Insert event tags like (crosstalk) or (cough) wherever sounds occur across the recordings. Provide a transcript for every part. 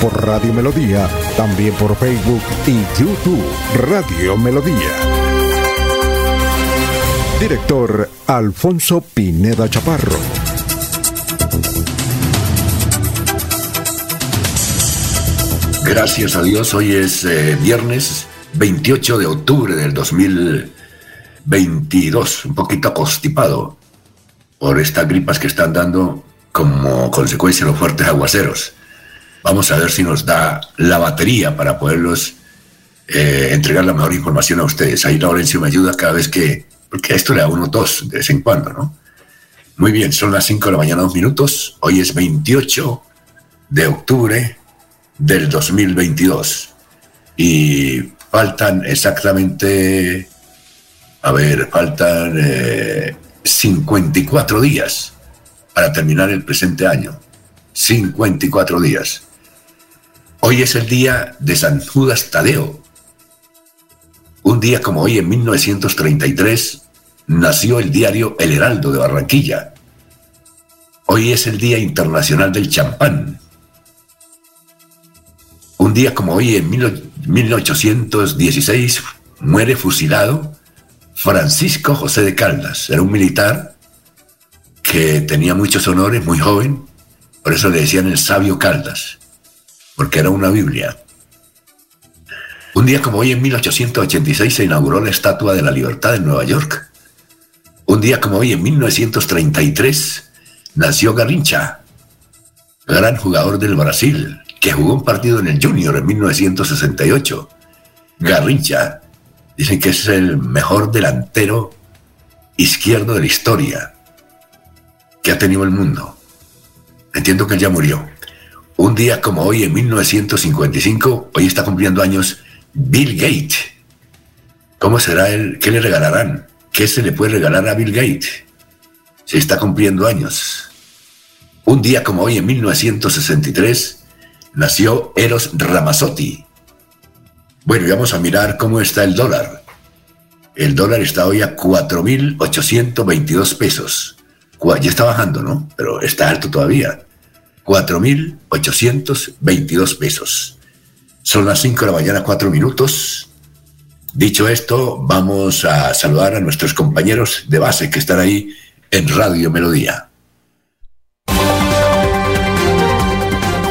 por Radio Melodía, también por Facebook y YouTube Radio Melodía. Director Alfonso Pineda Chaparro. Gracias a Dios, hoy es eh, viernes 28 de octubre del 2022, un poquito constipado por estas gripas que están dando como consecuencia los fuertes aguaceros. Vamos a ver si nos da la batería para poderlos eh, entregar la mejor información a ustedes. Ahí Laurencio me ayuda cada vez que, porque esto le da uno tos de vez en cuando, ¿no? Muy bien, son las 5 de la mañana, dos minutos. Hoy es 28 de octubre del 2022. Y faltan exactamente, a ver, faltan 54 eh, días para terminar el presente año. 54 días. Hoy es el día de San Judas Tadeo. Un día como hoy, en 1933, nació el diario El Heraldo de Barranquilla. Hoy es el Día Internacional del Champán. Un día como hoy, en 1816, muere fusilado Francisco José de Caldas. Era un militar que tenía muchos honores, muy joven, por eso le decían el sabio Caldas, porque era una Biblia. Un día como hoy, en 1886, se inauguró la Estatua de la Libertad en Nueva York. Un día como hoy, en 1933, nació Garrincha, gran jugador del Brasil, que jugó un partido en el Junior en 1968. Garrincha, dicen que es el mejor delantero izquierdo de la historia que ha tenido el mundo. Entiendo que él ya murió. Un día como hoy, en 1955, hoy está cumpliendo años Bill Gates. ¿Cómo será él? ¿Qué le regalarán? ¿Qué se le puede regalar a Bill Gates? Si está cumpliendo años. Un día como hoy, en 1963, nació Eros Ramazzotti. Bueno, y vamos a mirar cómo está el dólar. El dólar está hoy a 4.822 pesos ya está bajando, ¿no? Pero está alto todavía. 4.822 pesos. Son las 5 de la mañana, 4 minutos. Dicho esto, vamos a saludar a nuestros compañeros de base que están ahí en Radio Melodía.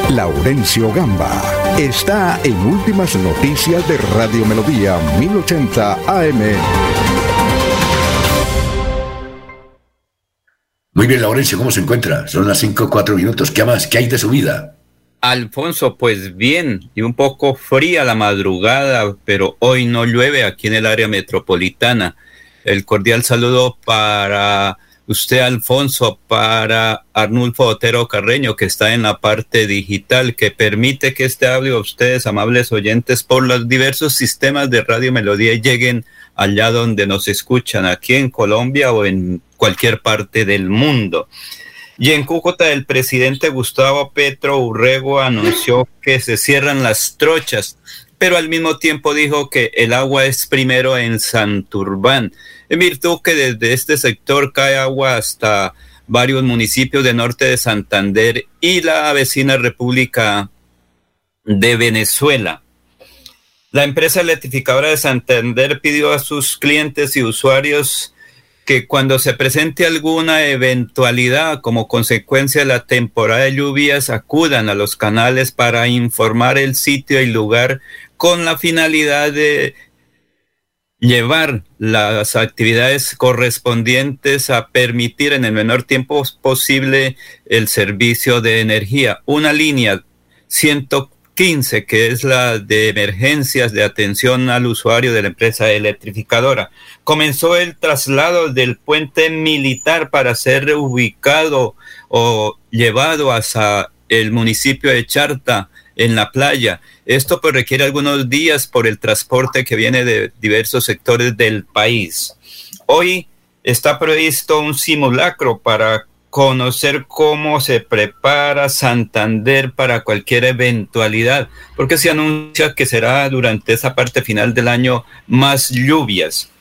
Laurencio Gamba está en Últimas Noticias de Radio Melodía 1080 AM. Muy bien, Laurencio, ¿cómo se encuentra? Son las 5, 4 minutos. ¿Qué más? ¿Qué hay de su vida? Alfonso, pues bien, y un poco fría la madrugada, pero hoy no llueve aquí en el área metropolitana. El cordial saludo para usted, Alfonso, para Arnulfo Otero Carreño, que está en la parte digital, que permite que este audio a ustedes, amables oyentes, por los diversos sistemas de Radio Melodía lleguen allá donde nos escuchan, aquí en Colombia o en cualquier parte del mundo. Y en Cúcuta el presidente Gustavo Petro Urrego anunció que se cierran las trochas, pero al mismo tiempo dijo que el agua es primero en Santurbán, en virtud que desde este sector cae agua hasta varios municipios de norte de Santander y la vecina República de Venezuela. La empresa electrificadora de Santander pidió a sus clientes y usuarios que cuando se presente alguna eventualidad como consecuencia de la temporada de lluvias acudan a los canales para informar el sitio y lugar con la finalidad de llevar las actividades correspondientes a permitir en el menor tiempo posible el servicio de energía. Una línea 140 15, que es la de emergencias de atención al usuario de la empresa electrificadora. Comenzó el traslado del puente militar para ser reubicado o llevado hasta el municipio de Charta en la playa. Esto pues requiere algunos días por el transporte que viene de diversos sectores del país. Hoy está previsto un simulacro para conocer cómo se prepara Santander para cualquier eventualidad, porque se anuncia que será durante esa parte final del año más lluvias.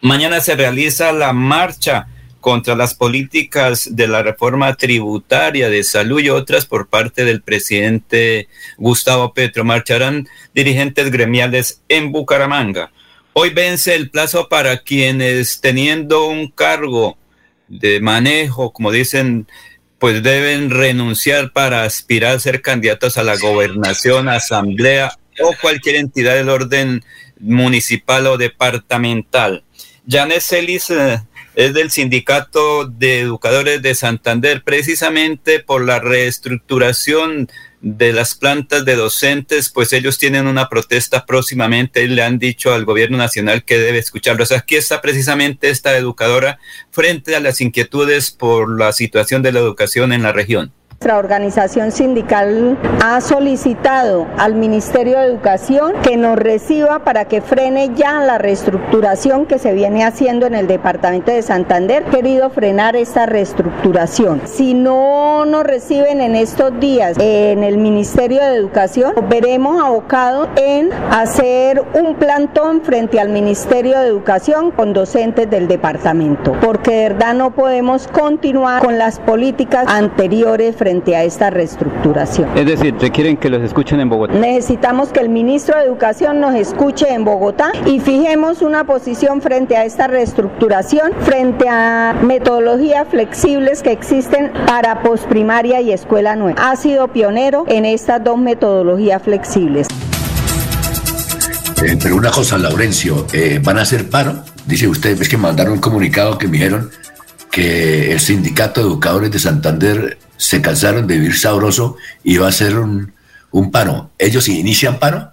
Mañana se realiza la marcha contra las políticas de la reforma tributaria de salud y otras por parte del presidente Gustavo Petro. Marcharán dirigentes gremiales en Bucaramanga. Hoy vence el plazo para quienes teniendo un cargo de manejo, como dicen, pues deben renunciar para aspirar a ser candidatos a la gobernación, asamblea o cualquier entidad del orden municipal o departamental. Janet Celis eh, es del Sindicato de Educadores de Santander, precisamente por la reestructuración de las plantas de docentes, pues ellos tienen una protesta próximamente y le han dicho al gobierno nacional que debe escucharlos. Aquí está precisamente esta educadora frente a las inquietudes por la situación de la educación en la región. Nuestra organización sindical ha solicitado al Ministerio de Educación que nos reciba para que frene ya la reestructuración que se viene haciendo en el departamento de Santander. Querido frenar esta reestructuración. Si no nos reciben en estos días en el Ministerio de Educación, veremos abocados en hacer un plantón frente al Ministerio de Educación con docentes del departamento, porque de verdad no podemos continuar con las políticas anteriores frente frente a esta reestructuración. Es decir, requieren que los escuchen en Bogotá. Necesitamos que el ministro de Educación nos escuche en Bogotá y fijemos una posición frente a esta reestructuración, frente a metodologías flexibles que existen para posprimaria y escuela nueva. Ha sido pionero en estas dos metodologías flexibles. Eh, pero una cosa, Laurencio, eh, ¿van a hacer paro? Dice usted, es que mandaron un comunicado que me dijeron que el Sindicato de Educadores de Santander se cansaron de vivir sabroso y va a ser un, un paro. ¿Ellos inician paro?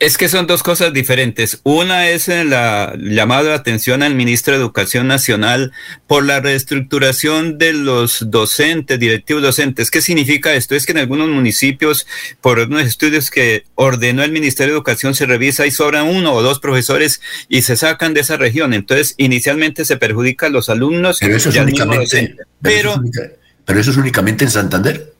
Es que son dos cosas diferentes. Una es la llamada de atención al ministro de Educación Nacional por la reestructuración de los docentes, directivos docentes. ¿Qué significa esto? Es que en algunos municipios, por unos estudios que ordenó el Ministerio de Educación, se revisa y sobran uno o dos profesores y se sacan de esa región. Entonces, inicialmente se perjudica a los alumnos. Pero eso es únicamente, pero, pero eso es únicamente en Santander.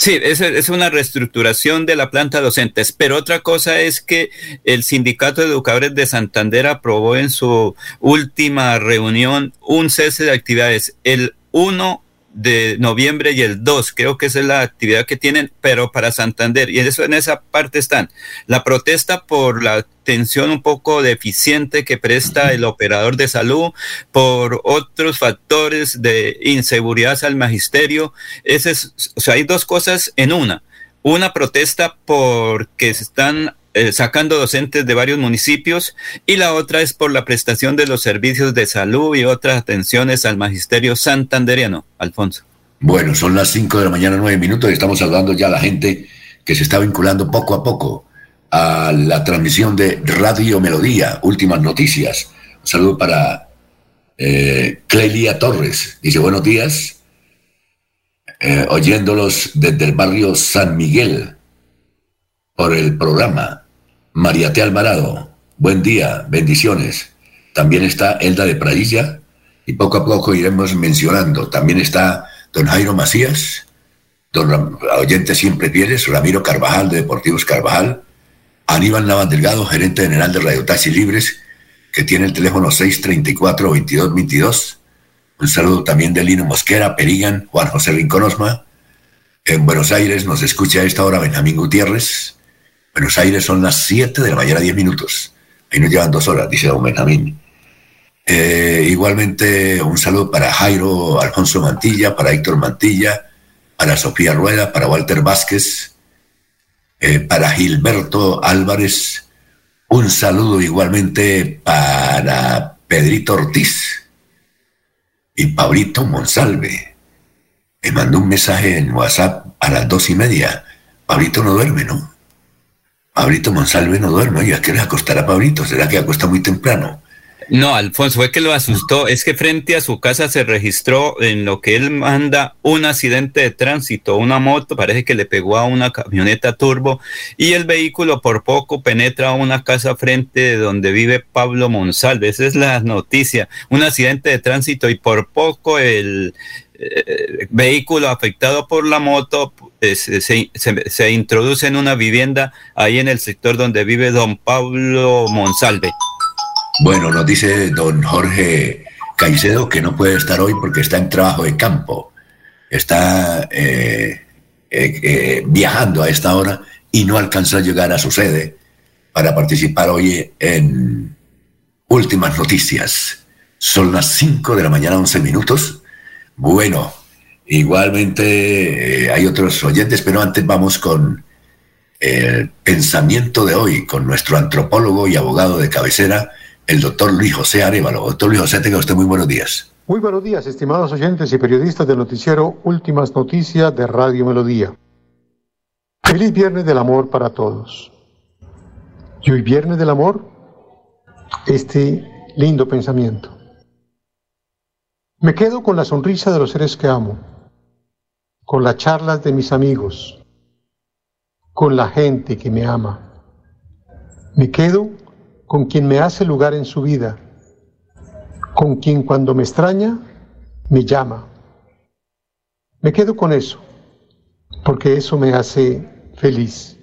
Sí, es, es, una reestructuración de la planta docentes, pero otra cosa es que el Sindicato de Educadores de Santander aprobó en su última reunión un cese de actividades. El 1 de noviembre y el 2, creo que esa es la actividad que tienen, pero para Santander, y eso en esa parte están. La protesta por la atención un poco deficiente que presta el operador de salud, por otros factores de inseguridad al magisterio. Ese es, o sea, hay dos cosas en una. Una protesta porque se están eh, sacando docentes de varios municipios y la otra es por la prestación de los servicios de salud y otras atenciones al magisterio santanderiano. Alfonso. Bueno, son las 5 de la mañana, 9 minutos y estamos saludando ya a la gente que se está vinculando poco a poco a la transmisión de Radio Melodía, últimas noticias. Un saludo para eh, Clelia Torres. Dice buenos días, eh, oyéndolos desde el barrio San Miguel por el programa. Mariate Alvarado, buen día, bendiciones. También está Elda de Pradilla y poco a poco iremos mencionando. También está don Jairo Macías, don oyente siempre Pieles, Ramiro Carvajal de Deportivos Carvajal, Aníbal Navas Delgado, gerente general de Radio Taxi Libres, que tiene el teléfono 634-2222. Un saludo también de Lino Mosquera, Perigan, Juan José Rinconosma. En Buenos Aires nos escucha a esta hora Benjamín Gutiérrez, Buenos Aires son las 7 de la mañana, 10 minutos. Ahí nos llevan dos horas, dice don Benjamín. Eh, igualmente, un saludo para Jairo Alfonso Mantilla, para Héctor Mantilla, para Sofía Rueda, para Walter Vázquez, eh, para Gilberto Álvarez. Un saludo igualmente para Pedrito Ortiz y Pablito Monsalve. Me mandó un mensaje en WhatsApp a las dos y media. Pablito no duerme, ¿no? Pablito Monsalve no duerme. Oye, ¿a qué le acostará Pablito? ¿Será que acuesta muy temprano? No, Alfonso, fue que lo asustó. Es que frente a su casa se registró en lo que él manda un accidente de tránsito, una moto, parece que le pegó a una camioneta turbo y el vehículo por poco penetra a una casa frente de donde vive Pablo Monsalve. Esa es la noticia. Un accidente de tránsito y por poco el eh, vehículo afectado por la moto eh, se, se introduce en una vivienda ahí en el sector donde vive don Pablo Monsalve. Bueno, nos dice don Jorge Caicedo que no puede estar hoy porque está en trabajo de campo. Está eh, eh, viajando a esta hora y no alcanzó a llegar a su sede para participar hoy en Últimas Noticias. Son las 5 de la mañana, 11 minutos. Bueno, igualmente hay otros oyentes, pero antes vamos con el pensamiento de hoy, con nuestro antropólogo y abogado de cabecera, el doctor Luis José Arevalo. Doctor Luis José, tenga usted muy buenos días. Muy buenos días, estimados oyentes y periodistas del noticiero Últimas Noticias de Radio Melodía. Feliz Viernes del Amor para todos. Y hoy Viernes del Amor, este lindo pensamiento. Me quedo con la sonrisa de los seres que amo, con las charlas de mis amigos, con la gente que me ama. Me quedo con quien me hace lugar en su vida, con quien cuando me extraña, me llama. Me quedo con eso, porque eso me hace feliz.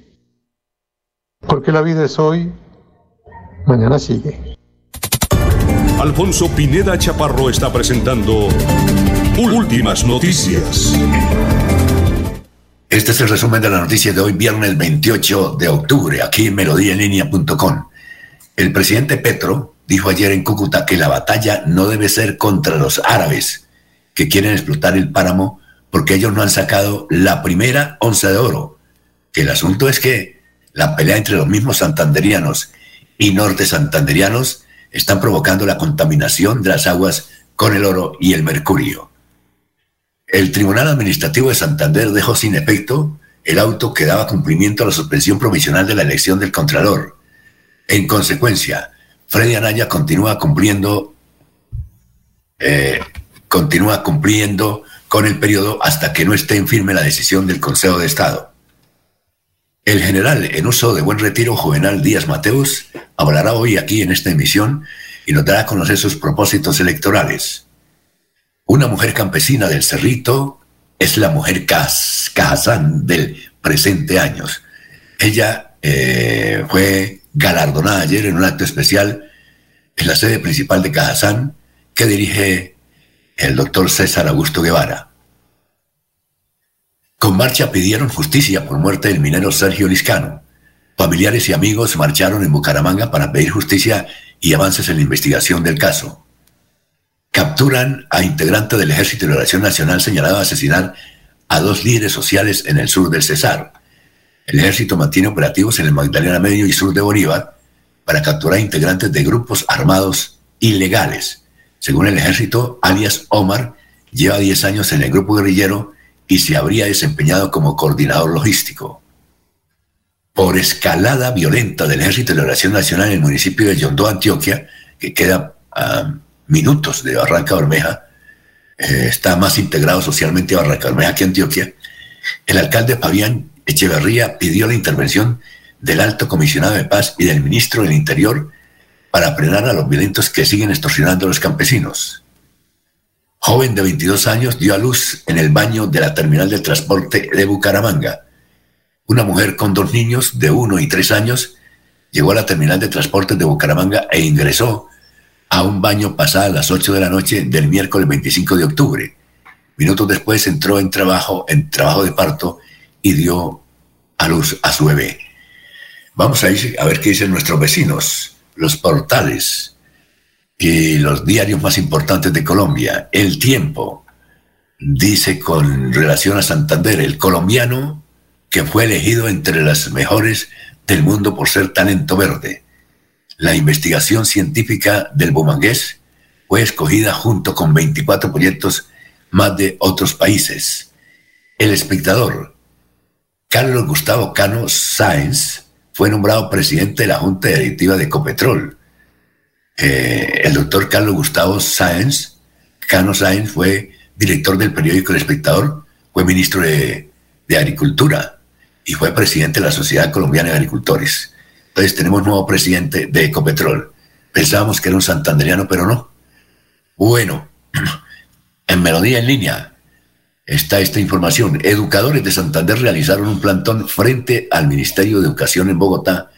Porque la vida es hoy, mañana sigue. Alfonso Pineda Chaparro está presentando Últimas Noticias. Este es el resumen de la noticia de hoy, viernes 28 de octubre, aquí en melodíaenlínea.com. El presidente Petro dijo ayer en Cúcuta que la batalla no debe ser contra los árabes que quieren explotar el páramo porque ellos no han sacado la primera onza de oro. Que el asunto es que la pelea entre los mismos santanderianos y norte santanderianos están provocando la contaminación de las aguas con el oro y el mercurio. El Tribunal Administrativo de Santander dejó sin efecto el auto que daba cumplimiento a la suspensión provisional de la elección del Contralor. En consecuencia, Freddy Anaya continúa cumpliendo, eh, continúa cumpliendo con el periodo hasta que no esté en firme la decisión del Consejo de Estado. El general en uso de buen retiro, Juvenal Díaz Mateus, hablará hoy aquí en esta emisión y nos dará a conocer sus propósitos electorales. Una mujer campesina del Cerrito es la mujer Cajazán del presente años. Ella eh, fue galardonada ayer en un acto especial en la sede principal de Cajazán que dirige el doctor César Augusto Guevara. Con marcha pidieron justicia por muerte del minero Sergio Liscano. Familiares y amigos marcharon en Bucaramanga para pedir justicia y avances en la investigación del caso. Capturan a integrante del Ejército de Liberación Nacional señalado de asesinar a dos líderes sociales en el sur del Cesar. El ejército mantiene operativos en el Magdalena Medio y Sur de Bolívar para capturar integrantes de grupos armados ilegales. Según el ejército, alias Omar lleva 10 años en el grupo guerrillero y se habría desempeñado como coordinador logístico. Por escalada violenta del Ejército de Liberación Nacional en el municipio de Yondó, Antioquia, que queda a minutos de Barranca Bermeja, eh, está más integrado socialmente a Barranca Bermeja que Antioquia, el alcalde Fabián Echeverría pidió la intervención del alto comisionado de paz y del ministro del Interior para frenar a los violentos que siguen extorsionando a los campesinos. Joven de 22 años dio a luz en el baño de la terminal de transporte de Bucaramanga. Una mujer con dos niños de 1 y 3 años llegó a la terminal de transporte de Bucaramanga e ingresó a un baño pasada las 8 de la noche del miércoles 25 de octubre. Minutos después entró en trabajo, en trabajo de parto y dio a luz a su bebé. Vamos a, ir a ver qué dicen nuestros vecinos, los portales y los diarios más importantes de Colombia. El tiempo dice con relación a Santander, el colombiano que fue elegido entre las mejores del mundo por ser talento verde. La investigación científica del Bumangués fue escogida junto con 24 proyectos más de otros países. El espectador, Carlos Gustavo Cano Sáenz fue nombrado presidente de la Junta Directiva de Ecopetrol. Eh, el doctor Carlos Gustavo Sáenz, Cano Sáenz, fue director del periódico El Espectador, fue ministro de, de Agricultura y fue presidente de la Sociedad Colombiana de Agricultores. Entonces tenemos nuevo presidente de Ecopetrol. Pensábamos que era un santanderiano, pero no. Bueno, (clears throat) en Melodía en línea está esta información. Educadores de Santander realizaron un plantón frente al Ministerio de Educación en Bogotá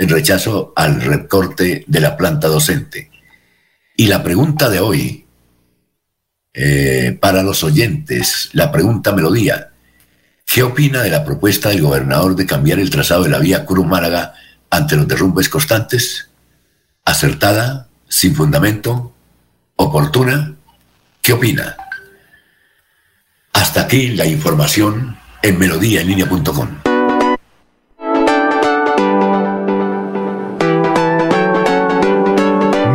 en rechazo al recorte de la planta docente. Y la pregunta de hoy, eh, para los oyentes, la pregunta melodía, ¿qué opina de la propuesta del gobernador de cambiar el trazado de la vía Curu-Málaga ante los derrumbes constantes? ¿Acertada? ¿Sin fundamento? ¿Oportuna? ¿Qué opina? Hasta aquí la información en melodíaenlínea.com.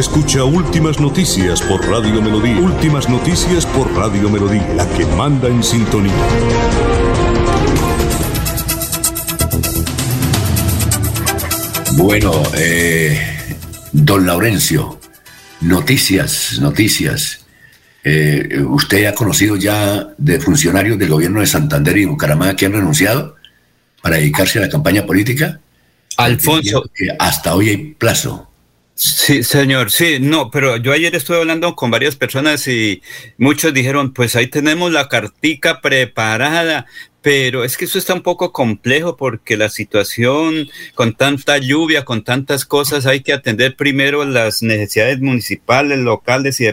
Escucha Últimas Noticias por Radio Melodía. Últimas Noticias por Radio Melodía, la que manda en sintonía. Bueno, eh, don Laurencio, noticias, noticias. Eh, ¿Usted ha conocido ya de funcionarios del gobierno de Santander y Bucaramanga que han renunciado para dedicarse a la campaña política? Alfonso. hasta hoy hay plazo. Sí, señor, sí, no, pero yo ayer estuve hablando con varias personas y muchos dijeron, pues ahí tenemos la cartica preparada, pero es que eso está un poco complejo porque la situación con tanta lluvia, con tantas cosas, hay que atender primero las necesidades municipales, locales y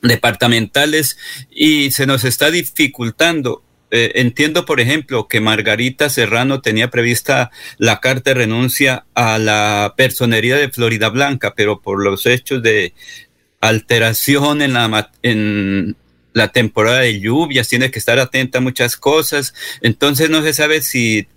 departamentales y se nos está dificultando. Eh, entiendo, por ejemplo, que Margarita Serrano tenía prevista la carta de renuncia a la personería de Florida Blanca, pero por los hechos de alteración en la, en la temporada de lluvias, tiene que estar atenta a muchas cosas, entonces no se sabe si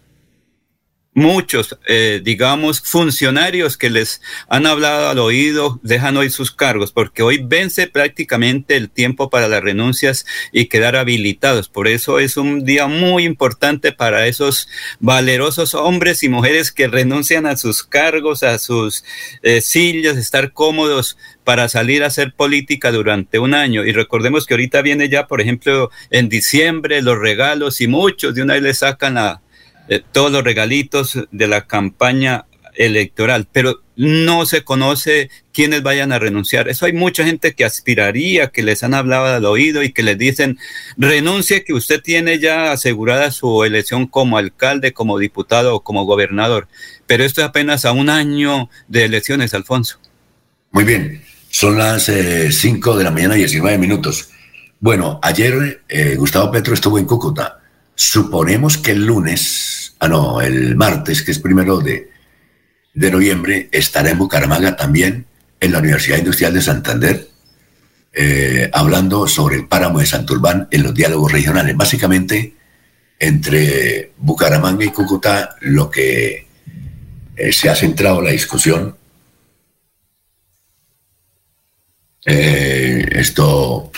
muchos, eh, digamos, funcionarios que les han hablado al oído dejan hoy sus cargos, porque hoy vence prácticamente el tiempo para las renuncias y quedar habilitados. Por eso es un día muy importante para esos valerosos hombres y mujeres que renuncian a sus cargos, a sus eh, sillas, estar cómodos para salir a hacer política durante un año. Y recordemos que ahorita viene ya, por ejemplo, en diciembre los regalos y muchos de una vez le sacan a eh, todos los regalitos de la campaña electoral, pero no se conoce quiénes vayan a renunciar. Eso hay mucha gente que aspiraría, que les han hablado al oído y que les dicen, renuncie que usted tiene ya asegurada su elección como alcalde, como diputado o como gobernador. Pero esto es apenas a un año de elecciones, Alfonso. Muy bien, son las 5 eh, de la mañana y 19 minutos. Bueno, ayer eh, Gustavo Petro estuvo en Cúcuta Suponemos que el lunes, ah no, el martes, que es primero de, de noviembre, estará en Bucaramanga también, en la Universidad Industrial de Santander, eh, hablando sobre el páramo de Santurbán en los diálogos regionales. Básicamente, entre Bucaramanga y Cúcuta, lo que eh, se ha centrado la discusión, eh, esto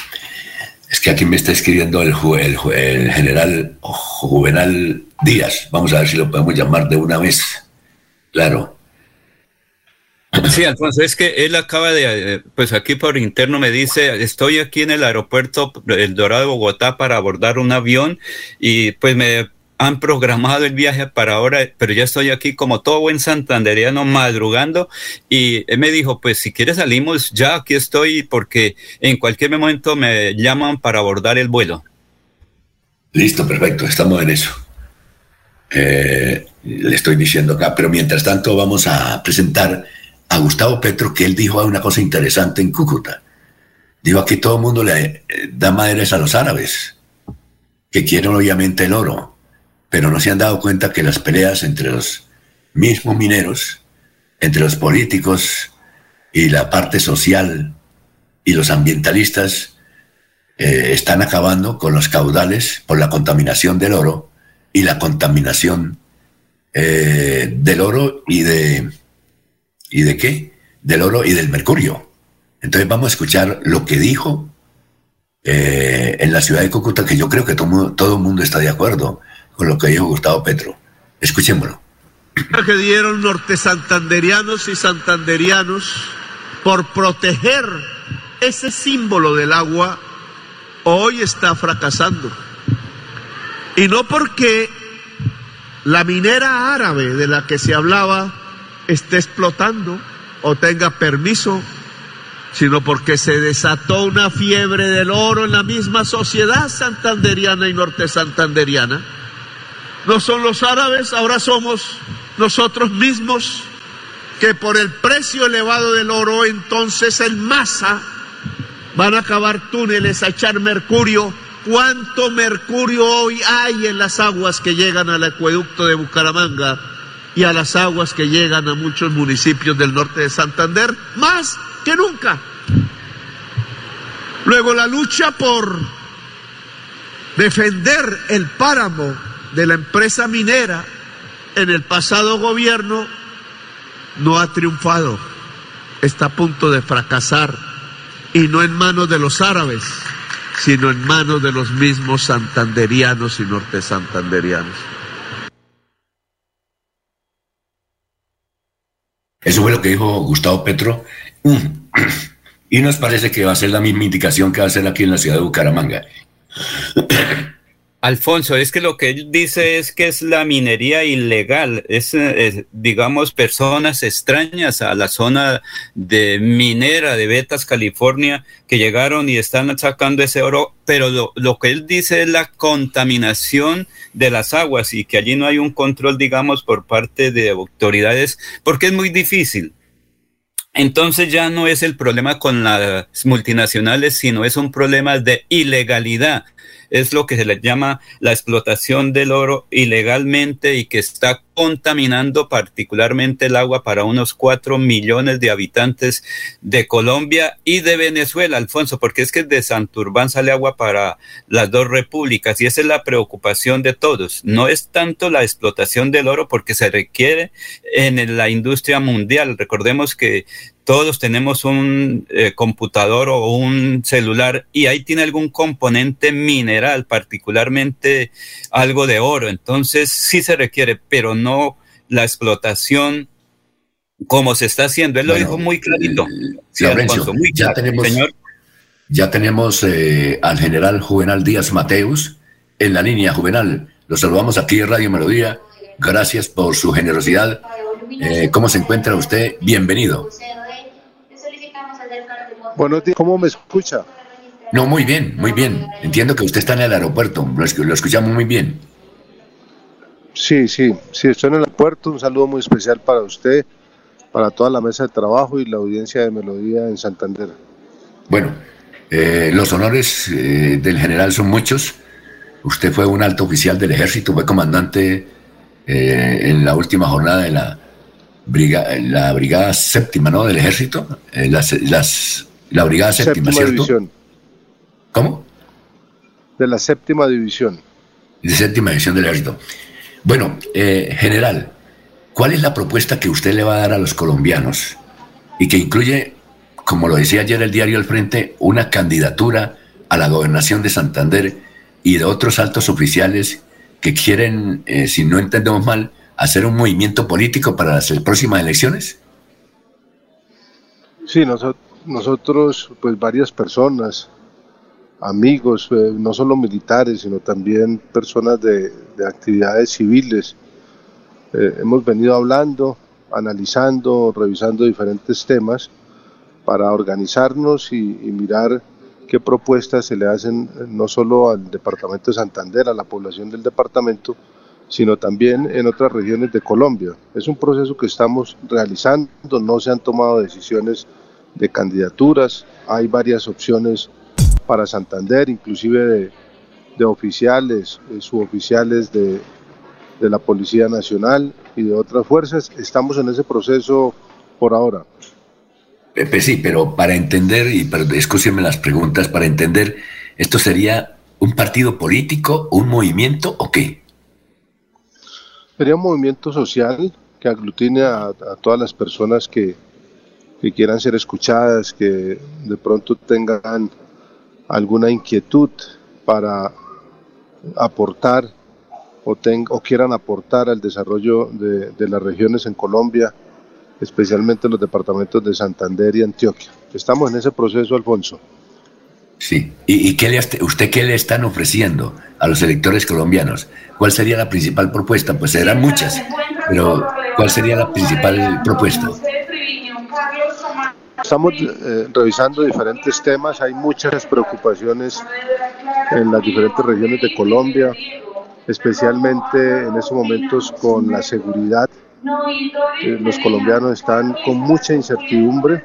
es que aquí me está escribiendo el, el, general Juvenal Díaz. Vamos a ver si lo podemos llamar de una vez. Claro. Sí, Alfonso, es que él acaba de, eh, pues aquí por interno me dice, estoy aquí en el aeropuerto El Dorado de Bogotá para abordar un avión y pues me han programado el viaje para ahora, pero ya estoy aquí como todo buen santanderiano madrugando y él me dijo, pues si quieres salimos, ya aquí estoy porque en cualquier momento me llaman para abordar el vuelo. Listo, perfecto, estamos en eso. Eh, le estoy diciendo acá, pero mientras tanto vamos a presentar a Gustavo Petro que él dijo una cosa interesante en Cúcuta. Dijo aquí todo el mundo le eh, da madres a los árabes, que quieren obviamente el oro pero no se han dado cuenta que las peleas entre los mismos mineros entre los políticos y la parte social y los ambientalistas eh, están acabando con los caudales por la contaminación del oro y la contaminación eh, del oro y de y de qué del oro y del mercurio. Entonces vamos a escuchar lo que dijo eh, en la ciudad de Cúcuta que yo creo que todo, todo el mundo está de acuerdo con lo que dijo Gustavo Petro escuchémoslo que dieron norte santanderianos y santanderianos por proteger ese símbolo del agua hoy está fracasando. Y no porque la minera árabe de la que se hablaba esté explotando o tenga permiso, sino porque se desató una fiebre del oro en la misma sociedad santanderiana y norte santanderiana. No son los árabes, ahora somos nosotros mismos que por el precio elevado del oro entonces en masa van a acabar túneles a echar mercurio. ¿Cuánto mercurio hoy hay en las aguas que llegan al acueducto de Bucaramanga y a las aguas que llegan a muchos municipios del norte de Santander? Más que nunca. Luego la lucha por defender el páramo de la empresa minera en el pasado gobierno no ha triunfado, está a punto de fracasar y no en manos de los árabes, sino en manos de los mismos santanderianos y norte santanderianos. Eso fue lo que dijo Gustavo Petro. Y nos parece que va a ser la misma indicación que va a ser aquí en la ciudad de Bucaramanga. Alfonso, es que lo que él dice es que es la minería ilegal, es, digamos personas extrañas a la zona de minera de Betas, California, que llegaron y están sacando ese oro, pero lo, lo, que él dice es la contaminación de las aguas y que allí no hay un control, digamos, por parte de autoridades, porque es muy difícil. Entonces ya no es el problema con las multinacionales, sino es un problema de ilegalidad es lo que se le llama la explotación del oro ilegalmente y que está contaminando particularmente el agua para unos cuatro millones de habitantes de Colombia y de Venezuela, Alfonso, porque es que de Santurbán sale agua para las dos repúblicas y esa es la preocupación de todos. No es tanto la explotación del oro porque se requiere en la industria mundial. Recordemos que todos tenemos un eh, computador o un celular y ahí tiene algún componente mineral, particularmente algo de oro. Entonces sí se requiere, pero no la explotación como se está haciendo. Él lo dijo muy clarito. Sí, muy ya, tenemos, señor. ya tenemos eh, al general Juvenal Díaz Mateus en la línea Juvenal. Lo saludamos aquí en Radio Melodía. Gracias por su generosidad. Eh, ¿Cómo se encuentra usted? Bienvenido. Buenos días, ¿cómo me escucha? No, muy bien, muy bien. Entiendo que usted está en el aeropuerto, lo, escuchamos muy bien. Sí, sí, sí, estoy en el aeropuerto. Un saludo muy especial para usted, para toda la mesa de trabajo y la audiencia de Melodía en Santander. Bueno, eh, los honores eh, del general son muchos. Usted fue un alto oficial del ejército, fue comandante eh, en la última jornada de la, la brigada séptima, ¿no? Del ejército, las, las la Brigada Séptima, ¿cierto? División. ¿Cómo? De la Séptima División. De Séptima División del Ejército. Bueno, eh, general, ¿cuál es la propuesta que usted le va a dar a los colombianos y que incluye, como lo decía ayer el diario El Frente, una candidatura a la gobernación de Santander y de otros altos oficiales que quieren, eh, si no entendemos mal, hacer un movimiento político para las próximas elecciones? Sí, nosotros, nosotros, pues varias personas, amigos, eh, no solo militares, sino también personas de, actividades civiles, eh, hemos venido hablando, analizando, revisando diferentes temas para organizarnos y, mirar qué propuestas se le hacen eh, no solo al departamento de Santander, a la población del departamento, sino también en otras regiones de Colombia. Es un proceso que estamos realizando, no se han tomado decisiones de candidaturas, hay varias opciones para Santander, inclusive de, oficiales, eh, suboficiales de, de la Policía Nacional y de otras fuerzas. Estamos en ese proceso por ahora. Pepe, sí, pero para entender, y escúchenme las preguntas, para entender, ¿esto sería un partido político, un movimiento o qué? Sería un movimiento social que aglutine a, todas las personas que, que, quieran ser escuchadas, que de pronto tengan alguna inquietud para aportar o, o quieran aportar al desarrollo de, de las regiones en Colombia, especialmente los departamentos de Santander y Antioquia. Estamos en ese proceso, Alfonso. Sí, ¿y, qué le, usted qué le están ofreciendo a los electores colombianos? ¿Cuál sería la principal propuesta? Pues serán muchas, pero ¿cuál sería la principal propuesta? Estamos eh, revisando diferentes temas, hay muchas preocupaciones en las diferentes regiones de Colombia, especialmente en estos momentos con la seguridad. Eh, los colombianos están con mucha incertidumbre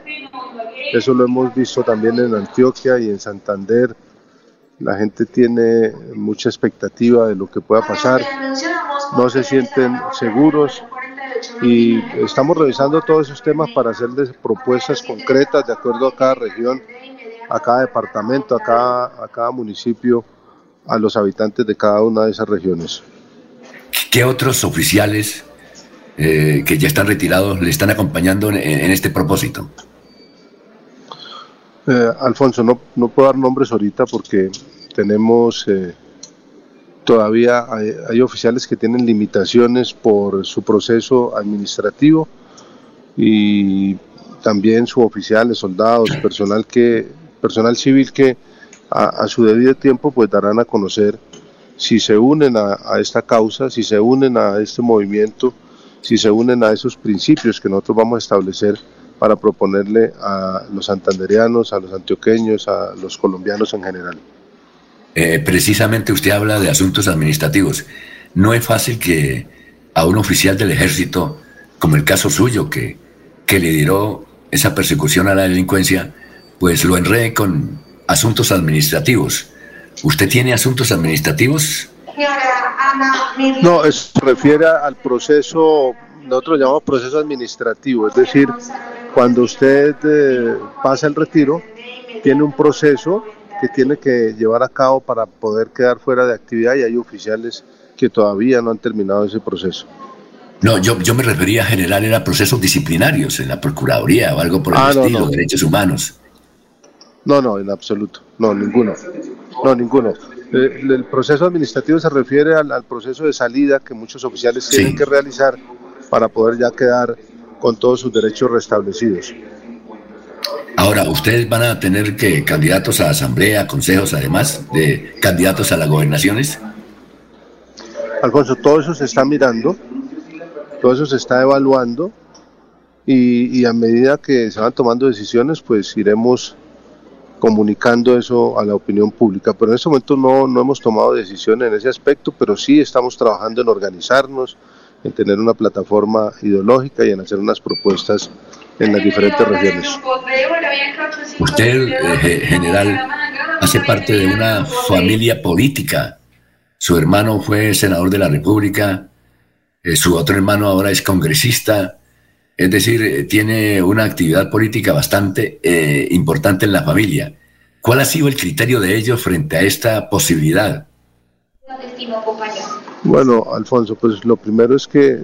eso lo hemos visto también en Antioquia y en Santander. La gente tiene mucha expectativa de lo que pueda pasar. No se sienten seguros y estamos revisando todos esos temas para hacerles propuestas concretas de acuerdo a cada región, a cada departamento, a cada, a cada municipio, a los habitantes de cada una de esas regiones. ¿Qué otros oficiales eh, que ya están retirados le están acompañando en este propósito? Eh, Alfonso, no, no puedo dar nombres ahorita porque tenemos eh, todavía hay, oficiales que tienen limitaciones por su proceso administrativo y también suboficiales, soldados, personal que personal civil que a, su debido tiempo pues darán a conocer si se unen a, a esta causa, si se unen a este movimiento, si se unen a esos principios que nosotros vamos a establecer para proponerle a los santanderianos, a los antioqueños, a los colombianos en general. Eh, precisamente usted habla de asuntos administrativos. No es fácil que a un oficial del ejército, como el caso suyo, que, que lideró esa persecución a la delincuencia, pues lo enrede con asuntos administrativos. ¿Usted tiene asuntos administrativos? No, se refiere al proceso, nosotros lo llamamos proceso administrativo, es decir, cuando usted eh, pasa el retiro, tiene un proceso que tiene que llevar a cabo para poder quedar fuera de actividad y hay oficiales que todavía no han terminado ese proceso. No, yo, yo me refería a general, era procesos disciplinarios en la Procuraduría o algo por el ah, estilo, derechos humanos. No, no, en absoluto, no, ninguno, no, ninguno. Eh, el, proceso administrativo se refiere al, proceso de salida que muchos oficiales tienen que realizar para poder ya quedar con todos sus derechos restablecidos. Ahora, ¿ustedes van a tener que candidatos a asamblea, consejos, además de candidatos a las gobernaciones? Alfonso, todo eso se está mirando, todo eso se está evaluando y, a medida que se van tomando decisiones, pues iremos comunicando eso a la opinión pública. Pero en este momento no, no hemos tomado decisiones en ese aspecto, pero sí estamos trabajando en organizarnos, en tener una plataforma ideológica y en hacer unas propuestas en las diferentes regiones. Usted, eh, general, hace parte de una familia política. Su hermano fue senador de la República, eh, su otro hermano ahora es congresista, es decir, eh, tiene una actividad política bastante importante en la familia. ¿Cuál ha sido el criterio de ellos frente a esta posibilidad? Bueno, Alfonso, pues lo primero es que,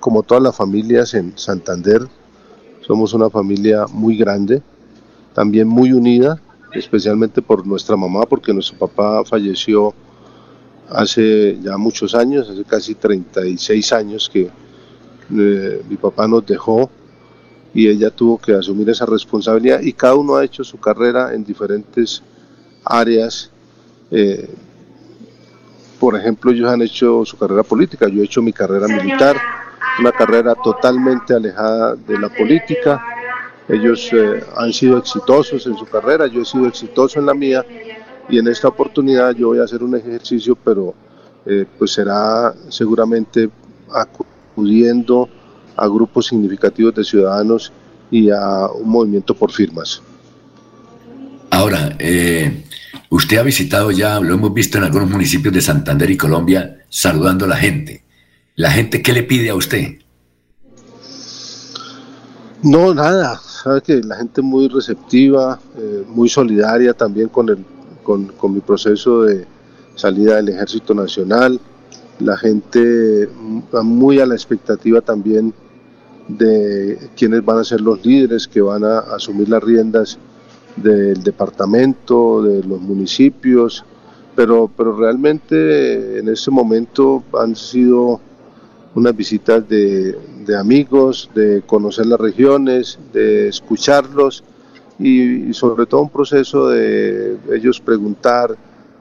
como todas las familias en Santander, somos una familia muy grande, también muy unida, especialmente por nuestra mamá, porque nuestro papá falleció hace ya muchos años, hace casi 36 años que eh, mi papá nos dejó y ella tuvo que asumir esa responsabilidad y cada uno ha hecho su carrera en diferentes áreas. Eh, por ejemplo, ellos han hecho su carrera política, yo he hecho mi carrera militar, una carrera totalmente alejada de la política. Ellos eh, han sido exitosos en su carrera, yo he sido exitoso en la mía y en esta oportunidad yo voy a hacer un ejercicio, pero eh, pues será seguramente acudiendo a grupos significativos de ciudadanos y a un movimiento por firmas. Ahora, eh, Usted ha visitado ya, lo hemos visto en algunos municipios de Santander y Colombia, saludando a la gente. ¿La gente qué le pide a usted? No, nada. Sabe que la gente muy receptiva, eh, muy solidaria también con, el, con, mi proceso de salida del Ejército Nacional. La gente muy a la expectativa también de quienes van a ser los líderes que van a asumir las riendas del departamento, de los municipios, pero, pero realmente en este momento han sido unas visitas de, amigos, de conocer las regiones, de escucharlos y, sobre todo un proceso de ellos preguntar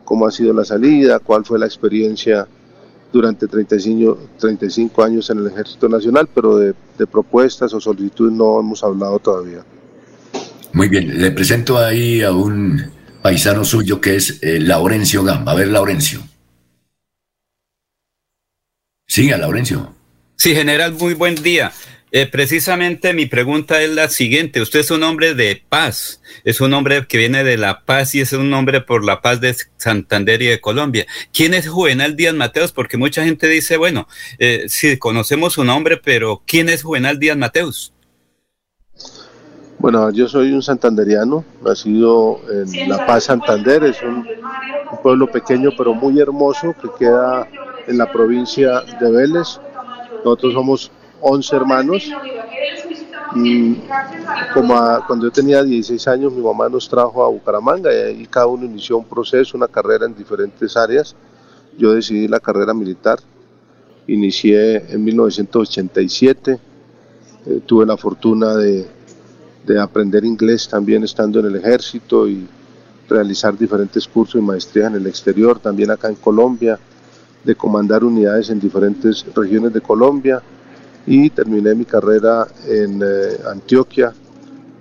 cómo ha sido la salida, cuál fue la experiencia durante 35, 35 años en el Ejército Nacional, pero de, de propuestas o solicitudes no hemos hablado todavía. Muy bien, le presento ahí a un paisano suyo que es eh, Laurencio Gamba. A ver, Laurencio. Sí, a Laurencio. Sí, general, muy buen día. Eh, precisamente mi pregunta es la siguiente. Usted es un hombre de paz, es un hombre que viene de la paz y es un hombre por la paz de Santander y de Colombia. ¿Quién es Juvenal Díaz Mateos? Porque mucha gente dice, bueno, eh, sí, conocemos su nombre, pero ¿quién es Juvenal Díaz Mateos? Bueno, yo soy un santanderiano, nacido en La Paz, Santander, es un, pueblo pequeño pero muy hermoso que queda en la provincia de Vélez. Nosotros somos 11 hermanos y como cuando yo tenía 16 años mi mamá nos trajo a Bucaramanga y ahí cada uno inició un proceso, una carrera en diferentes áreas. Yo decidí la carrera militar, inicié en 1987, eh, tuve la fortuna de de aprender inglés también estando en el ejército y realizar diferentes cursos y maestrías en el exterior, también acá en Colombia, de comandar unidades en diferentes regiones de Colombia y terminé mi carrera en eh, Antioquia,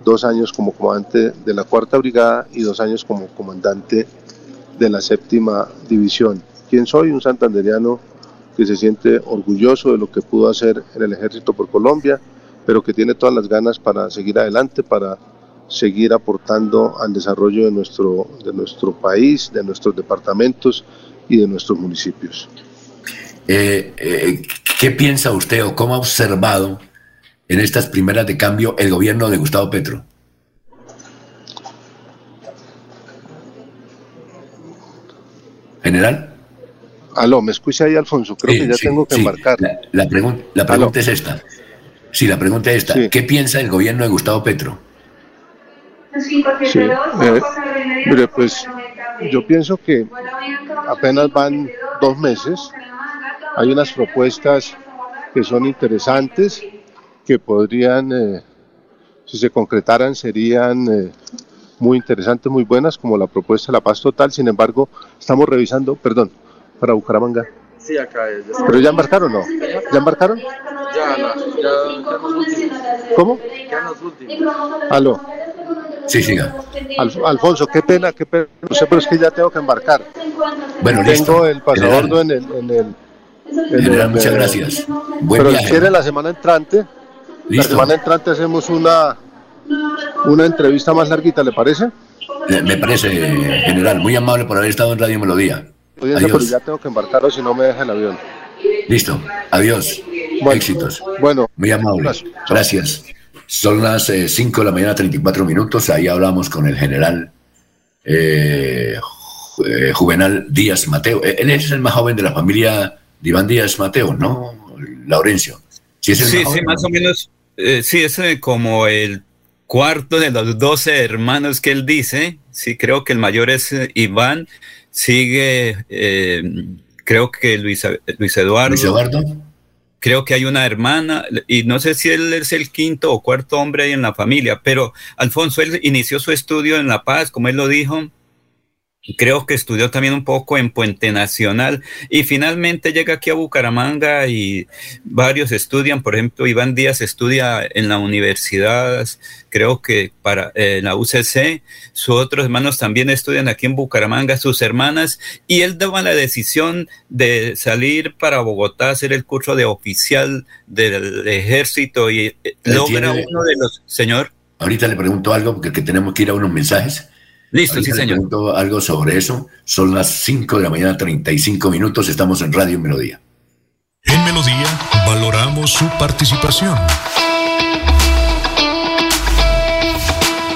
dos años como comandante de la cuarta brigada y dos años como comandante de la séptima división. ¿Quién soy? Un santanderiano que se siente orgulloso de lo que pudo hacer en el ejército por Colombia, pero que tiene todas las ganas para seguir adelante, para seguir aportando al desarrollo de nuestro, de nuestro país, de nuestros departamentos y de nuestros municipios. Eh, eh, ¿Qué piensa usted o cómo ha observado en estas primeras de cambio el gobierno de Gustavo Petro? General. Aló, ¿me escucha ahí, Alfonso? Creo que ya tengo que embarcar. La, la pregunta es esta. Sí, la pregunta es esta. ¿Qué piensa el gobierno de Gustavo Petro? Sí, eh, mire, pues yo pienso que apenas van dos meses, hay unas propuestas que son interesantes, que podrían, eh, si se concretaran, serían eh, muy interesantes, muy buenas, como la propuesta de la paz total. Sin embargo, estamos revisando, perdón, para Bucaramanga. Sí, acá es. ¿Pero ya embarcaron o no? ¿Ya embarcaron? Ya, ya. ¿Cómo? Ya los últimos. Aló. Sí, siga. Alfonso, qué pena, qué pena. No sé, pero es que ya tengo que embarcar. Bueno, Tengo listo. el pasabordo en el... En el en General, el- muchas eh, gracias. Buen pero si quiere la semana entrante, la Listo. semana entrante hacemos una, una entrevista más larguita, ¿le parece? Me parece, general, muy amable por haber estado en Radio Melodía. Audiencia, pero Adiós. ya tengo que embarcar o si no me deja el avión. Listo. Adiós. Bueno, Éxitos. Bueno, Muy amable. Gracias. Gracias. Son las 5 de la mañana, 34 minutos. Ahí hablamos con el general eh, eh, Juvenal Díaz Mateo. Eh, Él es el más joven de la familia de Iván Díaz Mateo, ¿no? Laurencio. Sí, es el Sí, más sí, joven, más ¿no? o menos, eh, sí, es eh, como el cuarto de los 12 hermanos que él dice. Sí, creo que el mayor es eh, Iván, sigue, eh, creo que Luis, Luis Eduardo. Luis Eduardo. Creo que hay una hermana, y no sé si él es el quinto o cuarto hombre en la familia, pero Alfonso, él inició su estudio en La Paz, como él lo dijo, Creo que estudió también un poco en Puente Nacional y finalmente llega aquí a Bucaramanga y varios estudian, por ejemplo, Iván Díaz estudia en la universidad, creo que para en la UCC, sus otros hermanos también estudian aquí en Bucaramanga, sus hermanas, y él toma la decisión de salir para Bogotá a hacer el curso de oficial del ejército y eh, logra uno de los, señor. Ahorita le pregunto algo porque que tenemos que ir a unos mensajes. Listo, sí, señor. algo sobre eso. Son las 5 de la mañana, 35 minutos. Estamos en Radio Melodía. En Melodía valoramos su participación.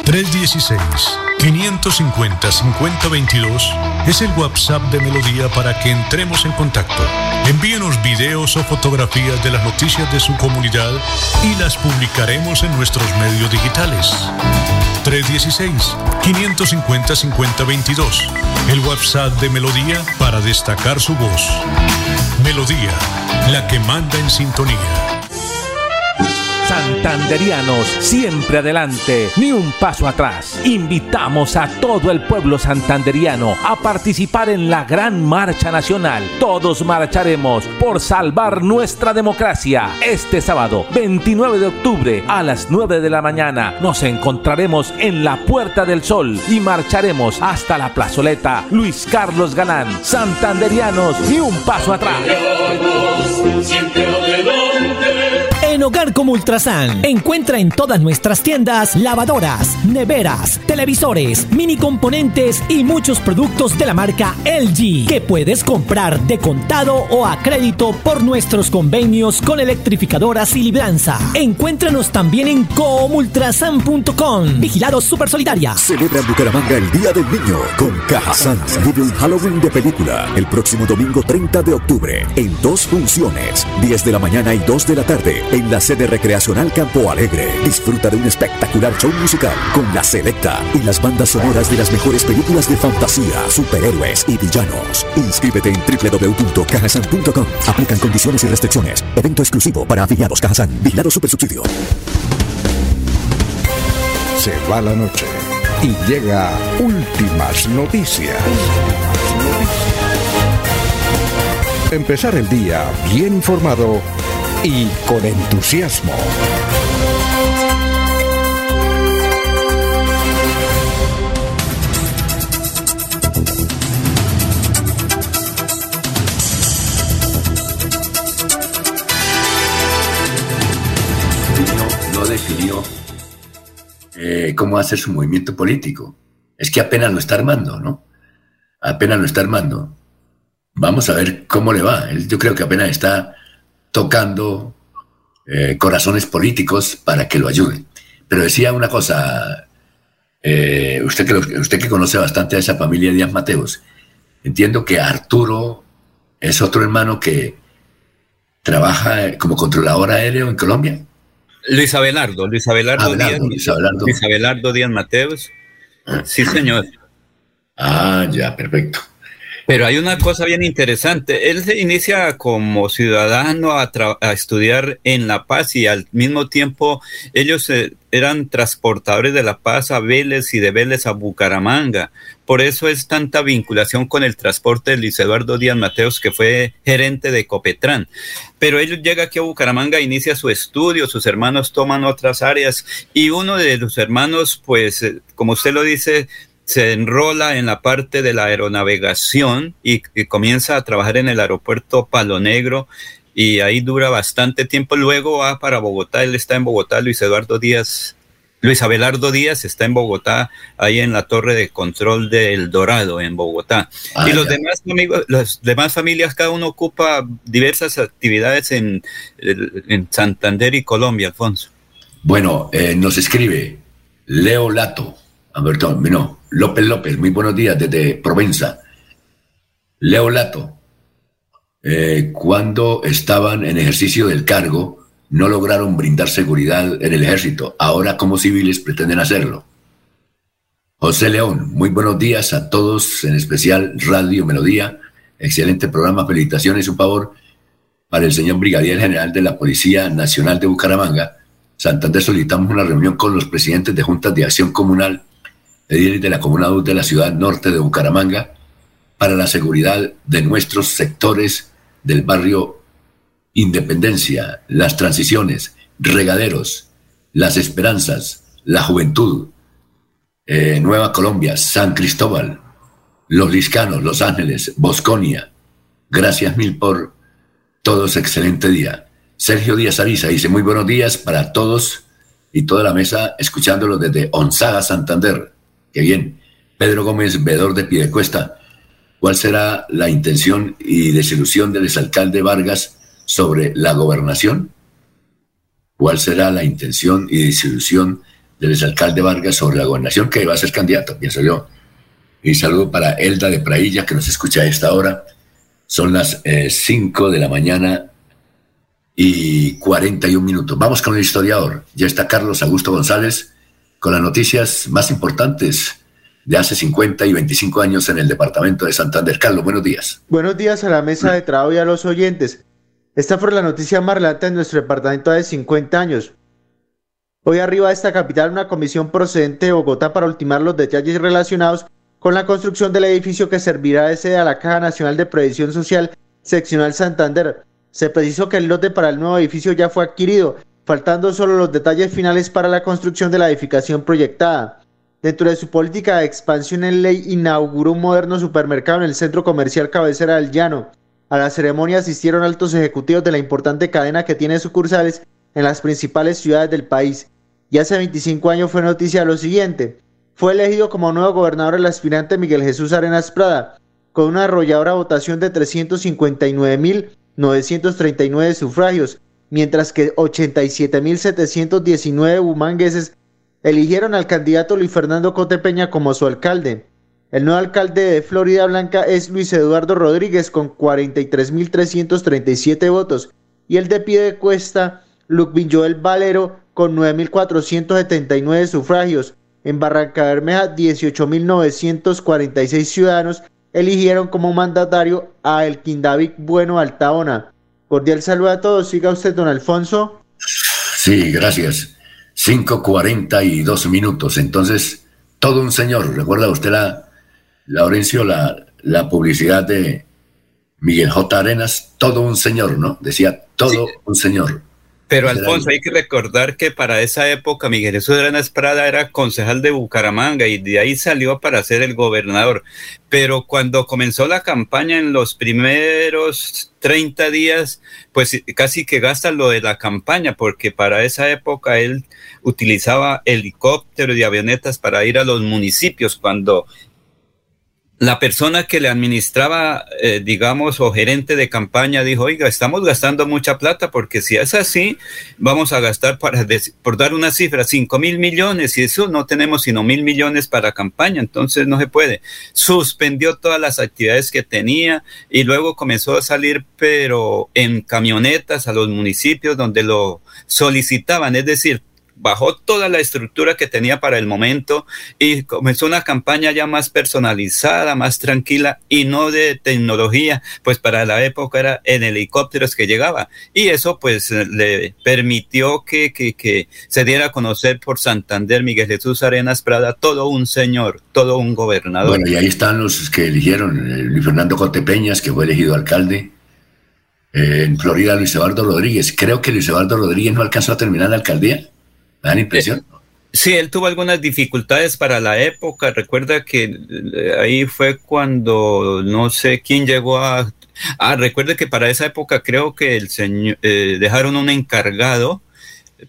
316-550-5022 es el WhatsApp de Melodía para que entremos en contacto. Envíenos videos o fotografías de las noticias de su comunidad y las publicaremos en nuestros medios digitales. 316-550-5022. El WhatsApp de Melodía para destacar su voz. Melodía, la que manda en sintonía. Santanderianos, siempre adelante, ni un paso atrás. Invitamos a todo el pueblo santanderiano a participar en la gran marcha nacional. Todos marcharemos por salvar nuestra democracia. Este sábado, 29 de octubre, a las 9 de la mañana, nos encontraremos en la Puerta del Sol y marcharemos hasta la plazoleta Luis Carlos Galán. Santanderianos, ni un paso atrás. Siempre Hogar como Ultrasan, encuentra en todas nuestras tiendas lavadoras, neveras, televisores, mini componentes y muchos productos de la marca LG que puedes comprar de contado o a crédito por nuestros convenios con electrificadoras y libranza. Encuéntranos también en comultrasan.com. Vigilado Super Solidaria. Celebra en Bucaramanga el Día del Niño con Caja Sans. Vive un Halloween de película el próximo domingo 30 de octubre en dos funciones, 10 de la mañana y 2 de la tarde en la sede recreacional Campo Alegre. Disfruta de un espectacular show musical con la selecta y las bandas sonoras de las mejores películas de fantasía, superhéroes y villanos. Inscríbete en www.cajasan.com. Aplican condiciones y restricciones. Evento exclusivo para afiliados Cajasan. Vigilado Supersubsidio. Se va la noche y llega últimas noticias. Empezar el día bien informado y con entusiasmo. no eh, cómo hacer su movimiento político. Es que apenas lo está armando, ¿no? Apenas lo está armando. Vamos a ver cómo le va. Yo creo que apenas está tocando eh, corazones políticos para que lo ayuden. Pero decía una cosa, eh, usted, que, usted que conoce bastante a esa familia Díaz Mateos, entiendo que Arturo es otro hermano que trabaja como controlador aéreo en Colombia. Luis Abelardo, Luis Abelardo, Abelardo, Díaz, Luis Abelardo. Luis Abelardo Díaz Mateos. Sí, señor. Ah, ya, perfecto. Pero hay una cosa bien interesante. Él se inicia como ciudadano a, a estudiar en La Paz y al mismo tiempo ellos eh, eran transportadores de La Paz a Vélez y de Vélez a Bucaramanga. Por eso es tanta vinculación con el transporte de Luis Eduardo Díaz Mateos, que fue gerente de Copetrán. Pero él llega aquí a Bucaramanga, inicia su estudio, sus hermanos toman otras áreas y uno de los hermanos, pues, eh, como usted lo dice, se enrola en la parte de la aeronavegación y, y, comienza a trabajar en el aeropuerto Palo Negro y ahí dura bastante tiempo. Luego va para Bogotá, él está en Bogotá, Luis Eduardo Díaz, Luis Abelardo Díaz está en Bogotá, ahí en la torre de control del Dorado, en Bogotá. Ah, y los ya. demás amigos, las demás familias, cada uno ocupa diversas actividades en, en Santander y Colombia, Alfonso. Bueno, eh, nos escribe Leo Lato. Alberto, no, López López, muy buenos días desde Provenza. Leo Lato, eh, cuando estaban en ejercicio del cargo, no lograron brindar seguridad en el ejército. Ahora como civiles pretenden hacerlo. José León, muy buenos días a todos, en especial Radio Melodía. Excelente programa, felicitaciones, un favor para el señor Brigadier General de la Policía Nacional de Bucaramanga. Santander solicitamos una reunión con los presidentes de juntas de acción comunal de la Comuna 2 de la ciudad norte de Bucaramanga para la seguridad de nuestros sectores del barrio Independencia, las transiciones, regaderos, las esperanzas, la juventud, eh, Nueva Colombia, San Cristóbal, los Liscanos, Los Ángeles, Bosconia. Gracias mil por todos, excelente día. Sergio Díaz Ariza dice muy buenos días para todos y toda la mesa escuchándolo desde Onzaga, Santander. Qué bien. Pedro Gómez, veedor de Piedecuesta. ¿Cuál será la intención y desilusión del exalcalde Vargas sobre la gobernación? ¿Cuál será la intención y desilusión del exalcalde Vargas sobre la gobernación, que va a ser candidato, pienso yo. Y saludo para Elda de Prailla, que nos escucha a esta hora. Son las 5 de la mañana y 41 minutos. Vamos con el historiador. Ya está Carlos Augusto González con las noticias más importantes de hace 50 y 25 años en el departamento de Santander. Carlos, buenos días. Buenos días a la mesa de trabajo y a los oyentes. Esta fue la noticia más relata en nuestro departamento de 50 años. Hoy arriba de esta capital una comisión procedente de Bogotá para ultimar los detalles relacionados con la construcción del edificio que servirá de sede a la Caja Nacional de Previsión Social Seccional Santander. Se precisó que el lote para el nuevo edificio ya fue adquirido, faltando solo los detalles finales para la construcción de la edificación proyectada. Dentro de su política de expansión en ley, inauguró un moderno supermercado en el centro comercial cabecera del Llano. A la ceremonia asistieron altos ejecutivos de la importante cadena que tiene sucursales en las principales ciudades del país. Y hace 25 años fue noticia lo siguiente. Fue elegido como nuevo gobernador el aspirante Miguel Jesús Arenas Prada, con una arrolladora votación de 359.939 sufragios, mientras que 87.719 bumangueses eligieron al candidato Luis Fernando Cotepeña como su alcalde. El nuevo alcalde de Florida Blanca es Luis Eduardo Rodríguez con 43.337 votos y el de pie de cuesta Luc Joel Valero con 9.479 sufragios. En Barranca Bermeja 18.946 ciudadanos eligieron como mandatario a Elkin David Bueno Altaona. Cordial saludo a todos. Siga usted, don Alfonso. Sí, gracias. 5.42 minutos. Entonces, todo un señor. ¿Recuerda usted la, Laurencio, la, la publicidad de Miguel J. Arenas? Todo un señor, ¿no? Decía todo un señor. Pero Alfonso, hay que recordar que para esa época Miguel Jesús Arenas Prada era concejal de Bucaramanga y de ahí salió para ser el gobernador. Pero cuando comenzó la campaña en los primeros 30 días, pues casi que gasta lo de la campaña, porque para esa época él utilizaba helicópteros y avionetas para ir a los municipios cuando la persona que le administraba, eh, digamos, o gerente de campaña dijo, oiga, estamos gastando mucha plata porque si es así, vamos a gastar, para por dar una cifra, cinco mil millones y eso no tenemos sino mil millones para campaña, entonces no se puede. Suspendió todas las actividades que tenía y luego comenzó a salir, pero en camionetas a los municipios donde lo solicitaban, es decir, bajó toda la estructura que tenía para el momento y comenzó una campaña ya más personalizada, más tranquila y no de tecnología, pues para la época era en helicópteros que llegaba y eso pues le permitió que, que, se diera a conocer por Santander Miguel Jesús Arenas Prada, todo un señor, todo un gobernador. Bueno, y ahí están los que eligieron, eh, Luis Fernando Cotepeñas, que fue elegido alcalde, eh, en Florida Luis Eduardo Rodríguez. Creo que Luis Eduardo Rodríguez no alcanzó a terminar la alcaldía dan impresión? Sí, él tuvo algunas dificultades para la época. Recuerda que eh, ahí fue cuando no sé quién llegó a. Ah, recuerde que para esa época creo que el señor eh, dejaron un encargado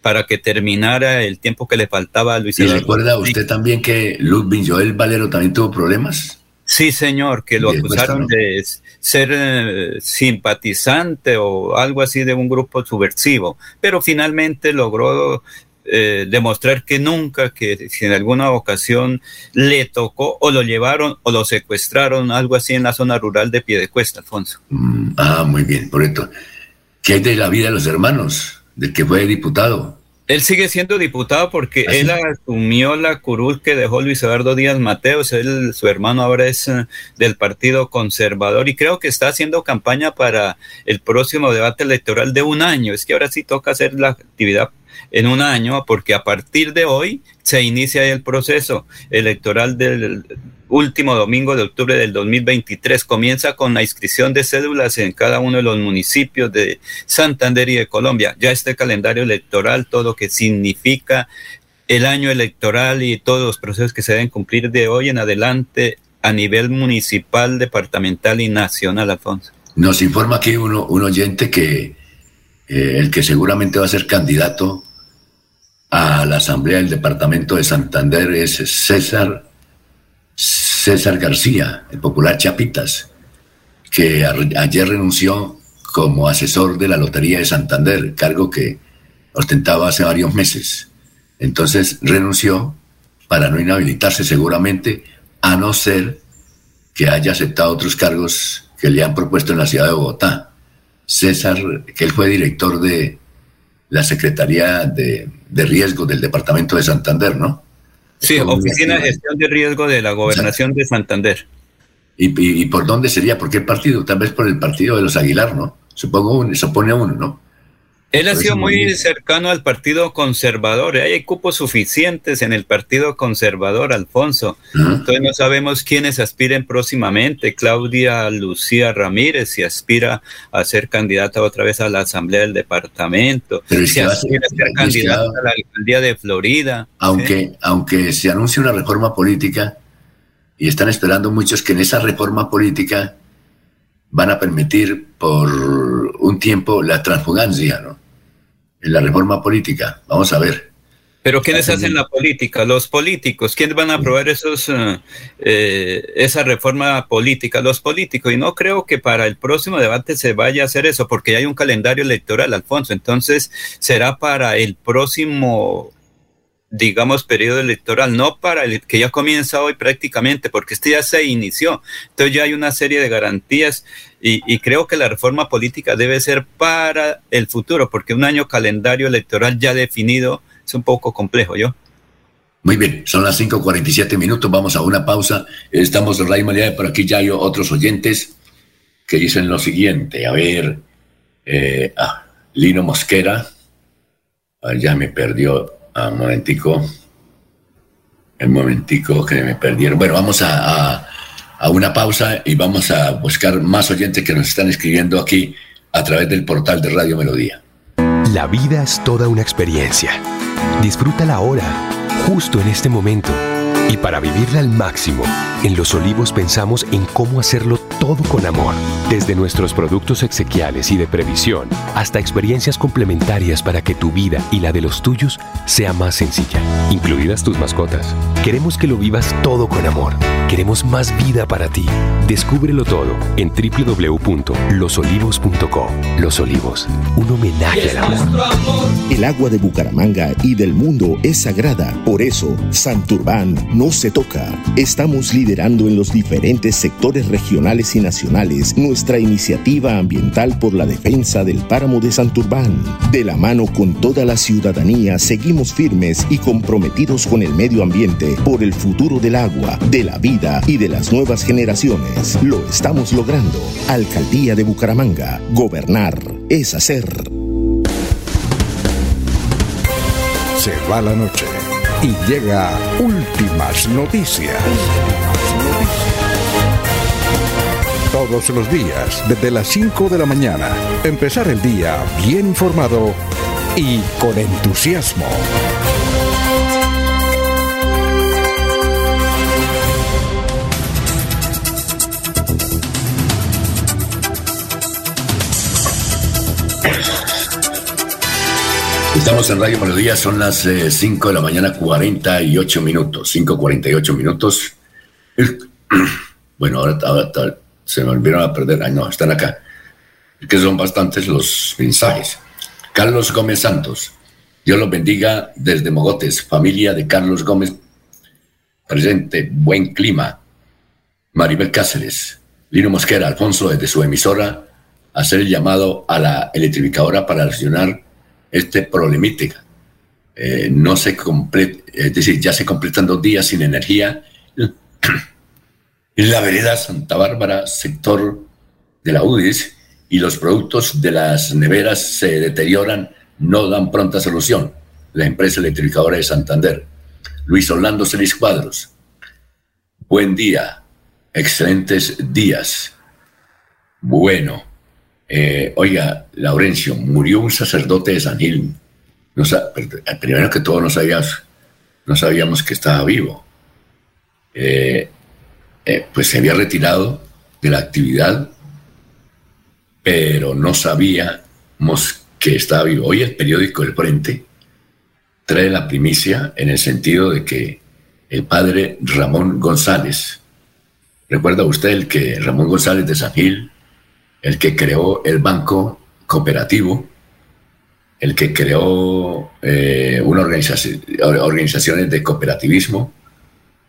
para que terminara el tiempo que le faltaba a Luis. ¿Y recuerda usted también que Ludwig Joel Valero también tuvo problemas? Sí, señor, que lo acusaron de ser eh, simpatizante o algo así de un grupo subversivo, pero finalmente logró eh, demostrar que nunca, que si en alguna ocasión le tocó o lo llevaron o lo secuestraron, algo así en la zona rural de Piedecuesta, Alfonso. Mm, ah, muy bien, por esto. ¿Qué hay de la vida de los hermanos, del que fue diputado? Él sigue siendo diputado porque ¿Ah, él asumió la curul que dejó Luis Eduardo Díaz Mateos. Él, su hermano ahora es eh, del Partido Conservador y creo que está haciendo campaña para el próximo debate electoral de un año. Es que ahora sí toca hacer la actividad en un año, porque a partir de hoy se inicia el proceso electoral del último domingo de octubre del 2023. Comienza con la inscripción de cédulas en cada uno de los municipios de Santander y de Colombia. Ya este calendario electoral, todo lo que significa el año electoral y todos los procesos que se deben cumplir de hoy en adelante a nivel municipal, departamental y nacional, Alfonso. Nos informa aquí uno, un oyente que eh, el que seguramente va a ser candidato a la Asamblea del Departamento de Santander es César, César García, el popular Chapitas, que ayer renunció como asesor de la Lotería de Santander, cargo que ostentaba hace varios meses. Entonces renunció para no inhabilitarse seguramente, a no ser que haya aceptado otros cargos que le han propuesto en la ciudad de Bogotá. César, que él fue director de la Secretaría de, de Riesgo del Departamento de Santander, ¿no? Sí, Oficina de Gestión de Riesgo de la Gobernación de Santander. ¿Y, y, por dónde sería? ¿Por qué partido? Tal vez por el partido de los Aguilar, ¿no? Supongo, un, supone uno, ¿no? Él ha sido muy cercano al Partido Conservador. Hay cupos suficientes en el Partido Conservador, Alfonso. Entonces no sabemos quiénes aspiren próximamente. Claudia Lucía Ramírez, si aspira a ser candidata otra vez a la Asamblea del Departamento. Pero si aspira a ser candidata a la alcaldía de Florida. Aunque, aunque se anuncie una reforma política, y están esperando muchos que en esa reforma política van a permitir por un tiempo la transfugancia, ¿no? En la reforma política. Vamos a ver. Pero ¿quiénes hacen la política? Los políticos. ¿Quiénes van a aprobar esos, eh, esa reforma política? Los políticos. Y no creo que para el próximo debate se vaya a hacer eso, porque hay un calendario electoral, Alfonso. Entonces será para el próximo digamos, periodo electoral, no para el que ya comienza hoy prácticamente, porque este ya se inició. Entonces ya hay una serie de garantías y, creo que la reforma política debe ser para el futuro, porque un año calendario electoral ya definido es un poco complejo, ¿yo? Muy bien, son las 5.47 minutos, vamos a una pausa. Estamos Radio María, por aquí ya hay otros oyentes que dicen lo siguiente. A ver, eh, ah, Lino Mosquera, ah, ya me perdió, ah, un momentico, un momentico que me perdieron. Bueno, vamos a a una pausa y vamos a buscar más oyentes que nos están escribiendo aquí a través del portal de Radio Melodía. La vida es toda una experiencia. Disfrútala ahora, justo en este momento. Y para vivirla al máximo, en Los Olivos pensamos en cómo hacerlo todo con amor, desde nuestros productos exequiales y de previsión hasta experiencias complementarias para que tu vida y la de los tuyos sea más sencilla, incluidas tus mascotas. Queremos que lo vivas todo con amor. Queremos más vida para ti. Descúbrelo todo en www.losolivos.co. Los Olivos, un homenaje al amor. El agua de Bucaramanga y del mundo es sagrada, por eso Santurbán no se toca. Estamos en los diferentes sectores regionales y nacionales nuestra iniciativa ambiental por la defensa del páramo de Santurbán. De la mano con toda la ciudadanía seguimos firmes y comprometidos con el medio ambiente por el futuro del agua, de la vida y de las nuevas generaciones. Lo estamos logrando. Alcaldía de Bucaramanga. Gobernar es hacer. Se va la noche y llega últimas noticias. Todos los días, desde las 5 de la mañana, empezar el día bien informado y con entusiasmo. Estamos en Radio Melodía, son las 5 eh, de la mañana, 48 minutos, 5.48 minutos. (clears throat) Bueno, ahora, se me olvidaron a perder, ay no, están acá. Es que son bastantes los mensajes. Carlos Gómez Santos, Dios los bendiga desde Mogotes, familia de Carlos Gómez, presente, buen clima. Maribel Cáceres, Lino Mosquera, Alfonso, desde su emisora, hacer el llamado a la electrificadora para accionar este problemática. Eh, no se completa, es decir, ya se completan dos días sin energía. (clears throat) En la vereda Santa Bárbara, sector de la UDIS, y los productos de las neveras se deterioran, no dan pronta solución. La empresa electrificadora de Santander. Luis Orlando Celis Cuadros. Buen día, excelentes días. Bueno, eh, oiga, Laurencio, murió un sacerdote de San Gil. Primero que todo no sabíamos, no sabíamos que estaba vivo. Eh, eh, pues se había retirado de la actividad, pero no sabíamos que estaba vivo. Hoy el periódico El Frente trae la primicia en el sentido de que el padre Ramón González, ¿recuerda usted el que Ramón González de San Gil el que creó el Banco Cooperativo, el que creó eh, una organización, organizaciones de cooperativismo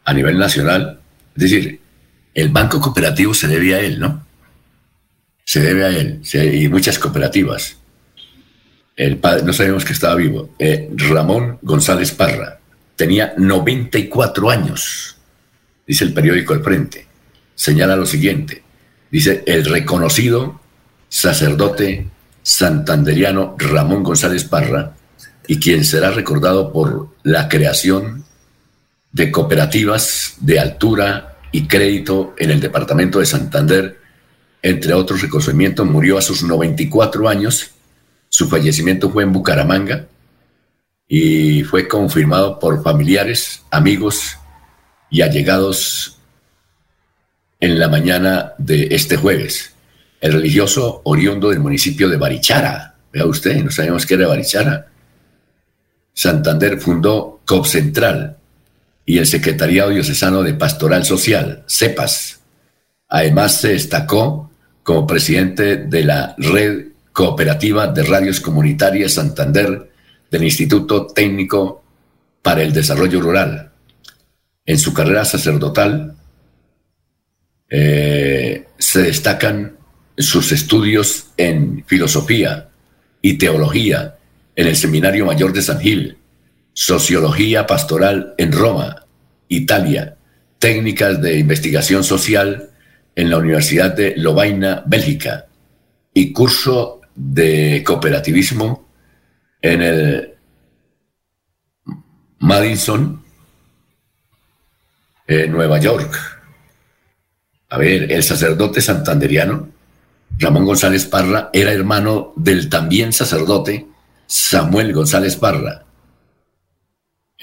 a nivel nacional. Es decir, el banco cooperativo se debe a él, ¿no? Se debe a él, y muchas cooperativas. El padre, no sabemos que estaba vivo. Eh, Ramón González Parra tenía 94 años, dice el periódico El Frente. Señala lo siguiente, dice el reconocido sacerdote santanderiano Ramón González Parra y quien será recordado por la creación de cooperativas de altura y crédito en el departamento de Santander, entre otros reconocimientos, murió a sus 94 años. Su fallecimiento fue en Bucaramanga y fue confirmado por familiares, amigos y allegados en la mañana de este jueves el religioso oriundo del municipio de Barichara. Vea usted, no sabemos qué era Barichara. Santander fundó COP Central y el Secretariado Diocesano de Pastoral Social, CEPAS. Además, se destacó como presidente de la Red Cooperativa de Radios Comunitarias Santander del Instituto Técnico para el Desarrollo Rural. En su carrera sacerdotal eh, se destacan sus estudios en filosofía y teología en el Seminario Mayor de San Gil, sociología pastoral en Roma, Italia, técnicas de investigación social en la Universidad de Lovaina, Bélgica, y curso de cooperativismo en el Madison, en Nueva York. A ver, el sacerdote santanderiano Ramón González Parra era hermano del también sacerdote Samuel González Parra.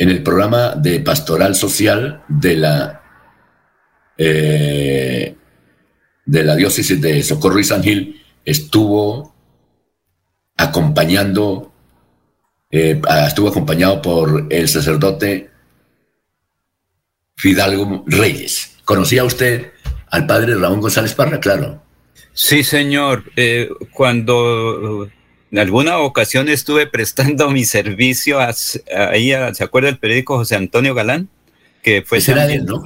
En el programa de pastoral social de la, eh, de la diócesis de Socorro y San Gil estuvo acompañando, eh, estuvo acompañado por el sacerdote Fidalgo Reyes. ¿Conocía usted al padre Ramón González Parra? Claro. Sí, señor. Eh, cuando en alguna ocasión estuve prestando mi servicio ahí, ¿se acuerda del periódico José Antonio Galán? Que fue era él, ¿no?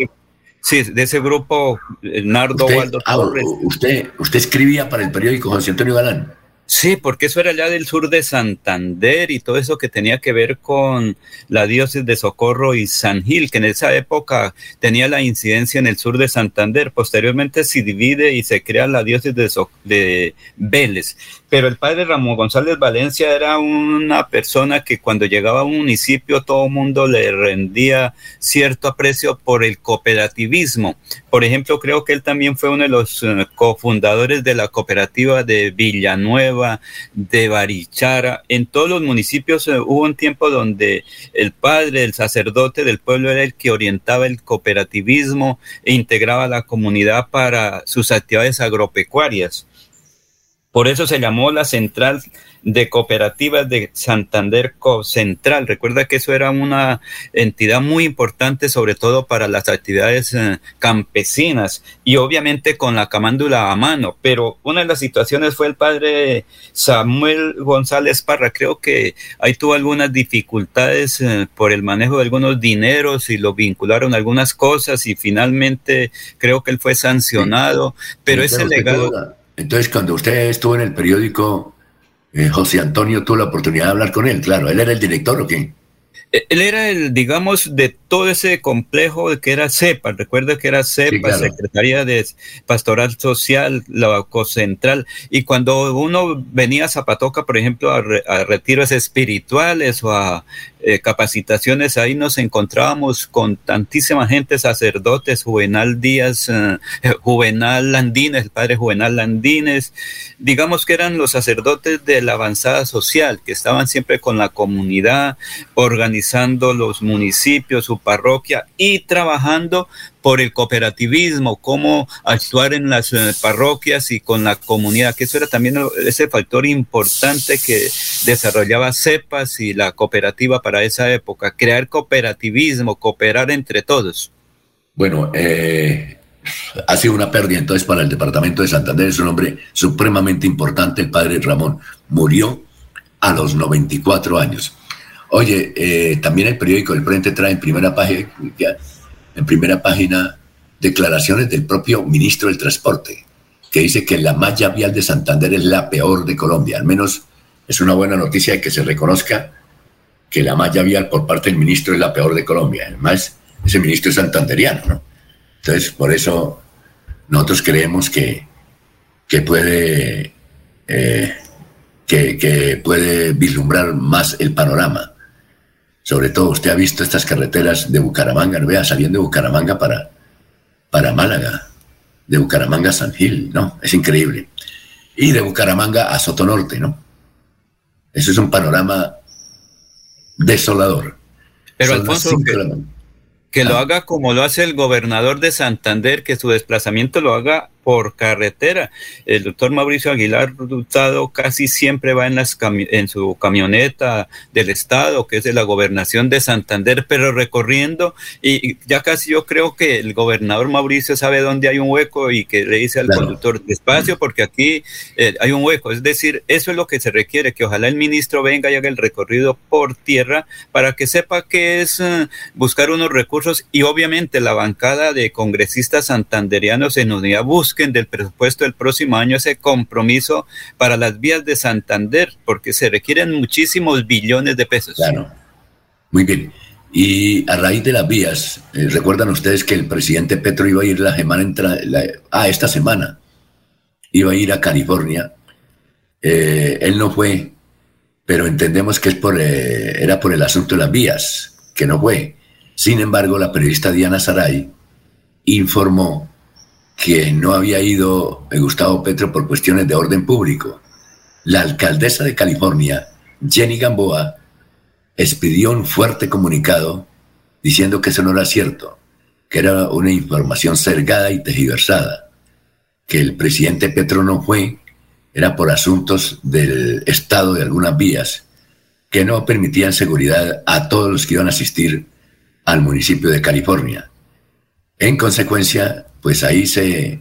Sí, de ese grupo, Nardo usted, Waldo ah, Usted, usted escribía para el periódico José Antonio Galán. Sí, porque eso era allá del sur de Santander y todo eso que tenía que ver con la diócesis de Socorro y San Gil, que en esa época tenía la incidencia en el sur de Santander. Posteriormente se divide y se crea la diócesis de, de Vélez. Pero el padre Ramón González Valencia era una persona que cuando llegaba a un municipio todo el mundo le rendía cierto aprecio por el cooperativismo. Por ejemplo, creo que él también fue uno de los eh, cofundadores de la cooperativa de Villanueva de Barichara. En todos los municipios eh, hubo un tiempo donde el padre, el sacerdote del pueblo era el que orientaba el cooperativismo e integraba a la comunidad para sus actividades agropecuarias. Por eso se llamó la central de cooperativas de Santander Central. Recuerda que eso era una entidad muy importante, sobre todo para las actividades eh, campesinas y obviamente con la camándula a mano. Pero una de las situaciones fue el padre Samuel González Parra. Creo que ahí tuvo algunas dificultades eh, por el manejo de algunos dineros y lo vincularon a algunas cosas y finalmente creo que él fue sancionado. Pero ese legado. Entonces, cuando usted estuvo en el periódico eh, José Antonio tuvo la oportunidad de hablar con él, claro. ¿Él era el director o qué? Eh, él era el, digamos, de todo ese complejo que era CEPA. Recuerda que era CEPA, Secretaría de Pastoral Social, la Central. Y cuando uno venía a Zapatoca, por ejemplo, a, a retiros espirituales o a eh, capacitaciones, ahí nos encontrábamos con tantísima gente, sacerdotes, Juvenal Díaz, eh, (laughs) Juvenal Landines, el padre Juvenal Landines, digamos que eran los sacerdotes de la avanzada social, que estaban siempre con la comunidad, organizando los municipios, su parroquia y trabajando por el cooperativismo, cómo actuar en las eh, parroquias y con la comunidad, que eso era también ese factor importante que desarrollaba CEPAS y la cooperativa para esa época, crear cooperativismo, cooperar entre todos. Bueno, eh, ha sido una pérdida entonces para el departamento de Santander, es un hombre supremamente importante, el padre Ramón. Murió a los 94 años. Oye, eh, también el periódico El Frente trae en primera página, en primera página declaraciones del propio ministro del Transporte, que dice que la malla vial de Santander es la peor de Colombia. Al menos es una buena noticia que se reconozca que la malla vial por parte del ministro es la peor de Colombia. Además, ese ministro es santanderiano, ¿no? Entonces, por eso nosotros creemos que, que puede eh, que, puede vislumbrar más el panorama. Sobre todo, usted ha visto estas carreteras de Bucaramanga, vea, saliendo de Bucaramanga para, para Málaga, de Bucaramanga a San Gil, ¿no? Es increíble. Y de Bucaramanga a Sotonorte, ¿no? Eso es un panorama desolador. Pero Alfonso, que, lo ah. haga como lo hace el gobernador de Santander, que su desplazamiento lo haga por carretera. El doctor Mauricio Aguilar Hurtado casi siempre va en, las en su camioneta del Estado, que es de la gobernación de Santander, pero recorriendo y ya casi yo creo que el gobernador Mauricio sabe dónde hay un hueco y que le dice al conductor despacio porque aquí eh, hay un hueco. Es decir, eso es lo que se requiere, que ojalá el ministro venga y haga el recorrido por tierra para que sepa que es uh, buscar unos recursos y obviamente la bancada de congresistas santanderianos en unidad busca del presupuesto del próximo año ese compromiso para las vías de Santander, porque se requieren muchísimos billones de pesos. Claro. Muy bien. Y a raíz de las vías, eh, recuerdan ustedes que el presidente Petro iba a ir la semana entra, ah, esta semana, iba a ir a California. Eh, él no fue, pero entendemos que es por, eh, era por el asunto de las vías, que no fue. Sin embargo, la periodista Diana Saray informó que no había ido Gustavo Petro por cuestiones de orden público. La alcaldesa de California, Jenny Gamboa, expidió un fuerte comunicado diciendo que eso no era cierto, que era una información cergada y tejiversada, que el presidente Petro no fue, era por asuntos del estado de algunas vías que no permitían seguridad a todos los que iban a asistir al municipio de California. En consecuencia, pues ahí se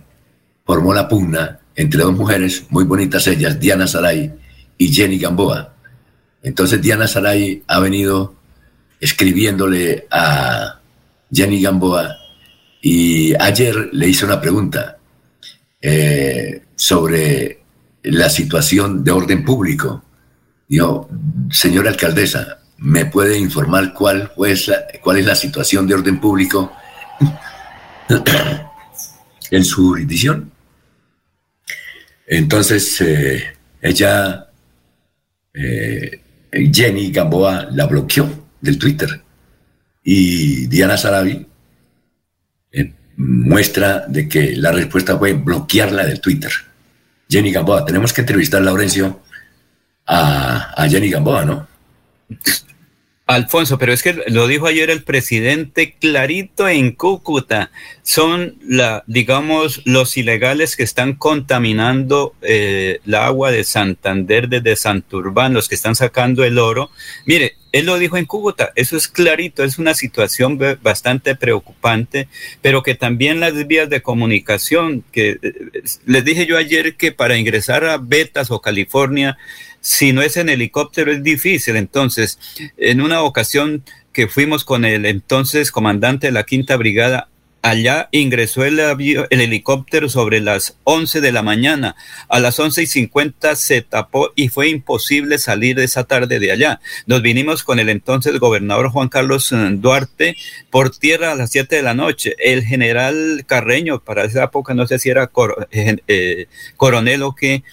formó la pugna entre dos mujeres muy bonitas ellas, Diana Saray y Jenny Gamboa. Entonces Diana Saray ha venido escribiéndole a Jenny Gamboa y ayer le hice una pregunta eh, sobre la situación de orden público. Dijo, señora alcaldesa, ¿me puede informar cuál, fue cuál es la situación de orden público en su jurisdicción. Entonces, eh, ella, eh, Jenny Gamboa, la bloqueó del Twitter. Y Diana Sarabi eh, muestra de que la respuesta fue bloquearla del Twitter. Jenny Gamboa, tenemos que entrevistar, Laurencio, a, a Jenny Gamboa, ¿no? Alfonso, pero es que lo dijo ayer el presidente clarito en Cúcuta. Son, la, digamos, los ilegales que están contaminando eh, agua de Santander desde Santurbán, los que están sacando el oro. Mire, él lo dijo en Cúcuta, eso es clarito, es una situación bastante preocupante, pero que también las vías de comunicación, que eh, les dije yo ayer que para ingresar a Betas o California, si no es en helicóptero es difícil. Entonces, en una ocasión que fuimos con el entonces comandante de la Quinta Brigada, allá ingresó el, el helicóptero sobre las 11 de la mañana. A las once y 50 se tapó y fue imposible salir esa tarde de allá. Nos vinimos con el entonces gobernador Juan Carlos eh, Duarte por tierra a las 7 de la noche. El general Carreño, para esa época no sé si era eh, eh, coronel o qué,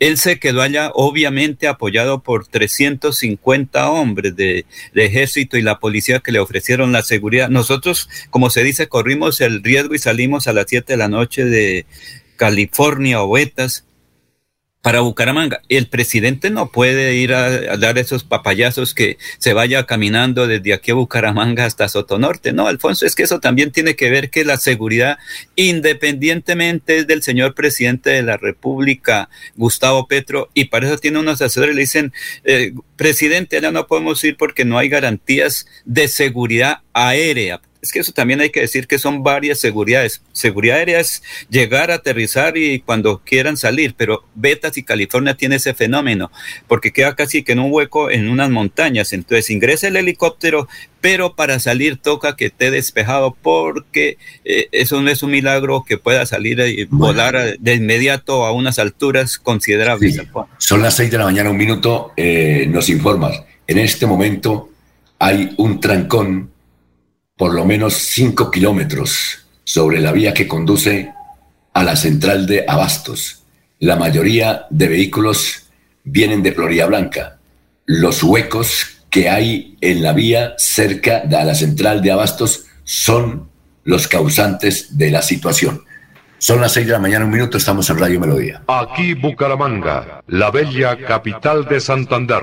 él se quedó allá, obviamente apoyado por 350 hombres de, ejército y la policía que le ofrecieron la seguridad. Nosotros, como se dice, corrimos el riesgo y salimos a las 7 de la noche de California o Betas para Bucaramanga. El presidente no puede ir a, dar esos papayazos que se vaya caminando desde aquí a Bucaramanga hasta Sotonorte. No, Alfonso, es que eso también tiene que ver que la seguridad, independientemente del señor presidente de la República, Gustavo Petro, y para eso tiene unos asesores, le dicen, eh, presidente, ya no podemos ir porque no hay garantías de seguridad aérea es que eso también hay que decir que son varias seguridades. Seguridad aérea es llegar, aterrizar y cuando quieran salir, pero Betas y California tiene ese fenómeno, porque queda casi que en un hueco en unas montañas. Entonces ingresa el helicóptero, pero para salir toca que esté despejado, porque eh, eso no es un milagro que pueda salir y volar de inmediato a unas alturas considerables. Son las seis de la mañana, un minuto, eh, nos informas. En este momento hay un trancón por lo menos 5 kilómetros sobre la vía que conduce a la central de Abastos. La mayoría de vehículos vienen de Florida Blanca. Los huecos que hay en la vía cerca de la central de Abastos son los causantes de la situación. Son las 6 de la mañana, un minuto, estamos en Radio Melodía. Aquí Bucaramanga, la bella capital de Santander.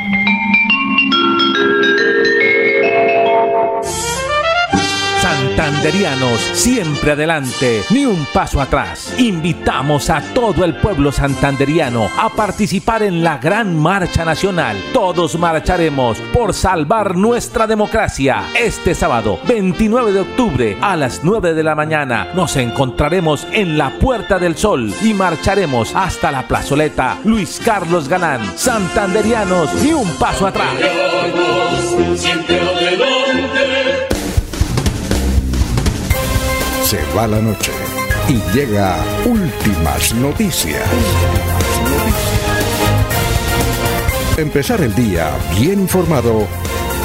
Santanderianos, siempre adelante, ni un paso atrás. Invitamos a todo el pueblo santanderiano a participar en la gran marcha nacional. Todos marcharemos por salvar nuestra democracia. Este sábado, 29 de octubre, a las 9 de la mañana, nos encontraremos en la Puerta del Sol y marcharemos hasta la plazoleta Luis Carlos Galán. Santanderianos, ni un paso atrás. Se va la noche y llega últimas noticias. Empezar el día bien informado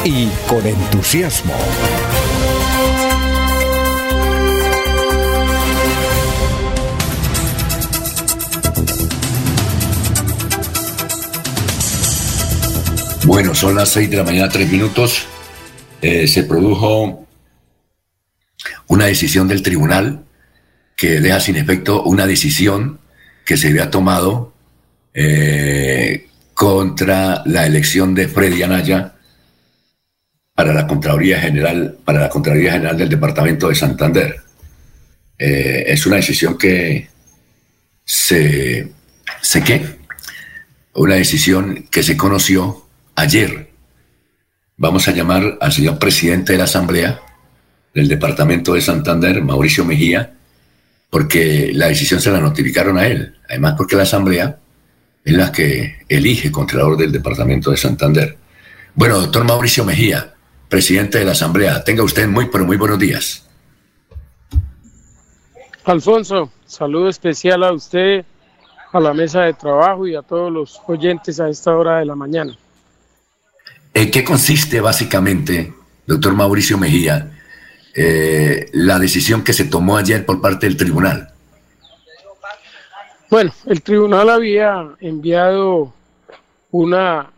y con entusiasmo. Bueno, son las 6 de la mañana, tres minutos. Eh, se produjo una decisión del tribunal que deja sin efecto una decisión que se había tomado eh, contra la elección de Freddy Anaya para la Contraloría General, para la Contraloría General del Departamento de Santander. Eh, es una decisión que se, qué, una decisión que se conoció ayer. Vamos a llamar al señor presidente de la Asamblea del Departamento de Santander, Mauricio Mejía, porque la decisión se la notificaron a él. Además, porque la Asamblea es la que elige Contralor del Departamento de Santander. Bueno, doctor Mauricio Mejía, presidente de la Asamblea, tenga usted muy, pero muy buenos días. Alfonso, saludo especial a usted, a la mesa de trabajo y a todos los oyentes a esta hora de la mañana. ¿En qué consiste básicamente, doctor Mauricio Mejía, eh, la decisión que se tomó ayer por parte del tribunal? Bueno, el tribunal había enviado una,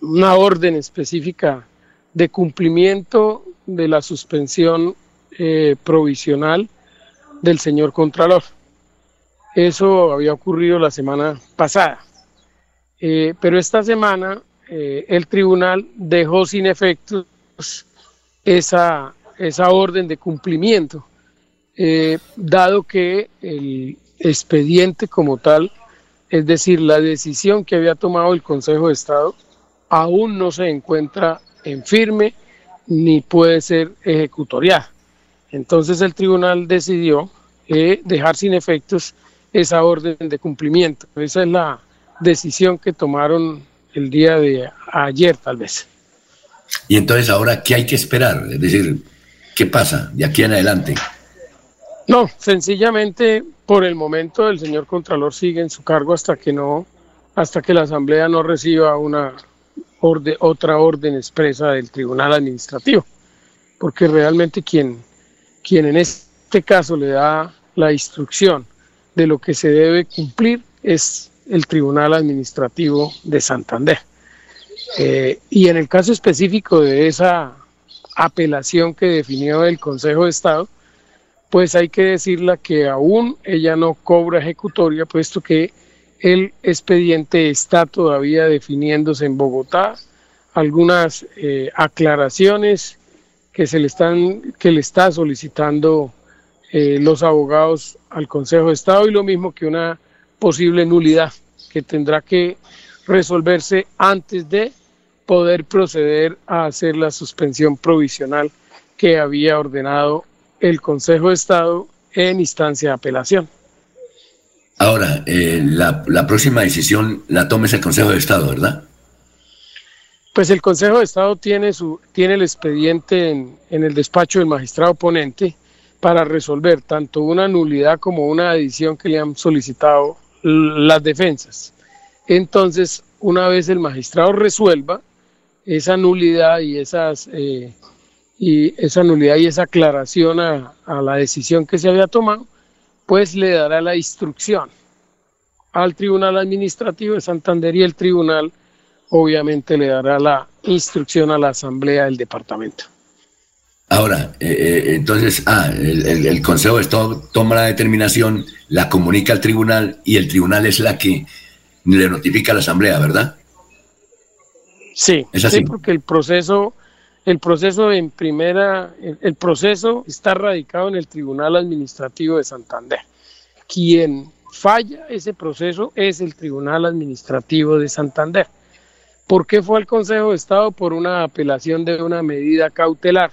una orden específica de cumplimiento de la suspensión eh, provisional del señor Contralor. Eso había ocurrido la semana pasada. Eh, pero esta semana el tribunal dejó sin efectos esa, esa orden de cumplimiento, eh, dado que el expediente como tal, es decir, la decisión que había tomado el Consejo de Estado, aún no se encuentra en firme ni puede ser ejecutoriada. Entonces el tribunal decidió eh, dejar sin efectos esa orden de cumplimiento. Esa es la decisión que tomaron el día de ayer, tal vez. Y entonces ahora, ¿qué hay que esperar? Es decir, ¿Qué pasa de aquí en adelante? No, sencillamente por el momento el señor Contralor sigue en su cargo hasta que no, hasta que la Asamblea no reciba una orde, otra orden expresa del Tribunal Administrativo, porque realmente quien, quien en este caso le da la instrucción de lo que se debe cumplir es el Tribunal Administrativo de Santander. Eh, y en el caso específico de esa apelación que definió el Consejo de Estado, pues hay que decirla que aún ella no cobra ejecutoria, puesto que el expediente está todavía definiéndose en Bogotá. Algunas eh, aclaraciones que se le están que le está solicitando eh, los abogados al Consejo de Estado y lo mismo que una posible nulidad que tendrá que resolverse antes de poder proceder a hacer la suspensión provisional que había ordenado el Consejo de Estado en instancia de apelación. Ahora, eh, la, la, próxima decisión la tome el Consejo de Estado, ¿verdad? Pues el Consejo de Estado tiene, su, tiene el expediente en, en el despacho del magistrado ponente para resolver tanto una nulidad como una adición que le han solicitado las defensas. Entonces, una vez el magistrado resuelva esa nulidad y esas eh, y esa nulidad y esa aclaración a, a, la decisión que se había tomado, pues le dará la instrucción al Tribunal Administrativo de Santander y el Tribunal obviamente le dará la instrucción a la Asamblea del Departamento. Ahora, eh, eh, entonces, ah, el, el, Consejo de Estado toma la determinación, la comunica al tribunal y el tribunal es la que le notifica a la Asamblea, ¿verdad? Sí, ¿Es así? sí porque el proceso, el proceso en primera, el, el, proceso está radicado en el Tribunal Administrativo de Santander. Quien falla ese proceso es el Tribunal Administrativo de Santander. ¿Por qué fue al Consejo de Estado? Por una apelación de una medida cautelar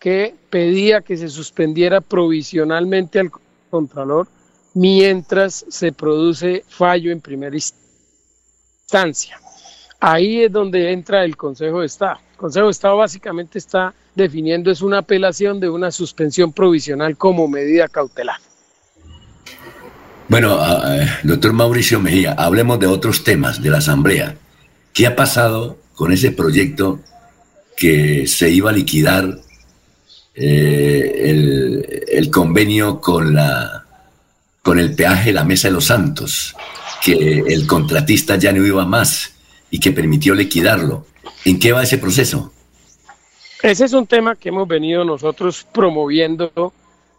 que pedía que se suspendiera provisionalmente al Contralor mientras se produce fallo en primera instancia. Ahí es donde entra el Consejo de Estado. El Consejo de Estado básicamente está definiendo es una apelación de una suspensión provisional como medida cautelar. Bueno, doctor Mauricio Mejía, hablemos de otros temas de la Asamblea. ¿Qué ha pasado con ese proyecto que se iba a liquidar eh, el, convenio con, la, con el peaje La Mesa de los Santos, que el contratista ya no iba más y que permitió liquidarlo. ¿En qué va ese proceso? Ese es un tema que hemos venido nosotros promoviendo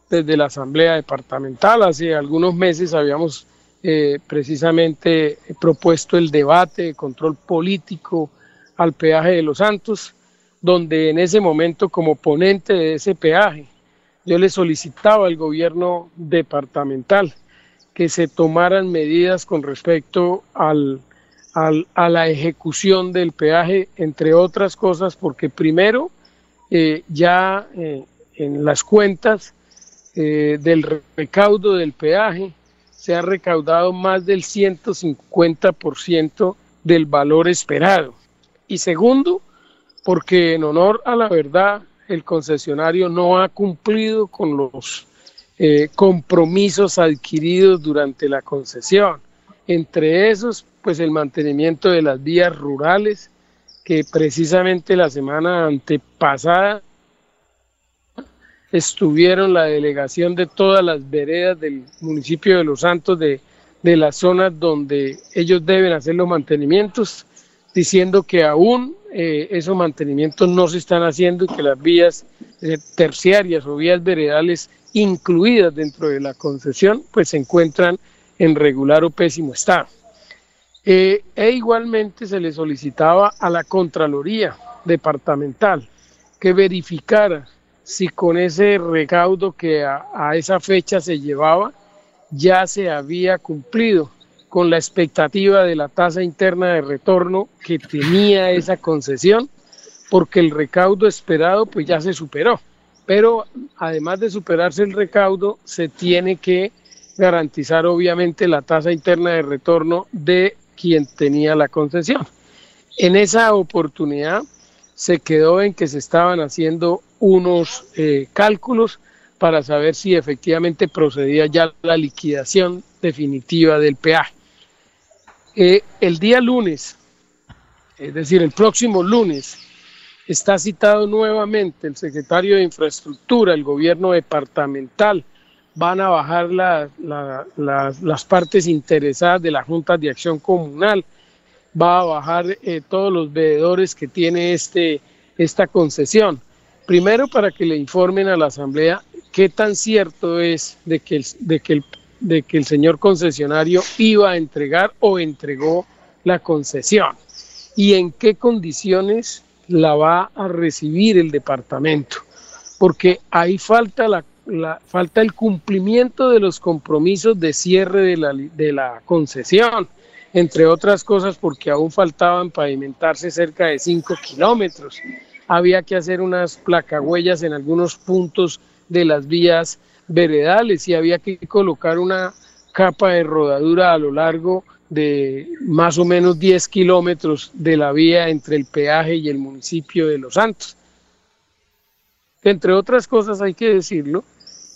desde la Asamblea Departamental. Hace algunos meses habíamos eh, precisamente propuesto el debate de control político al peaje de los Santos donde en ese momento como ponente de ese peaje yo le solicitaba al gobierno departamental que se tomaran medidas con respecto al, al, a la ejecución del peaje, entre otras cosas, porque primero eh, ya eh, en las cuentas eh, del recaudo del peaje se ha recaudado más del 150% del valor esperado. Y segundo, porque en honor a la verdad el concesionario no ha cumplido con los compromisos adquiridos durante la concesión. Entre esos, pues el mantenimiento de las vías rurales, que precisamente la semana antepasada estuvieron la delegación de todas las veredas del municipio de Los Santos de, de las zonas donde ellos deben hacer los mantenimientos, diciendo que aún eh, esos mantenimientos no se están haciendo y que las vías eh, terciarias o vías veredales incluidas dentro de la concesión pues se encuentran en regular o pésimo estado. Eh, e igualmente se le solicitaba a la Contraloría Departamental que verificara si con ese recaudo que a, a esa fecha se llevaba ya se había cumplido con la expectativa de la tasa interna de retorno que tenía esa concesión, porque el recaudo esperado pues ya se superó. Pero además de superarse el recaudo, se tiene que garantizar obviamente la tasa interna de retorno de quien tenía la concesión. En esa oportunidad se quedó en que se estaban haciendo unos eh, cálculos para saber si efectivamente procedía ya la liquidación definitiva del peaje. Eh, el día lunes, es decir, el próximo lunes, está citado nuevamente el secretario de Infraestructura, el gobierno departamental, van a bajar la, la, las partes interesadas de la Junta de Acción Comunal, va a bajar eh, todos los veedores que tiene este, esta concesión. Primero para que le informen a la Asamblea qué tan cierto es de que, el, de, que de que el señor concesionario iba a entregar o entregó la concesión y en qué condiciones la va a recibir el departamento, porque ahí falta, la, la, falta el cumplimiento de los compromisos de cierre de la, de la concesión, entre otras cosas porque aún faltaban pavimentarse cerca de 5 kilómetros. Había que hacer unas placahuellas en algunos puntos de las vías veredales y había que colocar una capa de rodadura a lo largo de más o menos 10 kilómetros de la vía entre el peaje y el municipio de Los Santos. Entre otras cosas hay que decirlo,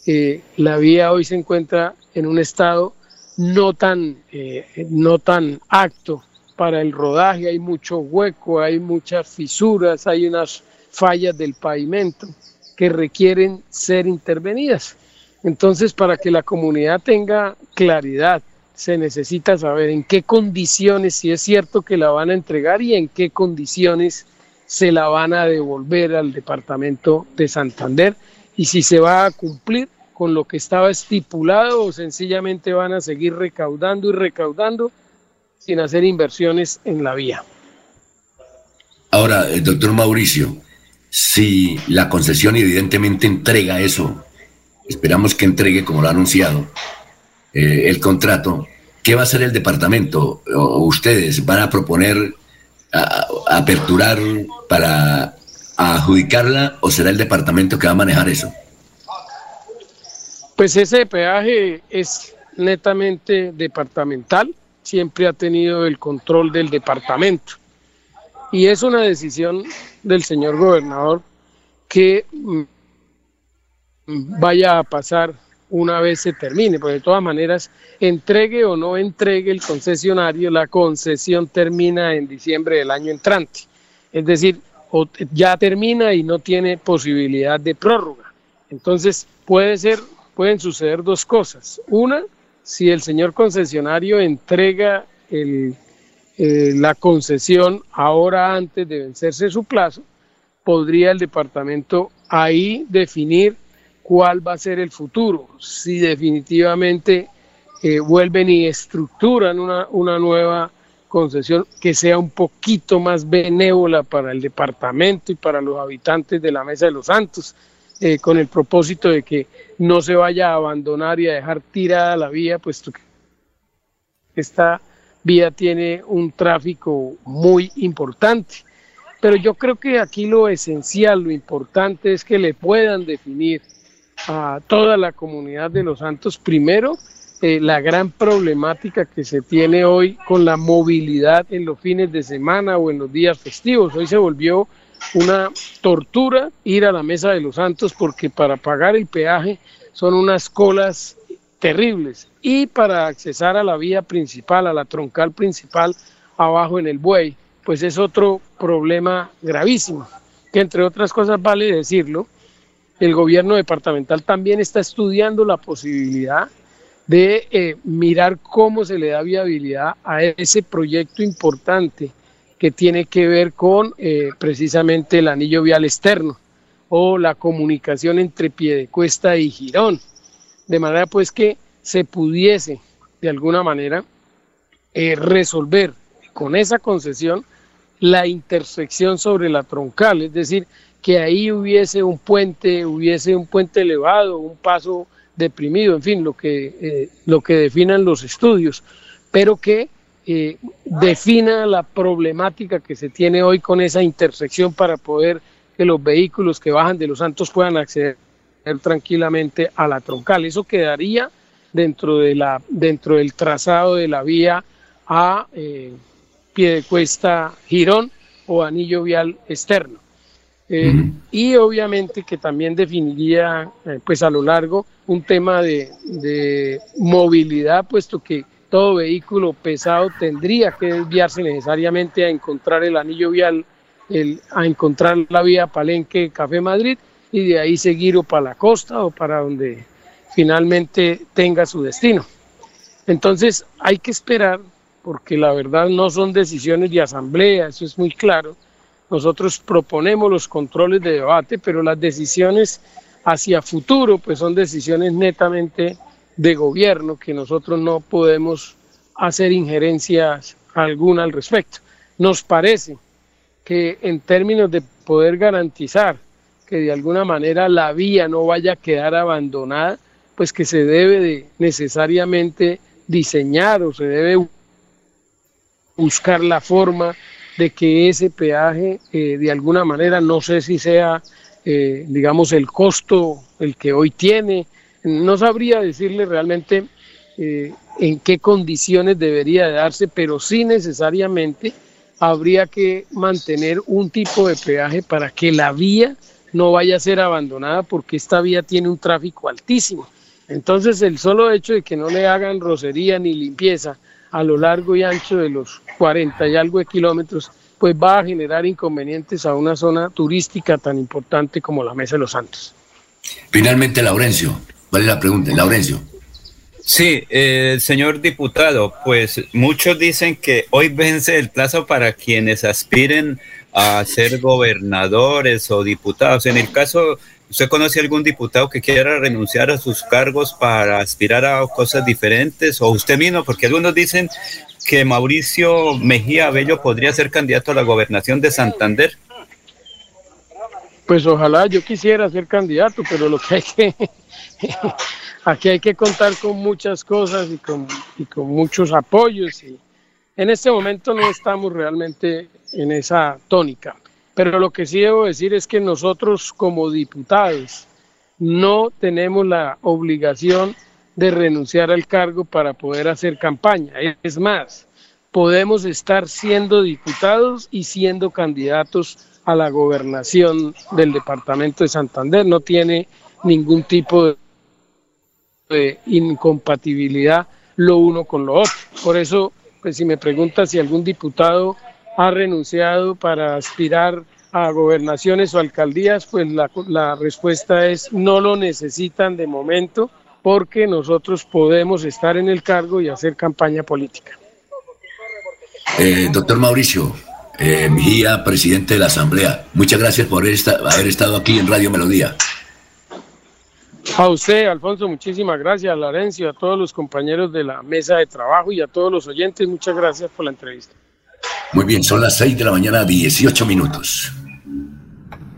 eh, la vía hoy se encuentra en un estado no tan, eh, no tan apto para el rodaje, hay mucho hueco, hay muchas fisuras, hay unas fallas del pavimento que requieren ser intervenidas. Entonces, para que la comunidad tenga claridad, se necesita saber en qué condiciones, si es cierto que la van a entregar y en qué condiciones se la van a devolver al departamento de Santander y si se va a cumplir con lo que estaba estipulado o sencillamente van a seguir recaudando y recaudando sin hacer inversiones en la vía. Ahora, el doctor Mauricio, si la concesión evidentemente entrega eso, esperamos que entregue, como lo ha anunciado, eh, el contrato, ¿qué va a hacer el departamento? ¿O ustedes van a proponer aperturar para adjudicarla o será el departamento que va a manejar eso? Pues ese peaje es netamente departamental, siempre ha tenido el control del departamento. Y es una decisión del señor gobernador que mm, vaya a pasar una vez se termine, porque de todas maneras, entregue o no entregue el concesionario, la concesión termina en diciembre del año entrante. Es decir, ya termina y no tiene posibilidad de prórroga. Entonces, puede ser pueden suceder dos cosas. Una, si el señor concesionario entrega eh, la concesión ahora antes de vencerse su plazo, podría el departamento ahí definir cuál va a ser el futuro, si definitivamente eh, vuelven y estructuran una, una nueva concesión que sea un poquito más benévola para el departamento y para los habitantes de la Mesa de los Santos, eh, con el propósito de que no se vaya a abandonar y a dejar tirada la vía, puesto que esta vía tiene un tráfico muy importante. Pero yo creo que aquí lo esencial, lo importante es que le puedan definir a toda la comunidad de los santos, primero, eh, la gran problemática que se tiene hoy con la movilidad en los fines de semana o en los días festivos. Hoy se volvió una tortura ir a la Mesa de los Santos porque para pagar el peaje son unas colas terribles y para accesar a la vía principal, a la troncal principal abajo en el buey, pues es otro problema gravísimo, que entre otras cosas vale decirlo, el gobierno departamental también está estudiando la posibilidad de eh, mirar cómo se le da viabilidad a ese proyecto importante que tiene que ver con eh, precisamente el anillo vial externo o la comunicación entre Piedecuesta y Girón, de manera pues que se pudiese de alguna manera eh, resolver con esa concesión la intersección sobre la troncal, es decir, que ahí hubiese un puente, hubiese un puente elevado, un paso deprimido, en fin, lo que, eh, lo que definan los estudios, pero que eh, defina la problemática que se tiene hoy con esa intersección para poder que los vehículos que bajan de los Santos puedan acceder tranquilamente a la troncal. Eso quedaría dentro, de la, dentro del trazado de la vía a eh, cuesta Girón o anillo vial externo. Eh, y obviamente que también definiría eh, pues a lo largo un tema de, de movilidad, puesto que todo vehículo pesado tendría que desviarse necesariamente a encontrar el anillo vial, a encontrar la vía Palenque Café Madrid y de ahí seguir o para la costa o para donde finalmente tenga su destino. Entonces hay que esperar porque la verdad no son decisiones de asamblea, eso es muy claro. Nosotros proponemos los controles de debate, pero las decisiones hacia futuro, pues son decisiones netamente de gobierno que nosotros no podemos hacer injerencias alguna al respecto. Nos parece que en términos de poder garantizar que de alguna manera la vía no vaya a quedar abandonada, pues que se debe de necesariamente diseñar o se debe buscar la forma de que ese peaje eh, de alguna manera, no sé si sea, eh, digamos, el costo el que hoy tiene, no sabría decirle realmente eh, en qué condiciones debería darse, pero sí necesariamente habría que mantener un tipo de peaje para que la vía no vaya a ser abandonada porque esta vía tiene un tráfico altísimo. Entonces el solo hecho de que no le hagan rocería ni limpieza a lo largo y ancho de los 40 y algo de kilómetros, pues va a generar inconvenientes a una zona turística tan importante como la Mesa de los Santos. Finalmente, Laurencio, ¿cuál es la pregunta? Laurencio. Sí, eh, señor diputado, pues muchos dicen que hoy vence el plazo para quienes aspiren a ser gobernadores o diputados. En el caso, ¿usted conoce algún diputado que quiera renunciar a sus cargos para aspirar a cosas diferentes? O usted mismo, porque algunos dicen que Mauricio Mejía Bello podría ser candidato a la gobernación de Santander. Pues ojalá yo quisiera ser candidato, pero lo que hay que (laughs) aquí hay que contar con muchas cosas y con, y con muchos apoyos. Y en este momento no estamos realmente en esa tónica. Pero lo que sí debo decir es que nosotros como diputados no tenemos la obligación de renunciar al cargo para poder hacer campaña. Es más, podemos estar siendo diputados y siendo candidatos a la gobernación del departamento de Santander. No tiene ningún tipo de incompatibilidad lo uno con lo otro. Por eso, pues si me pregunta si algún diputado ha renunciado para aspirar a gobernaciones o alcaldías, pues la respuesta es no lo necesitan de momento porque nosotros podemos estar en el cargo y hacer campaña política. Eh, doctor Mauricio, eh, Mejía, presidente de la Asamblea, muchas gracias por haber estado aquí en Radio Melodía. A usted, Alfonso, muchísimas gracias, a Lorenzo, a todos los compañeros de la mesa de trabajo y a todos los oyentes, muchas gracias por la entrevista. Muy bien, son las 6 de la mañana, 18 minutos.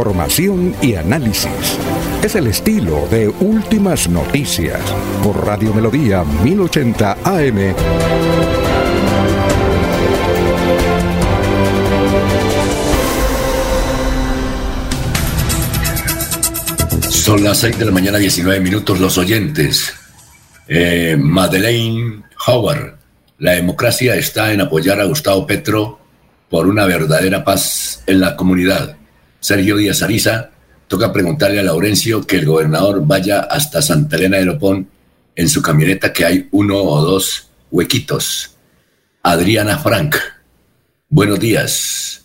Información y análisis. Es el estilo de Últimas Noticias por Radio Melodía 1080 AM. Son las 6 de la mañana, 19 minutos, los oyentes. Eh, Madeleine Howard, la democracia está en apoyar a Gustavo Petro por una verdadera paz en la comunidad. Sergio Díaz Ariza, toca preguntarle a Laurencio que el gobernador vaya hasta Santa Elena de Lopón en su camioneta que hay uno o dos huequitos. Adriana Frank, buenos días.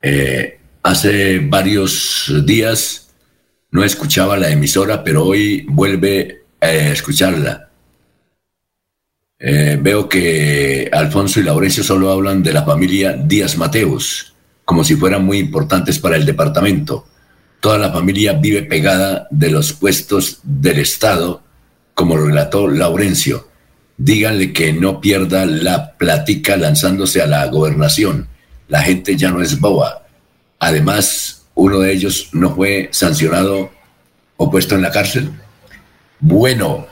Eh, hace varios días no escuchaba la emisora, pero hoy vuelve a escucharla. Eh, veo que Alfonso y Laurencio solo hablan de la familia Díaz Mateos, como si fueran muy importantes para el departamento. Toda la familia vive pegada de los puestos del Estado, como lo relató Laurencio. Díganle que no pierda la plática lanzándose a la gobernación. La gente ya no es boba. Además, uno de ellos no fue sancionado o puesto en la cárcel. Bueno,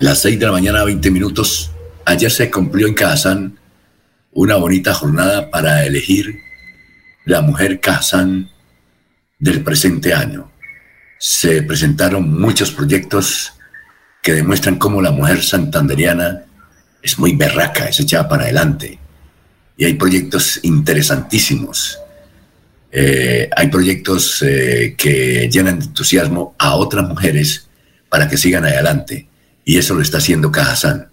las seis de la mañana, 20 minutos. Ayer se cumplió en Kazán una bonita jornada para elegir la mujer Kazán del presente año. Se presentaron muchos proyectos que demuestran cómo la mujer santanderiana es muy berraca, es echada para adelante. y hay proyectos interesantísimos. Eh, hay proyectos eh, que llenan de entusiasmo a otras mujeres para que sigan adelante y eso lo está haciendo Cajazán.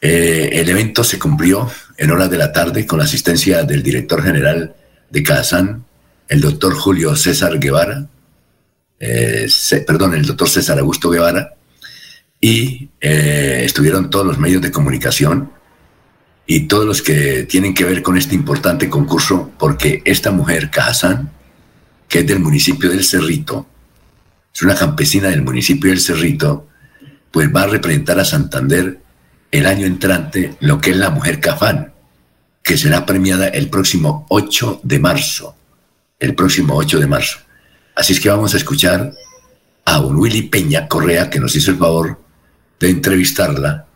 Eh, el evento se cumplió en horas de la tarde con la asistencia del director general de Cajazán, el doctor Julio César Guevara, perdón, el doctor César Augusto Guevara, y estuvieron todos los medios de comunicación, y todos los que tienen que ver con este importante concurso, porque esta mujer, Cajazán, que es del municipio del Cerrito, es una campesina del municipio del Cerrito, pues va a representar a Santander el año entrante lo que es la mujer Cafán, que será premiada el próximo 8 de marzo, el próximo 8 de marzo. Así es que vamos a escuchar a un Willy Peña Correa, que nos hizo el favor de entrevistarla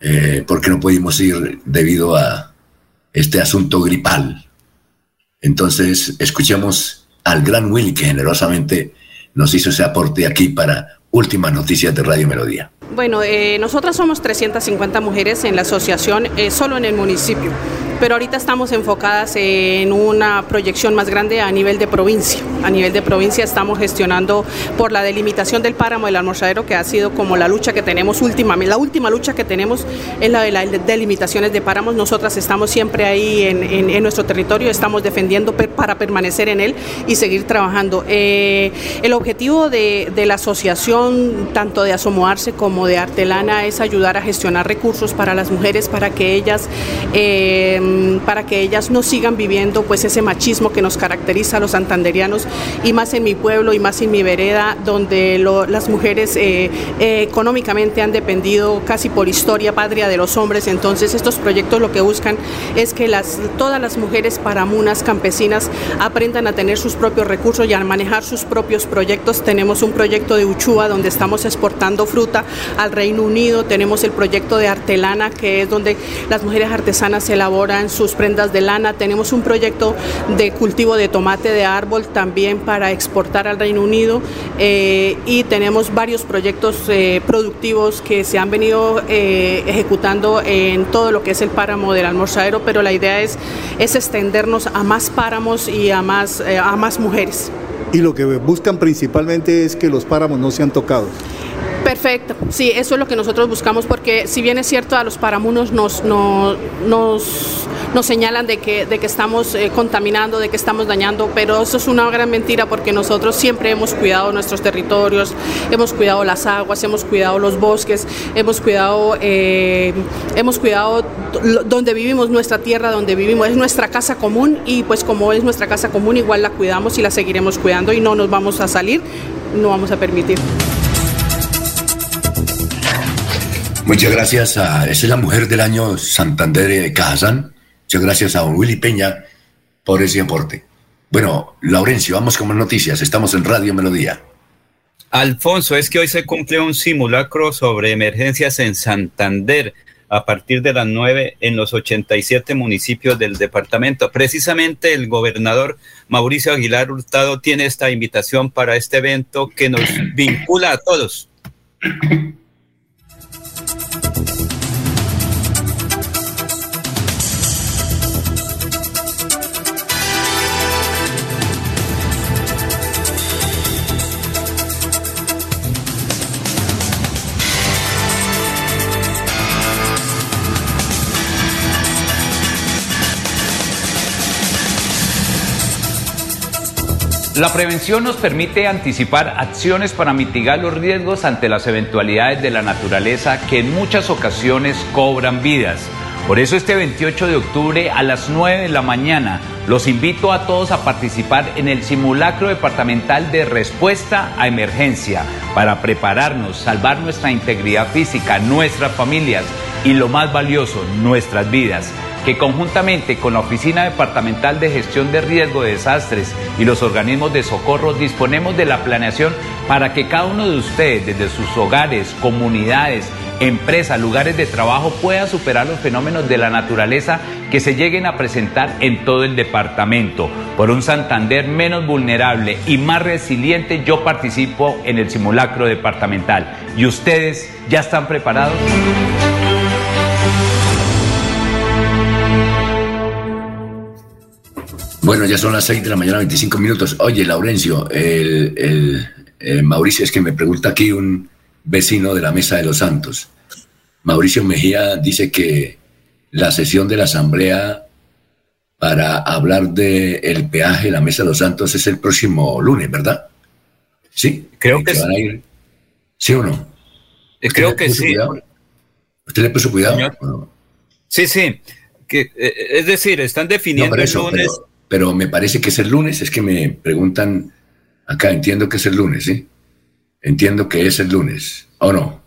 eh, porque no pudimos ir debido a este asunto gripal. Entonces, escuchemos al gran Willy que generosamente nos hizo ese aporte aquí para Últimas Noticias de Radio Melodía. Bueno, eh, nosotras somos 350 mujeres en la asociación, eh, solo en el municipio pero ahorita estamos enfocadas en una proyección más grande a nivel de provincia. A nivel de provincia estamos gestionando por la delimitación del páramo del almorzadero, que ha sido como la lucha que tenemos últimamente. La última lucha que tenemos es la de las delimitaciones de páramos. Nosotras estamos siempre ahí en, nuestro territorio, estamos defendiendo para permanecer en él y seguir trabajando. Eh, el objetivo de, la asociación, tanto de Asomoarse como de Artelana, es ayudar a gestionar recursos para las mujeres, para que ellas... Eh, Em, para que ellas no sigan viviendo pues ese machismo que nos caracteriza a los santanderianos y más en mi pueblo y más en mi vereda donde las mujeres eh, eh, económicamente han dependido casi por historia patria de los hombres. Entonces estos proyectos lo que buscan es que todas las mujeres paramunas campesinas aprendan a tener sus propios recursos y a manejar sus propios proyectos. Tenemos un proyecto de Uchua donde estamos exportando fruta al Reino Unido. Tenemos el proyecto de Artelana que es donde las mujeres artesanas elaboran sus prendas de lana. Tenemos un proyecto de cultivo de tomate de árbol también para exportar al Reino Unido eh, y tenemos varios proyectos eh, productivos que se han venido eh, ejecutando en todo lo que es el páramo del almorzadero, pero la idea es, es extendernos a más páramos y a más, a más mujeres. Y lo que buscan principalmente es que los páramos no sean tocados. Perfecto, sí, eso es lo que nosotros buscamos porque si bien es cierto a los paramunos nos, nos, nos, señalan de que, de que estamos eh, contaminando, de que estamos dañando, pero eso es una gran mentira porque nosotros siempre hemos cuidado nuestros territorios, hemos cuidado las aguas, hemos cuidado los bosques, hemos cuidado, eh, hemos cuidado donde vivimos, nuestra tierra donde vivimos, es nuestra casa común y pues como es nuestra casa común igual la cuidamos y la seguiremos cuidando y no nos vamos a salir, no vamos a permitir. Muchas gracias a. Esa es la mujer del año Santander de Cajazán. Muchas gracias a Willy Peña por ese aporte. Bueno, Laurencio, vamos con más noticias. Estamos en Radio Melodía. Alfonso, es que hoy se cumple un simulacro sobre emergencias en Santander a partir de las 9 en los 87 municipios del departamento. Precisamente el gobernador Mauricio Aguilar Hurtado tiene esta invitación para este evento que nos vincula a todos. La prevención nos permite anticipar acciones para mitigar los riesgos ante las eventualidades de la naturaleza que en muchas ocasiones cobran vidas. Por eso este 28 de octubre a las 9 de la mañana los invito a todos a participar en el simulacro departamental de respuesta a emergencia para prepararnos, salvar nuestra integridad física, nuestras familias y lo más valioso, nuestras vidas que conjuntamente con la Oficina Departamental de Gestión de Riesgo de Desastres y los organismos de socorro disponemos de la planeación para que cada uno de ustedes, desde sus hogares, comunidades, empresas, lugares de trabajo, pueda superar los fenómenos de la naturaleza que se lleguen a presentar en todo el departamento. Por un Santander menos vulnerable y más resiliente, yo participo en el simulacro departamental. ¿Y ustedes ya están preparados? Bueno, ya son las 6 de la mañana, 25 minutos. Oye, Laurencio, el, el, eh, Mauricio, es que me pregunta aquí un vecino de la Mesa de los Santos. Mauricio Mejía dice que la sesión de la Asamblea para hablar del el peaje de la Mesa de los Santos es el próximo lunes, ¿verdad? Sí, creo que, sí. ¿Sí o no? Eh, creo que sí. ¿Usted le puso cuidado? Sí, sí. Que, eh, es decir, están definiendo el lunes. Pero, me parece que es el lunes, es que me preguntan acá, entiendo que es el lunes, ¿sí? Entiendo que es el lunes, ¿o no?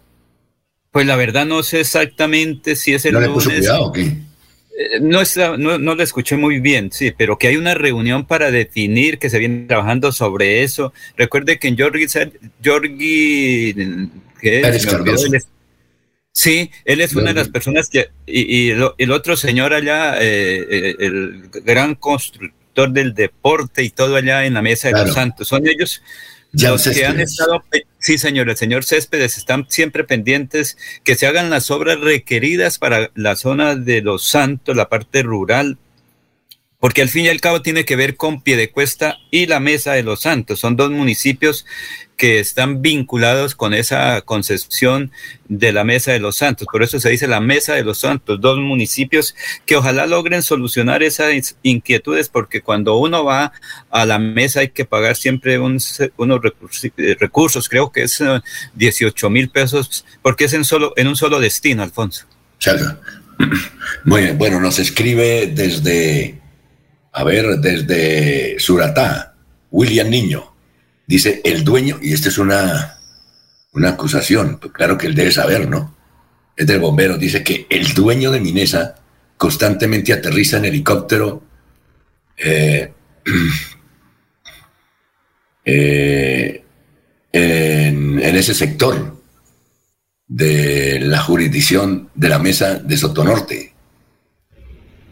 Pues la verdad no sé exactamente si es el lunes. ¿No le puso cuidado o qué? Eh, no, está, no, no lo escuché muy bien, sí, pero que hay una reunión para definir que se viene trabajando sobre eso. Recuerde que en Jorgi, Jorgi ¿qué es? Sí, él es una de las personas que, y, el otro señor allá, eh, eh, el gran constructor del deporte y todo allá en la mesa de los santos, son ellos los que han estado, sí señor, el señor Céspedes, están siempre pendientes que se hagan las obras requeridas para la zona de los santos, la parte rural, porque al fin y al cabo tiene que ver con Piedecuesta y la Mesa de los Santos. Son dos municipios que están vinculados con esa concepción de la Mesa de los Santos. Por eso se dice la Mesa de los Santos, dos municipios que ojalá logren solucionar esas inquietudes, porque cuando uno va a la mesa hay que pagar siempre unos recursos, creo que es 18 eh, mil pesos, porque es en, solo, en un solo destino, Alfonso. (clears throat) Muy bien, bueno, nos escribe desde a ver, desde Suratá, William Niño, dice el dueño, y esta es una, una acusación, pues claro que él debe saber, ¿no? Es del bombero, dice que el dueño de Minesa constantemente aterriza en helicóptero eh, (clears throat) eh, en, en ese sector de la jurisdicción de la mesa de Sotonorte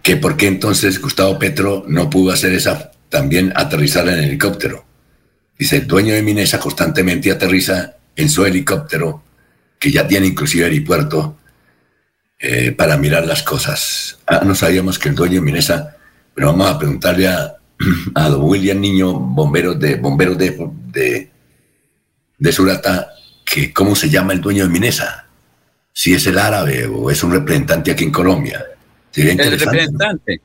que por qué entonces Gustavo Petro no pudo hacer esa también aterrizar en helicóptero. Dice, el dueño de Minesa constantemente aterriza en su helicóptero, que ya tiene inclusive aeropuerto, eh, para mirar las cosas. Ah, no sabíamos que el dueño de Minesa, pero vamos a preguntarle a, (clears throat) don William Niño, bombero de, bomberos de, de, de Surata, que cómo se llama el dueño de Minesa, si es el árabe o es un representante aquí en Colombia. El representante.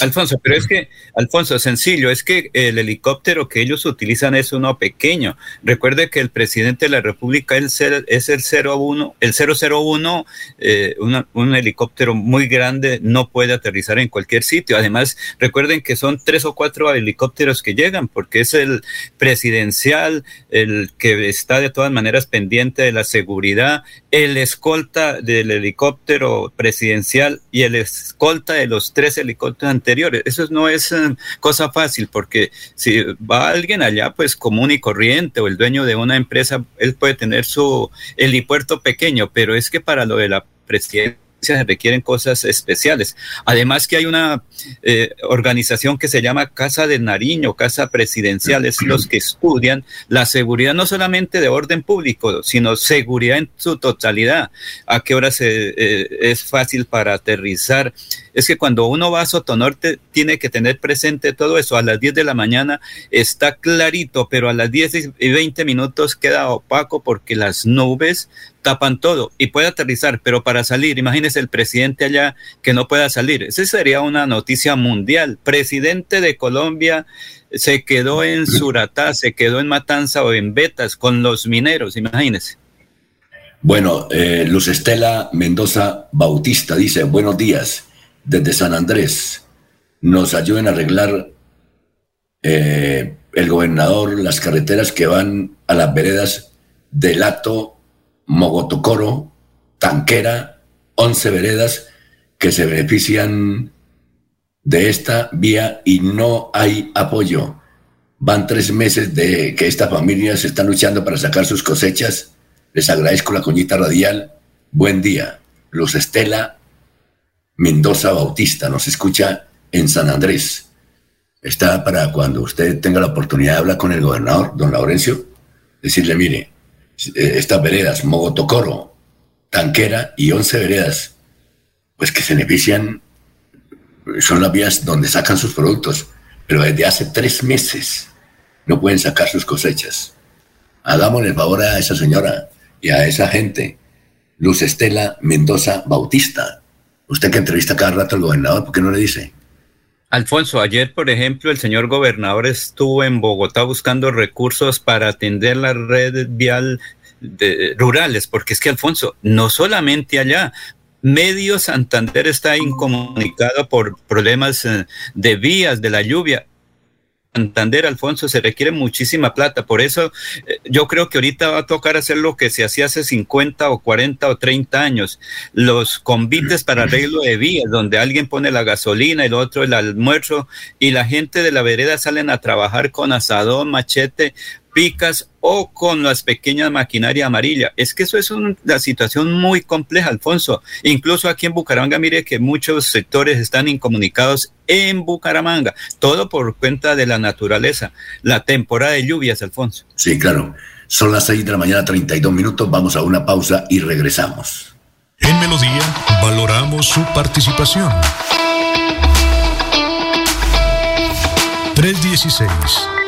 Alfonso, pero es que, Alfonso, sencillo, es que el helicóptero que ellos utilizan es uno pequeño. Recuerde que el presidente de la República es el, es el 01, el 001, eh, un helicóptero muy grande, no puede aterrizar en cualquier sitio. Además, recuerden que son tres o cuatro helicópteros que llegan, porque es el presidencial, el que está de todas maneras pendiente de la seguridad, el escolta del helicóptero presidencial y el escolta de los tres helicópteros anteriores. Eso no es eh, cosa fácil porque si va alguien allá, pues común y corriente o el dueño de una empresa, él puede tener su helipuerto pequeño, pero es que para lo de la presidencia se requieren cosas especiales. Además que hay una eh, organización que se llama Casa de Nariño, Casa Presidencial, es los que estudian la seguridad no solamente de orden público, sino seguridad en su totalidad. A qué hora se, eh, es fácil para aterrizar. Es que cuando uno va a Sotonorte tiene que tener presente todo eso. A las 10 de la mañana está clarito, pero a las 10 y 20 minutos queda opaco porque las nubes tapan todo y puede aterrizar, pero para salir, imagínese el presidente allá que no pueda salir. Esa sería una noticia mundial. Presidente de Colombia se quedó en Suratá, se quedó en Matanza o en Betas con los mineros, imagínese. Bueno, eh, Luz Estela Mendoza Bautista dice, buenos días, desde San Andrés. Nos ayuden a arreglar eh, el gobernador las carreteras que van a las veredas del Lato Mogotocoro, Tanquera, 11 veredas que se benefician de esta vía y no hay apoyo. Van tres meses de que estas familias están luchando para sacar sus cosechas. Les agradezco la coñita radial. Buen día. Luz Estela Mendoza Bautista nos escucha en San Andrés. Está para cuando usted tenga la oportunidad de hablar con el gobernador, don Laurencio, decirle, mire, eh, estas veredas, Mogotocoro, Tanquera y 11 veredas, pues que se benefician, son las vías donde sacan sus productos, pero desde hace tres meses no pueden sacar sus cosechas. Hagámosle el favor a esa señora y a esa gente. Luz Estela Mendoza Bautista. Usted que entrevista cada rato al gobernador, ¿por qué no le dice? Alfonso, ayer, por ejemplo, el señor gobernador estuvo en Bogotá buscando recursos para atender la red vial de, rurales, porque es que, Alfonso, no solamente allá, Medio Santander está incomunicado por problemas eh, de vías, de la lluvia. Santander, Alfonso, se requiere muchísima plata. Por eso eh, yo creo que ahorita va a tocar hacer lo que se hacía hace 50 o 40 o 30 años. Los convites para arreglo de vías, donde alguien pone la gasolina, el otro el almuerzo, y la gente de la vereda salen a trabajar con asadón, machete, picas o con las pequeñas maquinaria amarilla. Es que eso es una situación muy compleja, Alfonso. Incluso aquí en Bucaramanga, mire que muchos sectores están incomunicados en Bucaramanga, todo por cuenta de la naturaleza, la temporada de lluvias, Alfonso. Sí, claro. Son las 6 de la mañana, 32 minutos. Vamos a una pausa y regresamos. En Melodía valoramos su participación. 316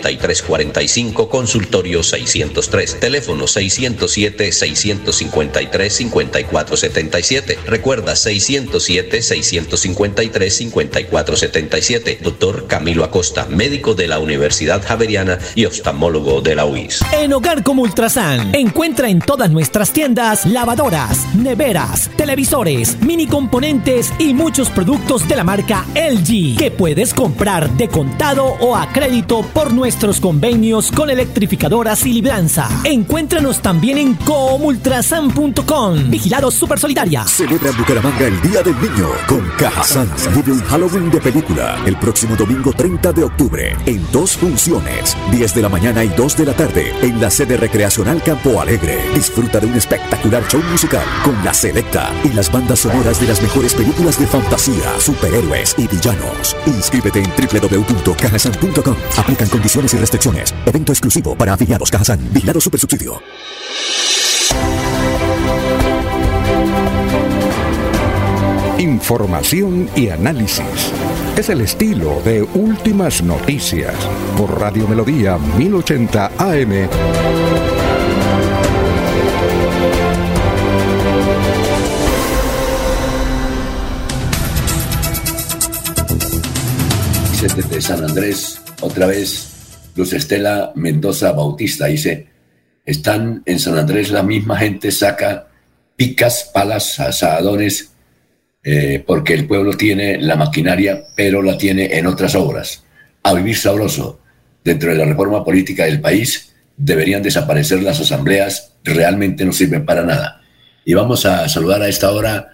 3345, consultorio 603, teléfono 607-653-5477. Recuerda 607-653-5477. Doctor Camilo Acosta, médico de la Universidad Javeriana y oftalmólogo de la UIS. En Hogar como Ultrasan, encuentra en todas nuestras tiendas lavadoras, neveras, televisores, mini componentes y muchos productos de la marca LG que puedes comprar de contado o a crédito por nuestra nuestros convenios con electrificadoras y libranza. Encuéntranos también en comultrasan.com. Vigilado Super Solidaria. Celebra en Bucaramanga el Día del Niño con Cajazán. Vive un Halloween de película el próximo domingo 30 de octubre en dos funciones, 10 de la mañana y 2 de la tarde en la sede recreacional Campo Alegre. Disfruta de un espectacular show musical con la selecta y las bandas sonoras de las mejores películas de fantasía, superhéroes y villanos. Inscríbete en www.cajasan.com. Aplican condiciones y restricciones. Evento exclusivo para afiliados Cajazán. Vigilado Subsidio. Información y análisis. Es el estilo de Últimas Noticias por Radio Melodía 1080 AM. Desde San Andrés, otra vez Luz Estela Mendoza Bautista dice, están en San Andrés la misma gente saca picas, palas, asadones, eh, porque el pueblo tiene la maquinaria, pero la tiene en otras obras. A vivir sabroso. Dentro de la reforma política del país deberían desaparecer las asambleas, realmente no sirven para nada. Y vamos a saludar a esta hora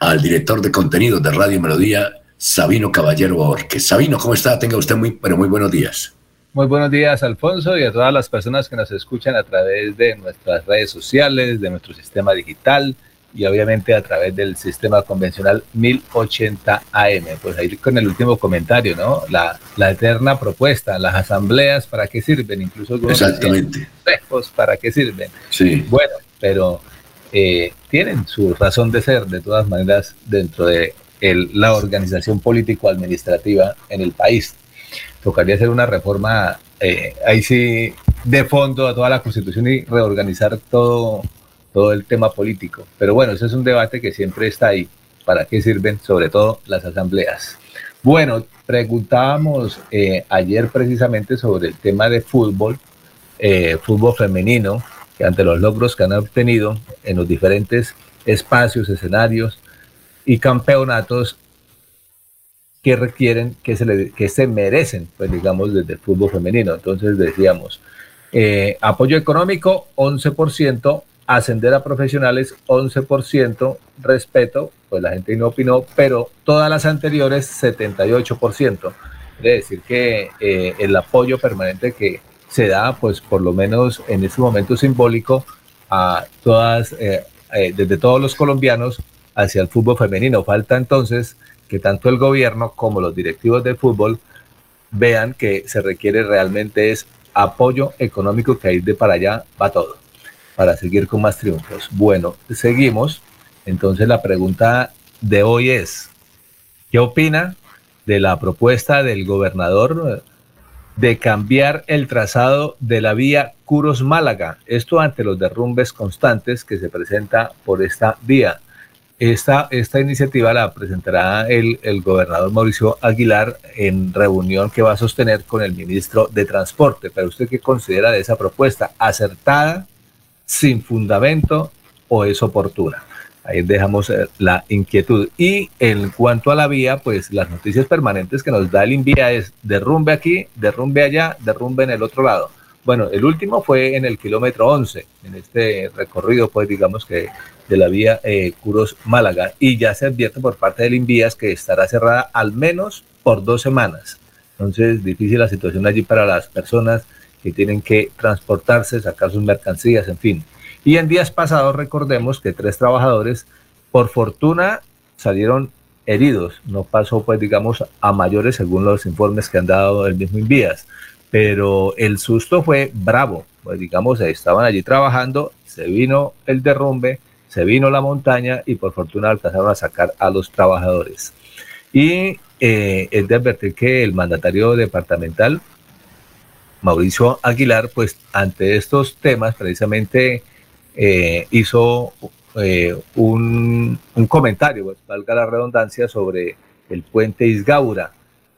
al director de contenidos de Radio Melodía, Sabino Caballero Borges. Sabino, ¿cómo está? Tenga usted muy, pero muy buenos días. Muy buenos días, Alfonso, y a todas las personas que nos escuchan a través de nuestras redes sociales, de nuestro sistema digital y obviamente a través del sistema convencional 1080 AM. Pues ahí con el último comentario, ¿no? La, la eterna propuesta, las asambleas, ¿para qué sirven? Incluso Exactamente. ¿para qué sirven? Sí. Bueno, pero eh, tienen su razón de ser, de todas maneras, dentro de la organización político-administrativa en el país tocaría hacer una reforma, eh, ahí sí, de fondo a toda la constitución y reorganizar todo, todo el tema político. Pero bueno, ese es un debate que siempre está ahí. ¿Para qué sirven sobre todo las asambleas? Bueno, preguntábamos eh, ayer precisamente sobre el tema de fútbol, eh, fútbol femenino, que ante los logros que han obtenido en los diferentes espacios, escenarios y campeonatos que requieren, que se, le, que se merecen, pues digamos, desde el fútbol femenino. Entonces decíamos, eh, apoyo económico 11%, ascender a profesionales 11%, respeto, pues la gente no opinó, pero todas las anteriores 78%. Quiere decir que eh, el apoyo permanente que se da, pues por lo menos en este momento simbólico, a todas, eh, desde todos los colombianos hacia el fútbol femenino. Falta entonces que tanto el gobierno como los directivos del fútbol vean que se requiere realmente es apoyo económico que ahí de para allá va todo, para seguir con más triunfos. Bueno, seguimos. Entonces la pregunta de hoy es, ¿qué opina de la propuesta del gobernador de cambiar el trazado de la vía Curos Málaga? Esto ante los derrumbes constantes que se presenta por esta vía. Esta, esta iniciativa la presentará el, el, gobernador Mauricio Aguilar en reunión que va a sostener con el ministro de Transporte. Pero usted qué considera de esa propuesta? ¿Acertada, sin fundamento o es oportuna? Ahí dejamos eh, la inquietud. Y en cuanto a la vía, pues las noticias permanentes que nos da el INVIA es derrumbe aquí, derrumbe allá, derrumbe en el otro lado. Bueno, el último fue en el kilómetro 11, en este recorrido, pues digamos que de la vía eh, Curos Málaga y ya se advierte por parte del Invías que estará cerrada al menos por dos semanas. Entonces, difícil la situación allí para las personas que tienen que transportarse, sacar sus mercancías, en fin. Y en días pasados recordemos que tres trabajadores, por fortuna, salieron heridos. No pasó, pues, digamos, a mayores según los informes que han dado el mismo Invías. Pero el susto fue bravo. Pues, digamos, estaban allí trabajando, se vino el derrumbe, se vino la montaña y por fortuna alcanzaron a sacar a los trabajadores. Y eh, es de advertir que el mandatario departamental, Mauricio Aguilar, pues ante estos temas precisamente eh, hizo eh, un, comentario, pues, valga la redundancia, sobre el puente Isgaura.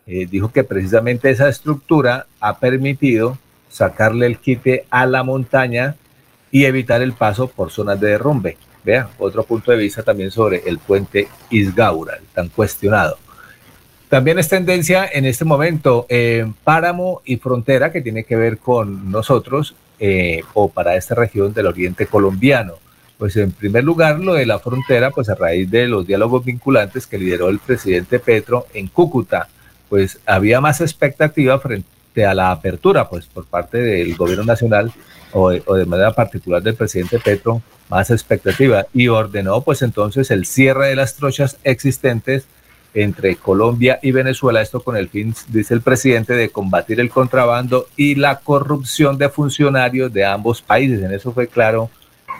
dijo que precisamente esa estructura ha permitido sacarle el quite a la montaña y evitar el paso por zonas de derrumbe. Vea, otro punto de vista también sobre el puente Isgaura, tan cuestionado. También es tendencia en este momento en páramo y frontera que tiene que ver con nosotros eh, o para esta región del oriente colombiano. Pues en primer lugar, lo de la frontera, pues a raíz de los diálogos vinculantes que lideró el presidente Petro en Cúcuta, pues había más expectativa frente a la apertura, pues por parte del gobierno nacional o de manera particular del presidente Petro más expectativa y ordenó pues entonces el cierre de las trochas existentes entre Colombia y Venezuela, esto con el fin, dice el presidente, de combatir el contrabando y la corrupción de funcionarios de ambos países. En eso fue claro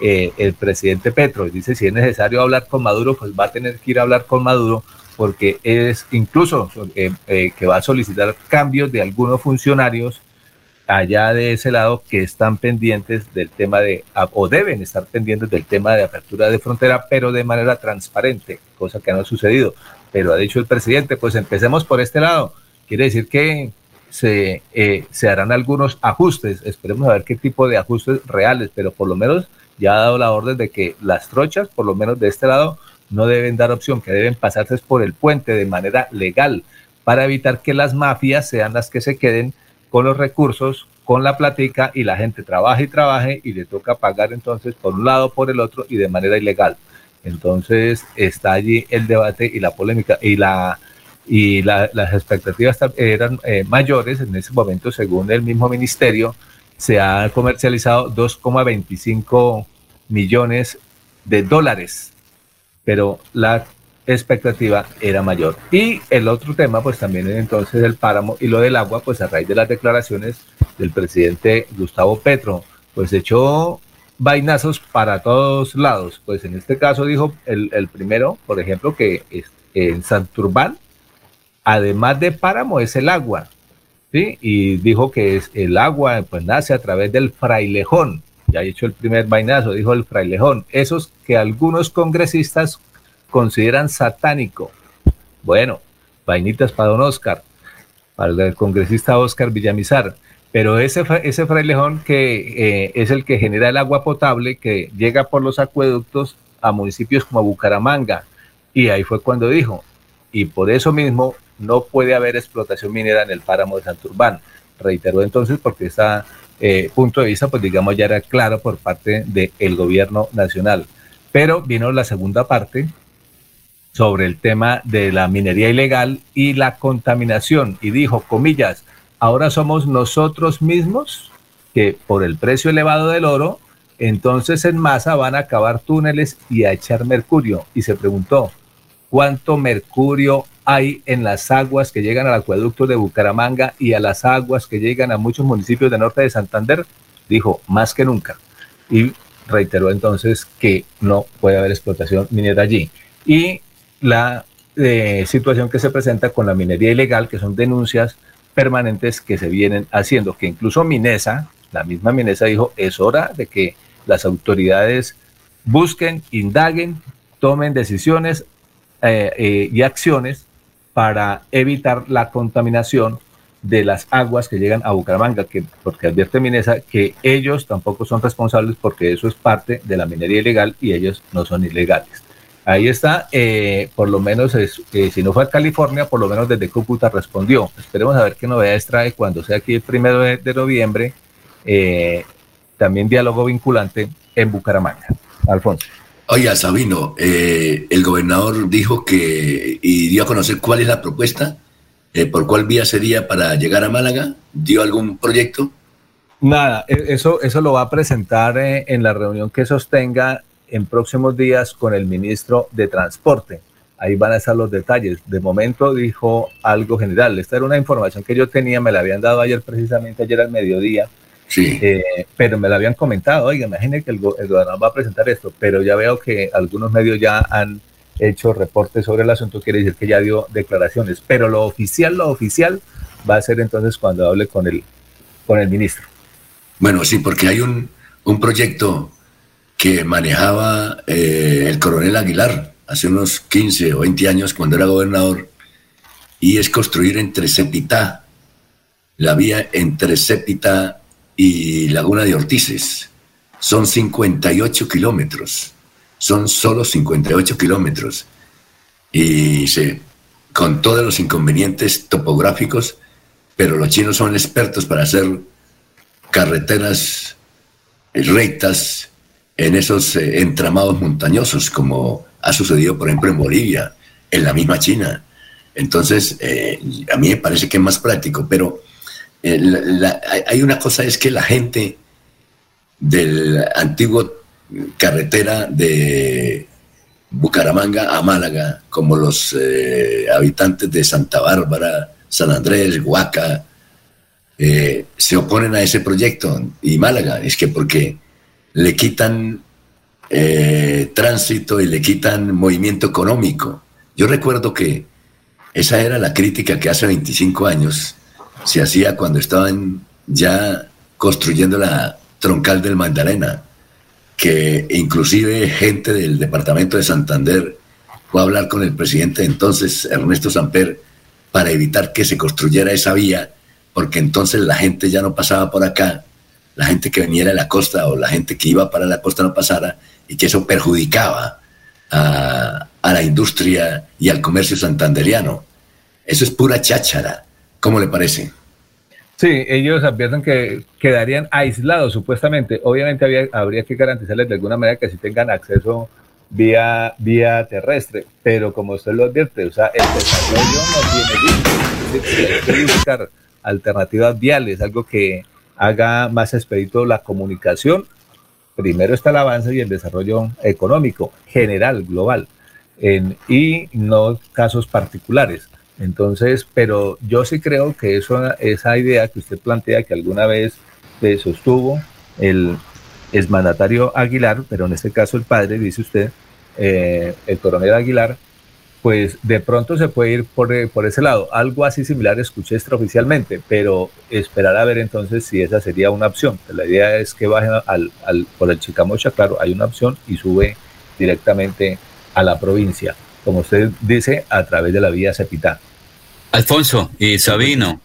eh, el presidente Petro. Dice, si es necesario hablar con Maduro, pues va a tener que ir a hablar con Maduro porque es incluso eh, eh, que va a solicitar cambios de algunos funcionarios allá de ese lado que están pendientes del tema de, o deben estar pendientes del tema de apertura de frontera, pero de manera transparente, cosa que no ha sucedido. Pero ha dicho el presidente, pues empecemos por este lado. Quiere decir que se, eh, se harán algunos ajustes, esperemos a ver qué tipo de ajustes reales, pero por lo menos ya ha dado la orden de que las trochas, por lo menos de este lado, no deben dar opción, que deben pasarse por el puente de manera legal para evitar que las mafias sean las que se queden con los recursos, con la platica y la gente trabaja y trabaje y le toca pagar entonces por un lado, por el otro y de manera ilegal. Entonces está allí el debate y la polémica y la y las expectativas eran eh, mayores en ese momento, según el mismo ministerio, se ha comercializado 2,25 millones de dólares, pero la expectativa era mayor. Y el otro tema, pues también entonces el páramo y lo del agua, pues a raíz de las declaraciones del presidente Gustavo Petro, pues echó vainazos para todos lados. Pues en este caso dijo el, el primero, por ejemplo, que en Santurbán, además de páramo, es el agua. ¿sí? Y dijo que es el agua pues nace a través del frailejón. Ya ha hecho el primer vainazo, dijo el frailejón. Esos que algunos congresistas consideran satánico. Bueno, vainitas para don Oscar, para el congresista Oscar Villamizar. pero ese, ese frailejón que eh, es el que genera el agua potable que llega por los acueductos a municipios como Bucaramanga. Y ahí fue cuando dijo, y por eso mismo no puede haber explotación minera en el páramo de Santurbán. Reiteró entonces porque ese eh, punto de vista, pues digamos, ya era claro por parte del gobierno nacional. Pero vino la segunda parte sobre el tema de la minería ilegal y la contaminación y dijo, comillas, ahora somos nosotros mismos que por el precio elevado del oro, entonces en masa van a cavar túneles y a echar mercurio. Y se preguntó, ¿cuánto mercurio hay en las aguas que llegan al acueducto de Bucaramanga y a las aguas que llegan a muchos municipios del norte de Santander? Dijo, más que nunca. Y reiteró entonces que no puede haber explotación minera allí. Y la eh, situación que se presenta con la minería ilegal, que son denuncias permanentes que se vienen haciendo, que incluso Minesa, la misma Minesa dijo, es hora de que las autoridades busquen, indaguen, tomen decisiones eh, eh, y acciones para evitar la contaminación de las aguas que llegan a Bucaramanga, que, porque advierte Minesa que ellos tampoco son responsables porque eso es parte de la minería ilegal y ellos no son ilegales. Ahí está, eh, por lo menos, es, eh, si no fue a California, por lo menos desde Cúcuta respondió. Esperemos a ver qué novedades trae cuando sea aquí el primero de, noviembre. Eh, también diálogo vinculante en Bucaramanga. Alfonso. Oiga, Sabino, el gobernador dijo que y dio a conocer cuál es la propuesta, por cuál vía sería para llegar a Málaga. ¿Dio algún proyecto? Nada, e, eso, eso lo va a presentar en la reunión que sostenga en próximos días con el ministro de Transporte. Ahí van a estar los detalles. De momento dijo algo general. Esta era una información que yo tenía, me la habían dado ayer precisamente, ayer al mediodía. Sí. Eh, pero me la habían comentado, oiga, imagínense que el, gobernador va a presentar esto, pero ya veo que algunos medios ya han hecho reportes sobre el asunto, quiere decir que ya dio declaraciones, pero lo oficial, lo oficial va a ser entonces cuando hable con el, con el ministro. Bueno, sí, porque hay un, un proyecto que manejaba eh, el coronel Aguilar hace unos 15 o 20 años cuando era gobernador, y es construir entre Cepitá, la vía entre Cepitá y Laguna de Ortices. Son 58 kilómetros, son solo 58 kilómetros. Y se, con todos los inconvenientes topográficos, pero los chinos son expertos para hacer carreteras rectas en esos eh, entramados montañosos, como ha sucedido, por ejemplo, en Bolivia, en la misma China. Entonces, eh, a mí me parece que es más práctico, pero eh, hay una cosa, es que la gente del antiguo carretera de Bucaramanga a Málaga, como los habitantes de Santa Bárbara, San Andrés, Huaca, se oponen a ese proyecto. Y Málaga, es que porque le quitan eh, tránsito y le quitan movimiento económico. Yo recuerdo que esa era la crítica que hace 25 años se hacía cuando estaban ya construyendo la troncal del Magdalena, que inclusive gente del departamento de Santander fue a hablar con el presidente entonces, Ernesto Samper, para evitar que se construyera esa vía, porque entonces la gente ya no pasaba por acá la gente que veniera de la costa o la gente que iba para la costa no pasara y que eso perjudicaba a, la industria y al comercio santanderiano. Eso es pura cháchara. ¿Cómo le parece? Sí, ellos advierten que quedarían aislados supuestamente. Obviamente habría que garantizarles de alguna manera que si tengan acceso vía, vía terrestre, pero como usted lo advierte, o sea, el desarrollo no tiene límites. Hay que buscar alternativas viales, algo que haga más expedito la comunicación. Primero está el avance y el desarrollo económico general, global, y no casos particulares. Entonces, pero yo sí creo que eso, esa idea que usted plantea, que alguna vez sostuvo el exmandatario Aguilar, pero en este caso el padre, dice usted, eh, el coronel Aguilar, pues de pronto se puede ir por, eh, por, ese lado. Algo así similar escuché extraoficialmente, pero esperar a ver entonces si esa sería una opción. La idea es que baje al, al, por el Chicamocha, claro, hay una opción y sube directamente a la provincia, como usted dice, a través de la vía Cepitá. Alfonso y Sabino,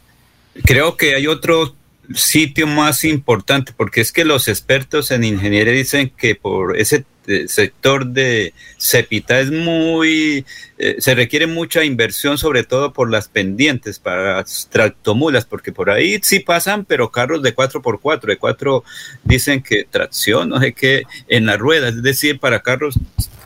creo que hay otro sitio más importante, porque es que los expertos en ingeniería dicen que por ese eh, sector de Cepita es muy, eh, se requiere mucha inversión, sobre todo por las pendientes para las tractomulas, porque por ahí sí pasan, pero carros de 4x4, de 4 dicen que tracción, no sé qué, en la rueda, es decir, para carros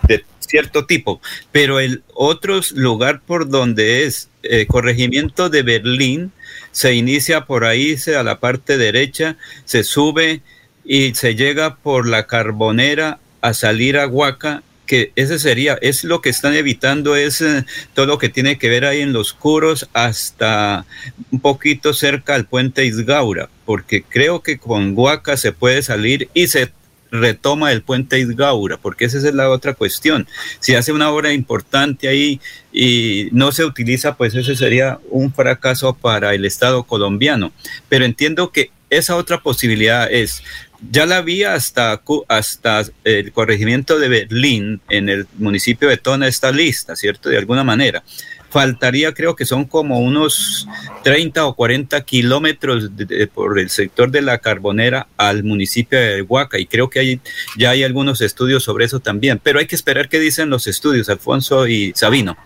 de cierto tipo. Pero el otro lugar por donde es eh, corregimiento de Berlín, se inicia por ahí, se, a la parte derecha, se sube y se llega por la carbonera a salir a Huaca, que ese sería, es lo que están evitando, es eh, todo lo que tiene que ver ahí en los curos hasta un poquito cerca al puente Isgaura, porque creo que con Huaca se puede salir y se retoma el puente Isgaura, porque esa es la otra cuestión. Si hace una obra importante ahí y no se utiliza, pues ese sería un fracaso para el Estado colombiano. Pero entiendo que esa otra posibilidad es, ya la había hasta, hasta el corregimiento de Berlín, en el municipio de Tona está lista, ¿cierto? De alguna manera faltaría, creo que son como unos 30 o 40 kilómetros por el sector de la Carbonera al municipio de Huaca y creo que hay, ya hay algunos estudios sobre eso también, pero hay que esperar qué dicen los estudios, Alfonso y Sabino.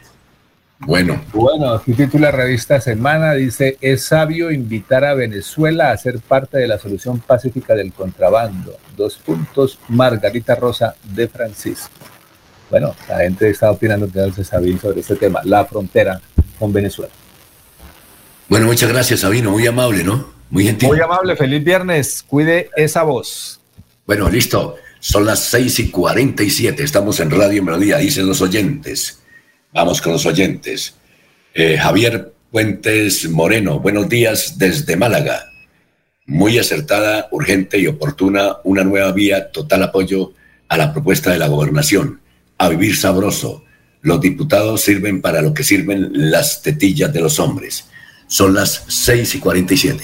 Bueno. Bueno, aquí titula revista Semana, dice, es sabio invitar a Venezuela a ser parte de la solución pacífica del contrabando. Dos puntos, Margarita Rosa de Francisco bueno, la gente está opinando que Sabino sobre este tema, la frontera con Venezuela. Bueno, muchas gracias, Sabino, muy amable, ¿no? Muy gentil. Muy amable, feliz viernes, cuide esa voz. Bueno, listo, son las 6 y 47, estamos en Radio Melodía, dicen los oyentes. Vamos con los oyentes. Eh, Javier Puentes Moreno, buenos días desde Málaga. Muy acertada, urgente y oportuna, una nueva vía, total apoyo a la propuesta de la gobernación a vivir sabroso. Los diputados sirven para lo que sirven las tetillas de los hombres. Son las 6 y 47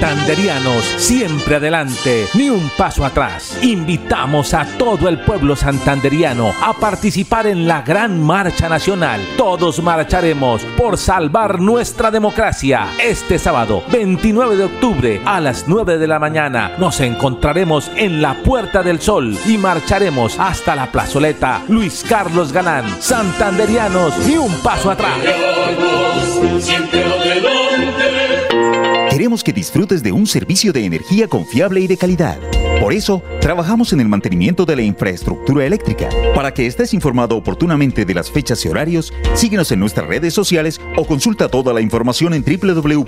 Santanderianos, siempre adelante, ni un paso atrás. Invitamos a todo el pueblo santanderiano a participar en la gran marcha nacional. Todos marcharemos por salvar nuestra democracia. Este sábado, 29 de octubre, a las 9 de la mañana, nos encontraremos en la Puerta del Sol y marcharemos hasta la plazoleta Luis Carlos Galán. Santanderianos, ni un paso atrás. Queremos que disfrutes de un servicio de energía confiable y de calidad. Por eso, trabajamos en el mantenimiento de la infraestructura eléctrica. Para que estés informado oportunamente de las fechas y horarios, síguenos en nuestras redes sociales o consulta toda la información en www.esa.com.co.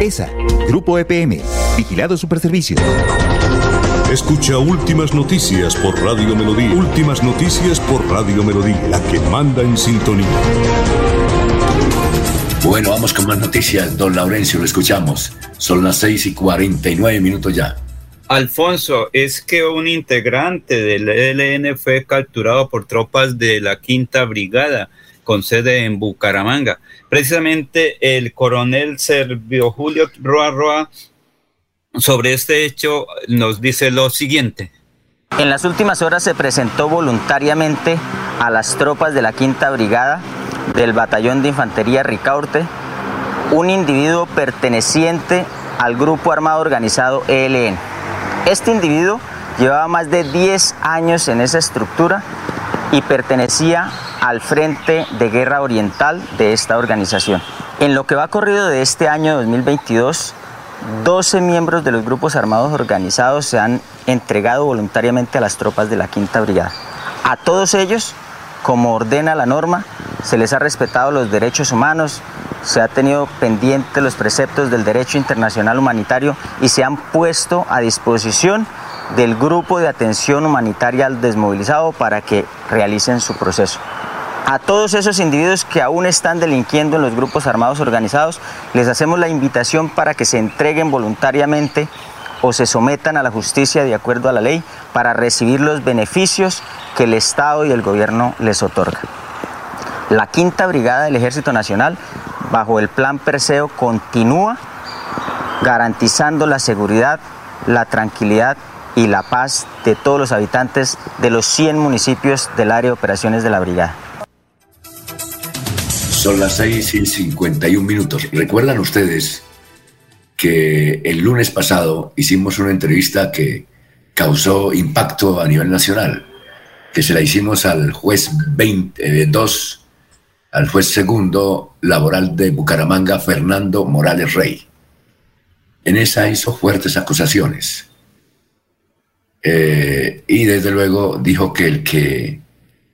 ESA, Grupo EPM, Vigilado Superservicios. Escucha Últimas Noticias por Radio Melodía. Últimas Noticias por Radio Melodía, la que manda en sintonía. Bueno, vamos con más noticias. Don Laurencio, lo escuchamos. Son las 6 y 49 minutos ya. Alfonso, es que un integrante del ELN fue capturado por tropas de la Quinta Brigada con sede en Bucaramanga. Precisamente el coronel Servio Julio Roa Roa sobre este hecho nos dice lo siguiente. En las últimas horas se presentó voluntariamente a las tropas de la Quinta Brigada del Batallón de Infantería Ricaurte, un individuo perteneciente al grupo armado organizado ELN. Este individuo llevaba más de 10 años en esa estructura y pertenecía al Frente de Guerra Oriental de esta organización. En lo que va corrido de este año 2022, 12 miembros de los grupos armados organizados se han entregado voluntariamente a las tropas de la Quinta Brigada. A todos ellos como ordena la norma, se les ha respetado los derechos humanos, se ha tenido pendiente los preceptos del derecho internacional humanitario y se han puesto a disposición del grupo de atención humanitaria al desmovilizado para que realicen su proceso. A todos esos individuos que aún están delinquiendo en los grupos armados organizados, les hacemos la invitación para que se entreguen voluntariamente o se sometan a la justicia de acuerdo a la ley para recibir los beneficios que el Estado y el gobierno les otorgan. La quinta brigada del Ejército Nacional, bajo el plan Perseo, continúa garantizando la seguridad, la tranquilidad y la paz de todos los habitantes de los 100 municipios del área de operaciones de la brigada. Son las 6 y 51 minutos. ¿Recuerdan ustedes que el lunes pasado hicimos una entrevista que causó impacto a nivel nacional? Que se la hicimos al juez 22, al juez segundo laboral de Bucaramanga, Fernando Morales Rey. En esa hizo fuertes acusaciones. Eh, y desde luego dijo que el que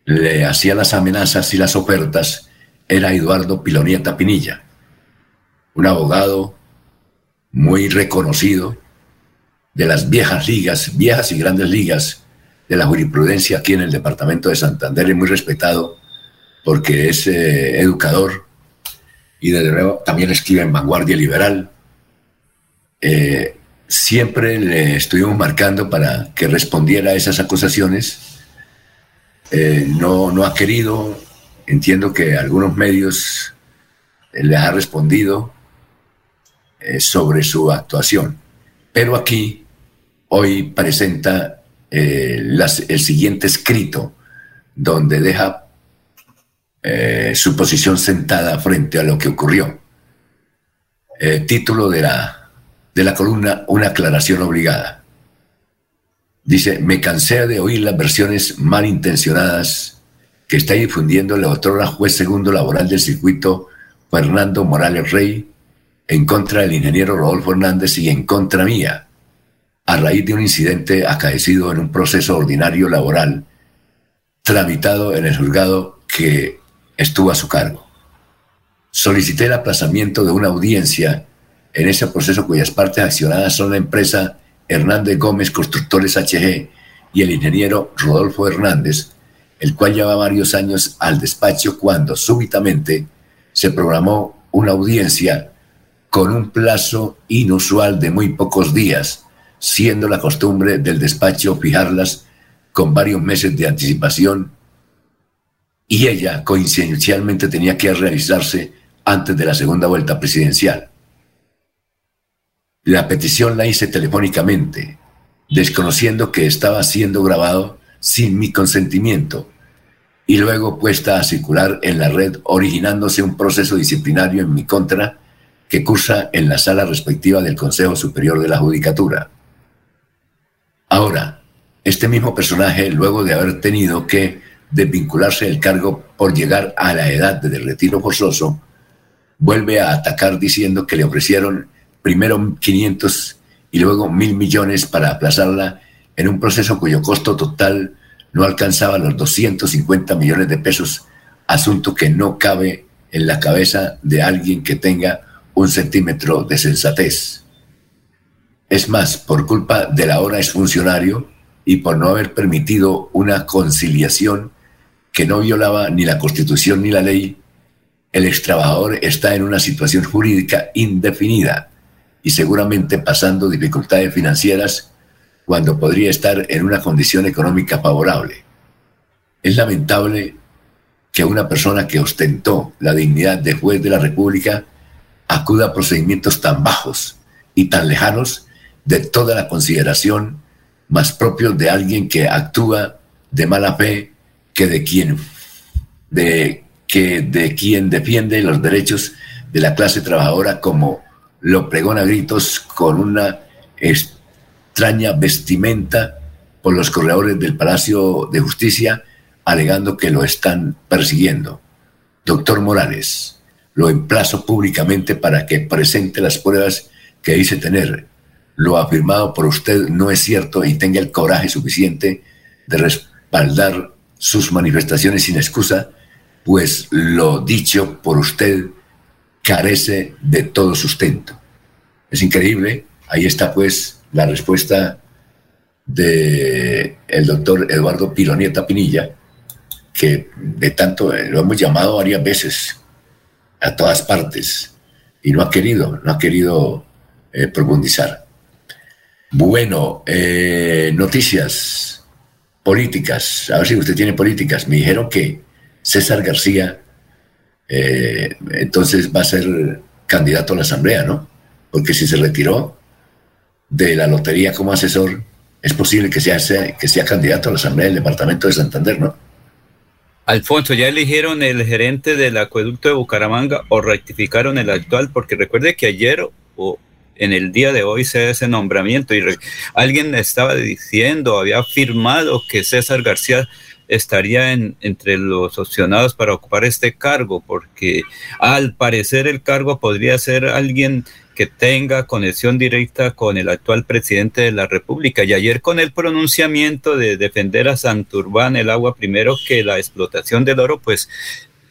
le hacía las amenazas y las ofertas era Eduardo Pilonieta Pinilla, un abogado muy reconocido de las viejas ligas, viejas y grandes ligas de la jurisprudencia aquí en el departamento de Santander, es muy respetado porque es eh, educador y desde luego también escribe en Vanguardia Liberal. Eh, siempre le estuvimos marcando para que respondiera a esas acusaciones. Eh, no, no ha querido, entiendo que algunos medios eh, les ha respondido eh, sobre su actuación. Pero aquí, hoy presenta eh, el siguiente escrito, donde deja su posición sentada frente a lo que ocurrió. título de la, de la columna, una aclaración obligada. Dice, me cansé de oír las versiones malintencionadas que está difundiendo la otrora juez segundo laboral del circuito Fernando Morales Rey en contra del ingeniero Rodolfo Hernández y en contra mía, a raíz de un incidente acaecido en un proceso ordinario laboral tramitado en el juzgado que estuvo a su cargo. Solicité el aplazamiento de una audiencia en ese proceso cuyas partes accionadas son la empresa Hernández Gómez Constructores HG y el ingeniero Rodolfo Hernández, el cual lleva varios años al despacho cuando súbitamente se programó una audiencia con un plazo inusual de muy pocos días, siendo la costumbre del despacho fijarlas con varios meses de anticipación y ella coincidencialmente tenía que realizarse antes de la segunda vuelta presidencial. La petición la hice telefónicamente, desconociendo que estaba siendo grabado sin mi consentimiento y luego puesta a circular en la red, originándose un proceso disciplinario en mi contra que cursa en la sala respectiva del Consejo Superior de la Judicatura. Ahora, este mismo personaje, luego de haber tenido que desvincularse del cargo por llegar a la edad de retiro forzoso, vuelve a atacar diciendo que le ofrecieron primero 500 y luego mil millones para aplazarla en un proceso cuyo costo total no alcanzaba los 250 millones de pesos, asunto que no cabe en la cabeza de alguien que tenga un centímetro de sensatez. Es más, por culpa de la hora funcionario y por no haber permitido una conciliación que no violaba ni la constitución ni la ley, el extrabajador está en una situación jurídica indefinida y seguramente pasando dificultades financieras cuando podría estar en una condición económica favorable. Es lamentable que una persona que ostentó la dignidad de juez de la República acuda a procedimientos tan bajos y tan lejanos de toda la consideración más propios de alguien que actúa de mala fe que de quien de que de quien defiende los derechos de la clase trabajadora como lo pregona gritos con una extraña vestimenta por los corredores del Palacio de Justicia, alegando que lo están persiguiendo. Doctor Morales, lo emplazo públicamente para que presente las pruebas que dice tener. Lo afirmado por usted no es cierto y tenga el coraje suficiente de respaldar sus manifestaciones sin excusa, pues lo dicho por usted carece de todo sustento. Es increíble, ahí está pues la respuesta del el doctor Eduardo Pilonieta Pinilla, que de tanto eh, lo hemos llamado varias veces a todas partes y no ha querido, no ha querido eh, profundizar. Bueno, eh, noticias políticas, a ver si usted tiene políticas. Me dijeron que César García entonces va a ser candidato a la Asamblea, ¿no? Porque si se retiró de la lotería como asesor, es posible que sea, que sea candidato a la Asamblea del Departamento de Santander, ¿no? Alfonso, ¿ya eligieron el gerente del acueducto de Bucaramanga o rectificaron el actual? Porque recuerde que ayer o en el día de hoy se ese nombramiento y alguien estaba diciendo, había afirmado que César García estaría en, entre los opcionados para ocupar este cargo, porque al parecer el cargo podría ser alguien que tenga conexión directa con el actual presidente de la República. Y ayer con el pronunciamiento de defender a Santurbán el agua primero que la explotación del oro, pues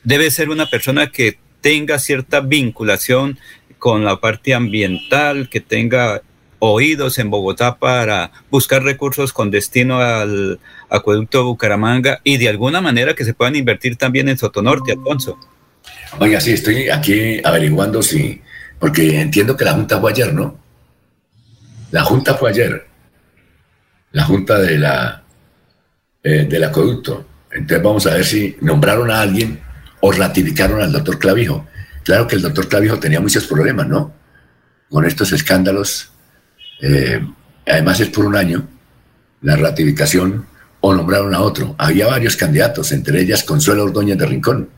debe ser una persona que tenga cierta vinculación con la parte ambiental, que tenga oídos en Bogotá para buscar recursos con destino al acueducto Bucaramanga y de alguna manera que se puedan invertir también en Sotonorte, Alfonso. Oiga, sí, estoy aquí averiguando si porque entiendo que la Junta fue ayer, ¿no? La Junta fue ayer. La Junta de la, eh, del acueducto. Entonces vamos a ver si nombraron a alguien o ratificaron al doctor Clavijo. Claro que el doctor Clavijo tenía muchos problemas, ¿no? Con estos escándalos. Eh, además es por un año la ratificación o nombraron a otro. Había varios candidatos, entre ellas Consuelo Ordóñez de Rincón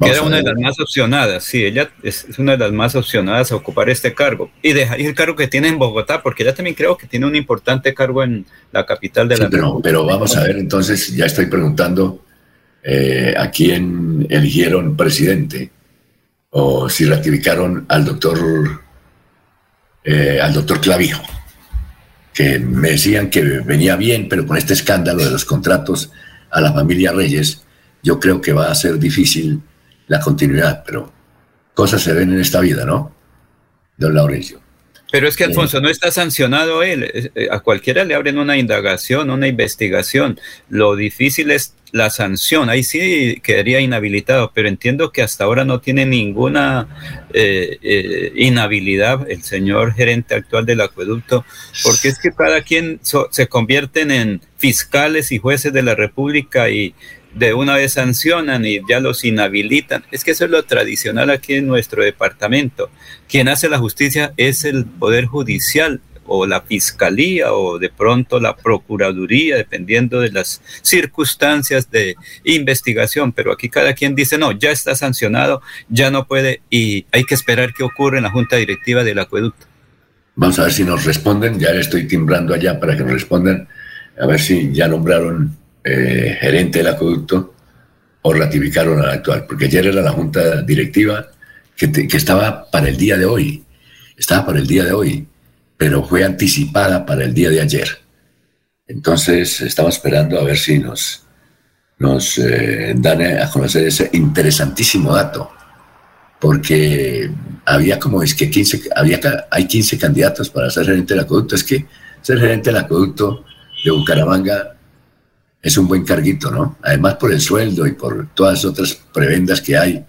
era una de las más opcionadas, sí, ella es, una de las más opcionadas a ocupar este cargo. Y dejar el cargo que tiene en Bogotá, porque ella también creo que tiene un importante cargo en la capital de la pero, pero vamos a ver, entonces ya estoy preguntando eh, a quién eligieron presidente o si ratificaron al doctor eh, al doctor Clavijo, que me decían que venía bien, pero con este escándalo de los contratos a la familia Reyes, yo creo que va a ser difícil la continuidad, pero cosas se ven en esta vida, ¿no? Don Laurencio. Pero es que Alfonso no está sancionado él. Eh, a cualquiera le abren una indagación, una investigación. Lo difícil es la sanción. Ahí sí quedaría inhabilitado, pero entiendo que hasta ahora no tiene ninguna eh, eh, inhabilidad el señor gerente actual del acueducto, porque es que cada quien se convierten en fiscales y jueces de la República y de una vez sancionan y ya los inhabilitan. Es que eso es lo tradicional aquí en nuestro departamento. Quien hace la justicia es el Poder Judicial o la Fiscalía o de pronto la Procuraduría, dependiendo de las circunstancias de investigación. Pero aquí cada quien dice, no, ya está sancionado, ya no puede y hay que esperar qué ocurre en la Junta Directiva del Acueducto. Vamos a ver si nos responden, ya le estoy timbrando allá para que nos respondan, a ver si ya nombraron eh, gerente del acueducto o ratificaron al actual, porque ayer era la junta directiva que, estaba para el día de hoy, estaba para el día de hoy, pero fue anticipada para el día de ayer. Entonces estamos esperando a ver si nos, nos eh, dan a conocer ese interesantísimo dato, porque había como es que 15, había, hay 15 candidatos para ser gerente del acueducto, es que ser gerente del acueducto de Bucaramanga es un buen carguito, ¿no? Además por el sueldo y por todas las otras prebendas que hay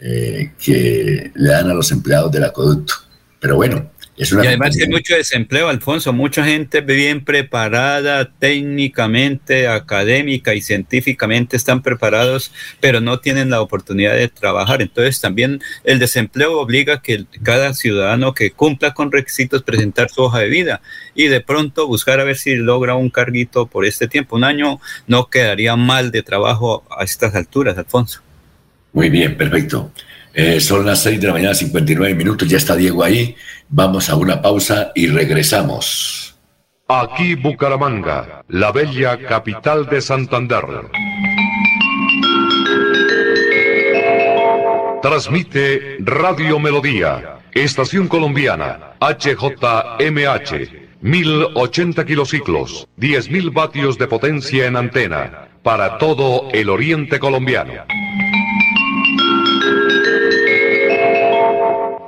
eh, que le dan a los empleados del acueducto. Pero bueno, es una... Y además hay mucho desempleo, Alfonso, mucha gente bien preparada técnicamente, académica y científicamente están preparados, pero no tienen la oportunidad de trabajar. Entonces también el desempleo obliga a que cada ciudadano que cumpla con requisitos presentar su hoja de vida y de pronto buscar a ver si logra un carguito por este tiempo. Un año no quedaría mal de trabajo a estas alturas, Alfonso. Muy bien, perfecto. Eh, son las 6 de la mañana, 59 minutos, ya está Diego ahí. Vamos a una pausa y regresamos. Aquí Bucaramanga, la bella capital de Santander. Transmite Radio Melodía, Estación Colombiana, HJMH. 1080 kilociclos, 10.000 vatios de potencia en antena, para todo el oriente colombiano.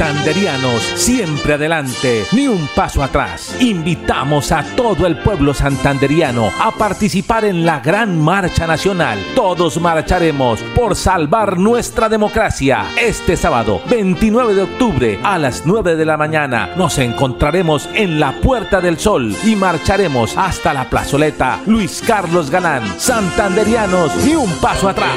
Santanderianos, siempre adelante, ni un paso atrás. Invitamos a todo el pueblo santanderiano a participar en la gran marcha nacional. Todos marcharemos por salvar nuestra democracia. Este sábado, 29 de octubre, a las 9 de la mañana, nos encontraremos en la Puerta del Sol y marcharemos hasta la plazoleta Luis Carlos Galán. Santanderianos, ni un paso atrás.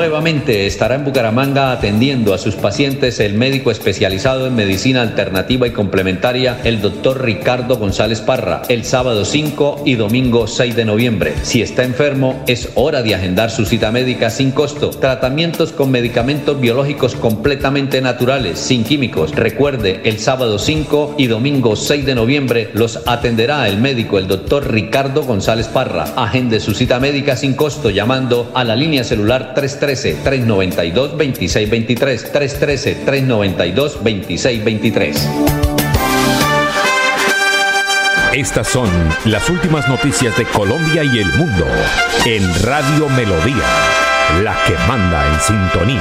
Nuevamente estará en Bucaramanga atendiendo a sus pacientes el médico especializado en medicina alternativa y complementaria, el doctor Ricardo González Parra, el sábado 5 y domingo 6 de noviembre. Si está enfermo, es hora de agendar su cita médica sin costo. Tratamientos con medicamentos biológicos completamente naturales, sin químicos. Recuerde, el sábado 5 y domingo 6 de noviembre los atenderá el médico, el doctor Ricardo González Parra. Agende su cita médica sin costo llamando a la línea celular 3 313-392-2623. 313-392-2623. Estas son las últimas noticias de Colombia y el mundo en Radio Melodía, la que manda en sintonía.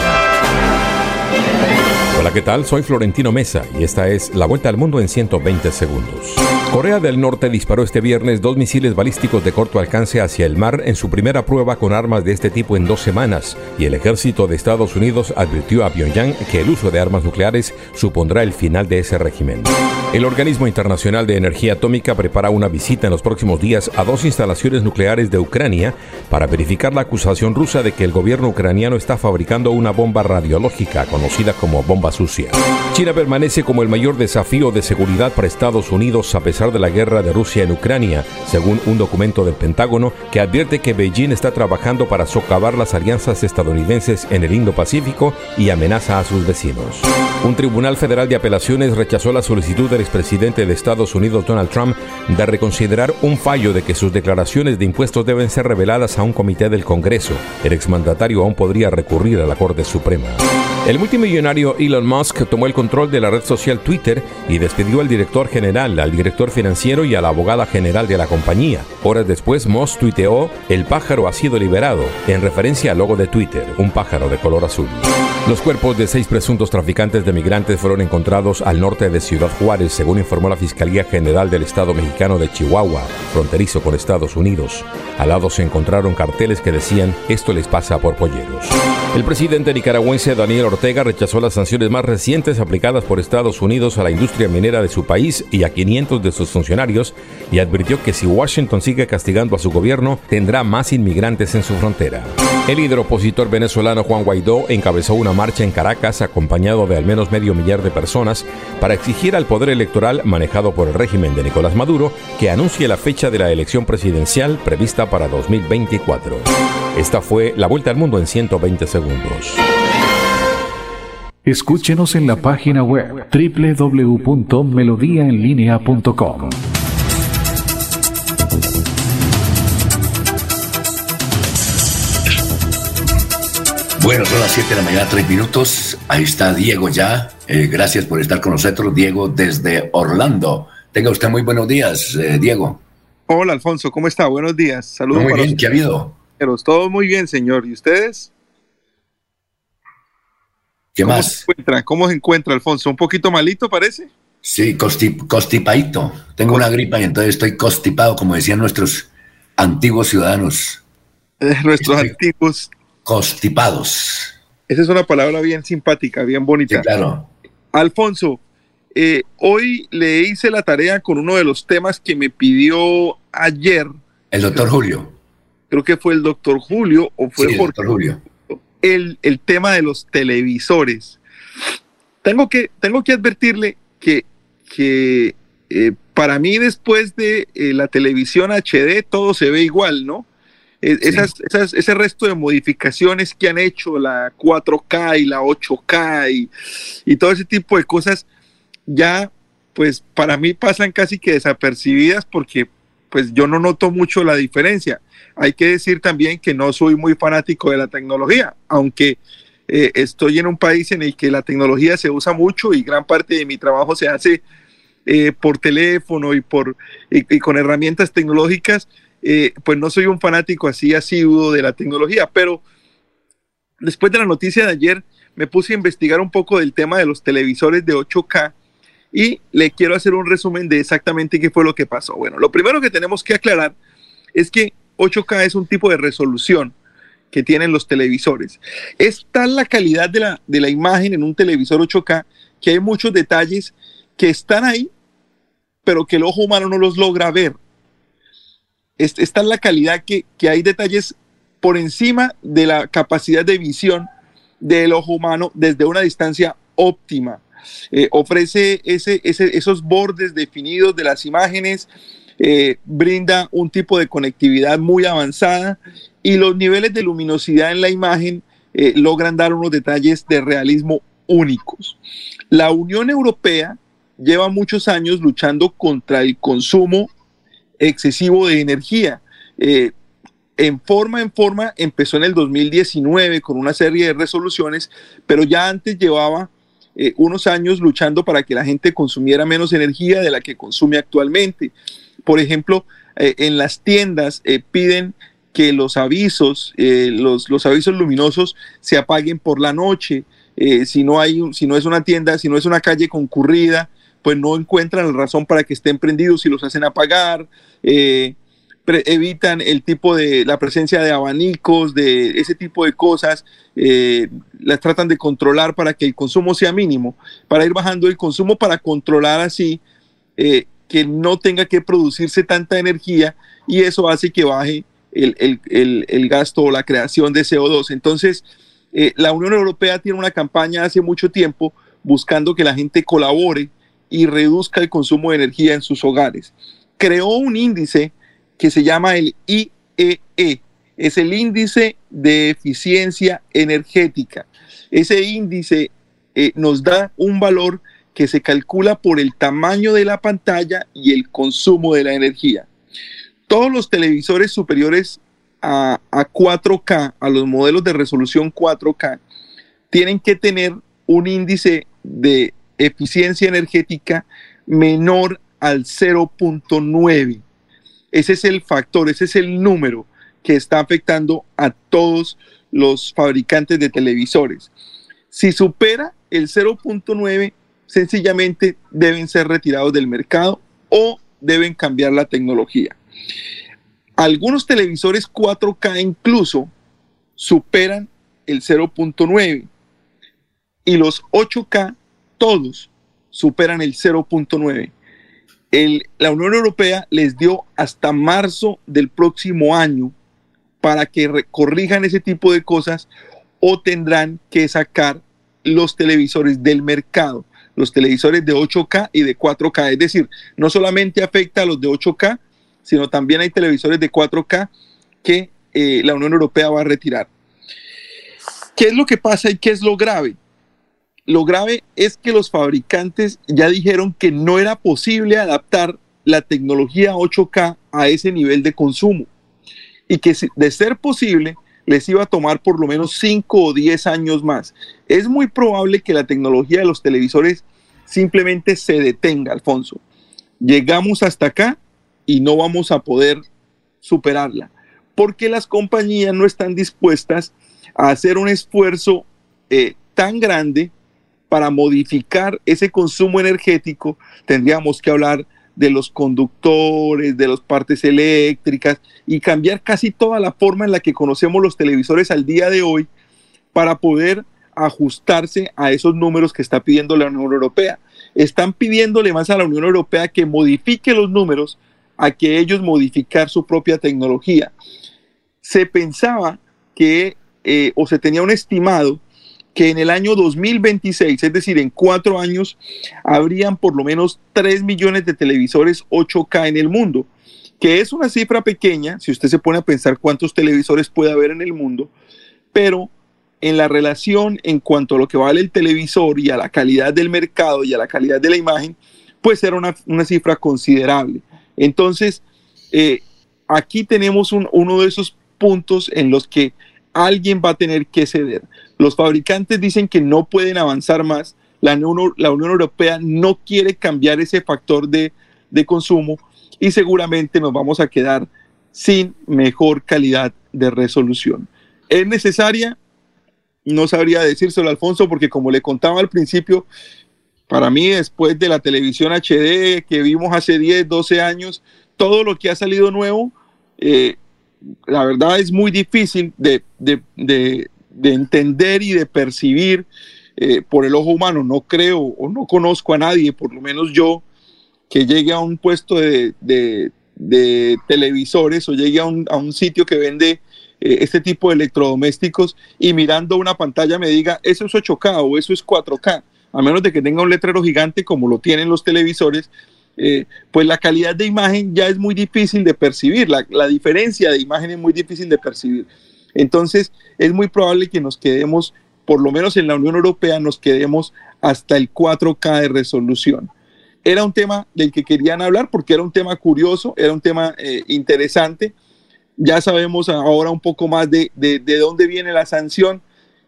Hola, ¿qué tal? Soy Florentino Mesa y esta es la vuelta al mundo en 120 segundos. Corea del Norte disparó este viernes dos misiles balísticos de corto alcance hacia el mar en su primera prueba con armas de este tipo en dos semanas, y el ejército de Estados Unidos advirtió a Pyongyang que el uso de armas nucleares supondrá el final de ese régimen. El Organismo Internacional de Energía Atómica prepara una visita en los próximos días a dos instalaciones nucleares de Ucrania para verificar la acusación rusa de que el gobierno ucraniano está fabricando una bomba radiológica conocida como bomba sucia. China permanece como el mayor desafío de seguridad para Estados Unidos a pesar de la guerra de Rusia en Ucrania, según un documento del Pentágono que advierte que Beijing está trabajando para socavar las alianzas estadounidenses en el Indo-Pacífico y amenaza a sus vecinos. Un tribunal federal de apelaciones rechazó la solicitud del expresidente de Estados Unidos Donald Trump de reconsiderar un fallo de que sus declaraciones de impuestos deben ser reveladas a un comité del Congreso. El exmandatario aún podría recurrir a la Corte Suprema. El multimillonario Elon Musk tomó el control de la red social Twitter y despidió al director general, al director financiero y a la abogada general de la compañía. Horas después, Musk tuiteó, el pájaro ha sido liberado, en referencia al logo de Twitter, un pájaro de color azul. Los cuerpos de seis presuntos traficantes de migrantes fueron encontrados al norte de Ciudad Juárez, según informó la Fiscalía General del Estado mexicano de Chihuahua, fronterizo con Estados Unidos. Al lado se encontraron carteles que decían, esto les pasa por polleros. El presidente nicaragüense Daniel Ortega rechazó las sanciones más recientes aplicadas por Estados Unidos a la industria minera de su país y a 500 de sus funcionarios y advirtió que si Washington sigue castigando a su gobierno, tendrá más inmigrantes en su frontera. El líder opositor venezolano Juan Guaidó encabezó una marcha en Caracas acompañado de al menos medio millar de personas para exigir al poder electoral manejado por el régimen de Nicolás Maduro que anuncie la fecha de la elección presidencial prevista para 2024. Esta fue la vuelta al mundo en 120 segundos. Escúchenos en la página web www.melodiaenlinea.com. Bueno, son las 7 de la mañana, 3 minutos. Ahí está Diego ya. Eh, gracias por estar con nosotros, Diego, desde Orlando. Tenga usted muy buenos días, eh, Diego. Hola, Alfonso, ¿cómo está? Buenos días. Saludos. Muy bien, ¿qué ha habido? Todo muy bien, señor. ¿Y ustedes? ¿Qué ¿Cómo más? Se encuentra? ¿Cómo se encuentra, Alfonso? ¿Un poquito malito, parece? Sí, costi- constipadito. Tengo una gripa y entonces estoy constipado, como decían nuestros antiguos ciudadanos. Eh, nuestros antiguos. Constipados. Esa es una palabra bien simpática, bien bonita. Sí, claro. Alfonso, eh, hoy le hice la tarea con uno de los temas que me pidió ayer. El doctor Julio. Creo que fue el doctor Julio o fue Sí, el Jorge. doctor Julio. El, el tema de los televisores. Tengo que, tengo que advertirle que, que eh, para mí después de eh, la televisión HD todo se ve igual, ¿no? Eh, esas, esas- ese resto de modificaciones que han hecho, la 4K y la 8K y, y todo ese tipo de cosas, ya pues para mí pasan casi que desapercibidas porque pues yo no noto mucho la diferencia. Hay que decir también que no soy muy fanático de la tecnología, aunque eh, estoy en un país en el que la tecnología se usa mucho y gran parte de mi trabajo se hace eh, por teléfono y, por, y, con herramientas tecnológicas, eh, pues no soy un fanático así asiduo de la tecnología, pero después de la noticia de ayer, me puse a investigar un poco del tema de los televisores de 8K y le quiero hacer un resumen de exactamente qué fue lo que pasó. Bueno, lo primero que tenemos que aclarar es que 8K es un tipo de resolución que tienen los televisores. Es tal la calidad de la, de la imagen en un televisor 8K que hay muchos detalles que están ahí, pero que el ojo humano no los logra ver. Es, es tal la calidad que, que hay detalles por encima de la capacidad de visión del ojo humano desde una distancia óptima. Eh, ofrece ese, esos bordes definidos de las imágenes, eh, brinda un tipo de conectividad muy avanzada y los niveles de luminosidad en la imagen eh, logran dar unos detalles de realismo únicos. La Unión Europea lleva muchos años luchando contra el consumo excesivo de energía. en forma en forma empezó en el 2019 con una serie de resoluciones, pero ya antes llevaba eh, unos años luchando para que la gente consumiera menos energía de la que consume actualmente. Por ejemplo, eh, en las tiendas eh, piden que los avisos, los, los, avisos luminosos se apaguen por la noche. si, no hay, si no es una tienda, si no es una calle concurrida, pues no encuentran razón para que estén prendidos y los hacen apagar evitan el tipo de la presencia de abanicos, de ese tipo de cosas, eh, las tratan de controlar para que el consumo sea mínimo, para ir bajando el consumo, para controlar así eh, que no tenga que producirse tanta energía y eso hace que baje el, gasto o la creación de CO2. Entonces, eh, la Unión Europea tiene una campaña hace mucho tiempo buscando que la gente colabore y reduzca el consumo de energía en sus hogares. Creó un índice que se llama el IEE. E. Es el índice de eficiencia energética. Ese índice eh, nos da un valor que se calcula por el tamaño de la pantalla y el consumo de la energía. Todos los televisores superiores a, a 4K, a los modelos de resolución 4K, tienen que tener un índice de eficiencia energética menor al 0.9. Ese es el factor, ese es el número que está afectando a todos los fabricantes de televisores. Si supera el 0.9, sencillamente deben ser retirados del mercado o deben cambiar la tecnología. Algunos televisores 4K incluso superan el 0.9 y los 8K todos superan el 0.9 la Unión Europea les dio hasta marzo del próximo año para que corrijan ese tipo de cosas o tendrán que sacar los televisores del mercado, los televisores de 8K y de 4K. Es decir, no solamente afecta a los de 8K, sino también hay televisores de 4K que eh, la Unión Europea va a retirar. ¿Qué es lo que pasa y qué es lo grave? Lo grave es que los fabricantes ya dijeron que no era posible adaptar la tecnología 8K a ese nivel de consumo y que de ser posible les iba a tomar por lo menos 5 o 10 años más. Es muy probable que la tecnología de los televisores simplemente se detenga, Alfonso. Llegamos hasta acá y no vamos a poder superarla, porque las compañías no están dispuestas a hacer un esfuerzo eh, tan grande para modificar ese consumo energético tendríamos que hablar de los conductores, de las partes eléctricas y cambiar casi toda la forma en la que conocemos los televisores al día de hoy para poder ajustarse a esos números que está pidiendo la Unión Europea. Están pidiéndole más a la Unión Europea que modifique los números a que ellos modificar su propia tecnología. Se pensaba que, eh, o se tenía un estimado, que en el año 2026, es decir, en cuatro años, habrían por lo menos 3 millones de televisores 8K en el mundo, que es una cifra pequeña, si usted se pone a pensar cuántos televisores puede haber en el mundo, pero en la relación en cuanto a lo que vale el televisor y a la calidad del mercado y a la calidad de la imagen, pues era una, una cifra considerable. Entonces, eh, aquí tenemos uno de esos puntos en los que alguien va a tener que ceder. Los fabricantes dicen que no pueden avanzar más. La Unión, Europea no quiere cambiar ese factor de, de consumo y seguramente nos vamos a quedar sin mejor calidad de resolución. ¿Es necesaria? no sabría decírselo, Alfonso, porque como le contaba al principio, para mí, después de la televisión HD que vimos hace 10, 12 años, todo lo que ha salido nuevo, eh, la verdad es muy difícil de, entender y de percibir eh, por el ojo humano. No creo o no conozco a nadie, por lo menos yo, que llegue a un puesto de, televisores o llegue a un, sitio que vende eh, este tipo de electrodomésticos y mirando una pantalla me diga, eso es 8K o eso es 4K a menos de que tenga un letrero gigante como lo tienen los televisores, eh, pues la calidad de imagen ya es muy difícil de percibir, la, diferencia de imagen es muy difícil de percibir. Entonces es muy probable que nos quedemos, por lo menos en la Unión Europea, nos quedemos hasta el 4K de resolución. Era un tema del que querían hablar porque era un tema curioso, era un tema eh, interesante. Ya sabemos ahora un poco más de, de, dónde viene la sanción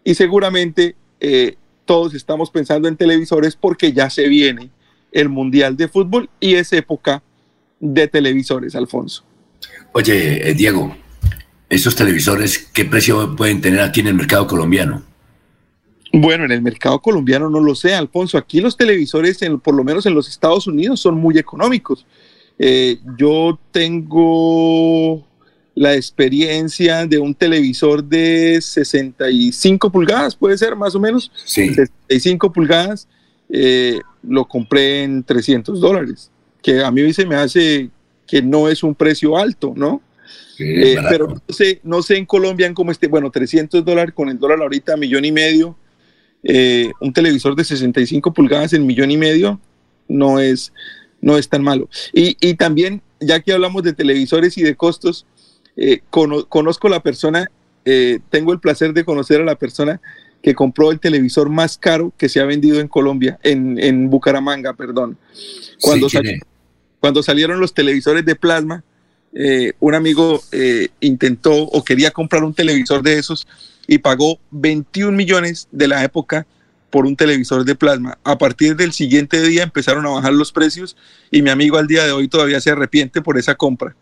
y seguramente eh, todos estamos pensando en televisores porque ya se viene el Mundial de Fútbol y es época de televisores, Alfonso. Oye, eh, Diego, ¿esos televisores qué precio pueden tener aquí en el mercado colombiano? Bueno, en el mercado colombiano no lo sé, Alfonso. Aquí los televisores, en, por lo menos en los Estados Unidos, son muy económicos. Eh, yo tengo la experiencia de un televisor de 65 pulgadas, puede ser más o menos. Sí. 65 pulgadas, eh, lo compré en 300 dólares, que a mí se me hace que no es un precio alto, ¿no? Eh, pero no sé, no sé en Colombia en cómo esté, bueno, 300 dólares con el dólar ahorita, millón y medio, eh, un televisor de 65 pulgadas en millón y medio, no es, no es tan malo. Y, y también, ya que hablamos de televisores y de costos, eh, conozco la persona, eh, tengo el placer de conocer a la persona que compró el televisor más caro que se ha vendido en Colombia, en, Bucaramanga, perdón. Cuando, cuando salieron los televisores de plasma, eh, un amigo intentó o quería comprar un televisor de esos y pagó 21 millones de la época por un televisor de plasma. A partir del siguiente día empezaron a bajar los precios y mi amigo al día de hoy todavía se arrepiente por esa compra.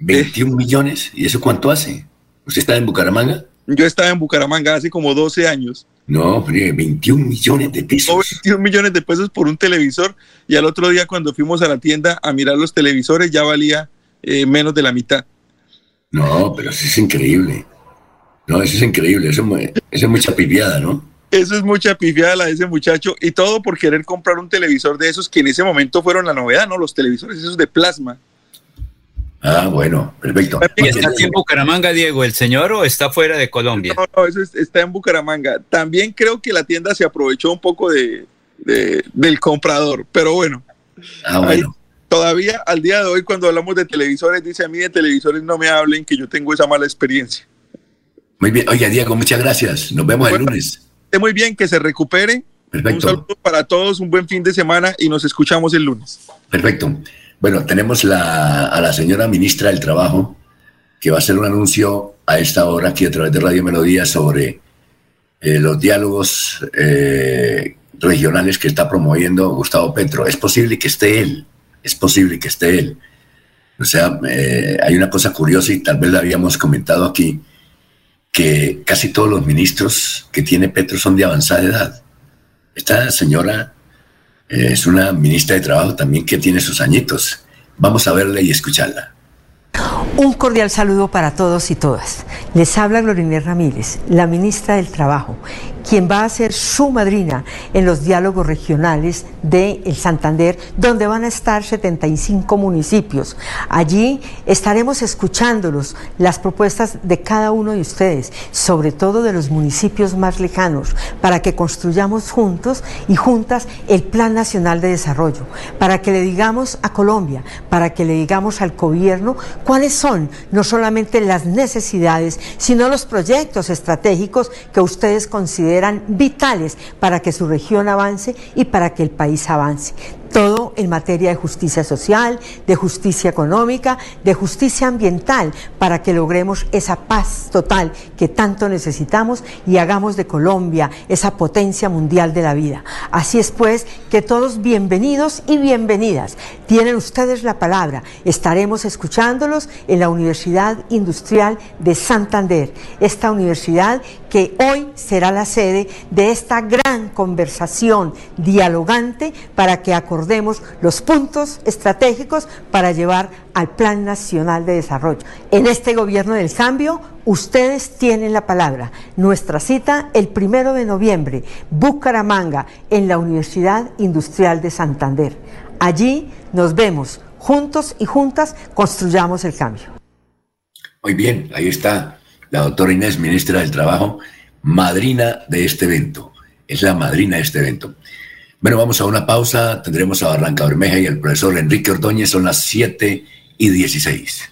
21 millones. ¿Y eso cuánto hace? ¿Usted está en Bucaramanga? Yo estaba en Bucaramanga hace como 12 años. No, 21 millones de pesos. 21 millones de pesos por un televisor. Y al otro día cuando fuimos a la tienda a mirar los televisores ya valía eh, menos de la mitad. No, pero eso es increíble. No, eso es increíble. Eso, es mucha pifiada, ¿no? Eso es mucha pifiada la de ese muchacho. Y todo por querer comprar un televisor de esos que en ese momento fueron la novedad, ¿no? Los televisores esos de plasma. Ah, bueno, perfecto. ¿Está aquí en Bucaramanga, Diego, el señor, o está fuera de Colombia? No, no, eso está en Bucaramanga. También creo que la tienda se aprovechó un poco de, del comprador, pero bueno. Ah, bueno. Todavía al día de hoy, cuando hablamos de televisores, dice a mí de televisores no me hablen, que yo tengo esa mala experiencia. Muy bien. Oye, Diego, muchas gracias. Nos vemos el lunes. Esté muy bien, que se recupere. Perfecto. Un saludo para todos, un buen fin de semana y nos escuchamos el lunes. Perfecto. Bueno, tenemos a la señora ministra del Trabajo, que va a hacer un anuncio a esta hora aquí a través de Radio Melodía sobre eh, los diálogos eh, regionales que está promoviendo Gustavo Petro. Es posible que esté él, es posible que esté él. O sea, eh, hay una cosa curiosa y tal vez la habíamos comentado aquí, que casi todos los ministros que tiene Petro son de avanzada edad. Esta señora es una ministra de Trabajo también que tiene sus añitos. Vamos a verla y escucharla. Un cordial saludo para todos y todas. Les habla Gloria Ramírez, la ministra del Trabajo, quien va a ser su madrina en los diálogos regionales de El Santander, donde van a estar 75 municipios. Allí estaremos escuchándolos, las propuestas de cada uno de ustedes, sobre todo de los municipios más lejanos, para que construyamos juntos y juntas el Plan Nacional de Desarrollo, para que le digamos a Colombia, para que le digamos al gobierno cuáles son no solamente las necesidades, sino los proyectos estratégicos que ustedes consideran vitales para que su región avance y para que el país avance todo en materia de justicia social, de justicia económica, de justicia ambiental, para que logremos esa paz total que tanto necesitamos y hagamos de Colombia esa potencia mundial de la vida. Así es pues que todos bienvenidos y bienvenidas. Tienen ustedes la palabra. Estaremos escuchándolos en la Universidad Industrial de Santander, esta universidad que hoy será la sede de esta gran conversación dialogante para que acordemos los puntos estratégicos para llevar al Plan Nacional de Desarrollo. En este gobierno del cambio, ustedes tienen la palabra. Nuestra cita el primero de noviembre, Bucaramanga, en la Universidad Industrial de Santander. Allí nos vemos juntos y juntas, construyamos el cambio. Muy bien, ahí está la doctora Inés, ministra del Trabajo, madrina de este evento. Es la madrina de este evento. Bueno, vamos a una pausa. Tendremos a Barranca Bermeja y el profesor Enrique Ordóñez. Son las 7 y 16.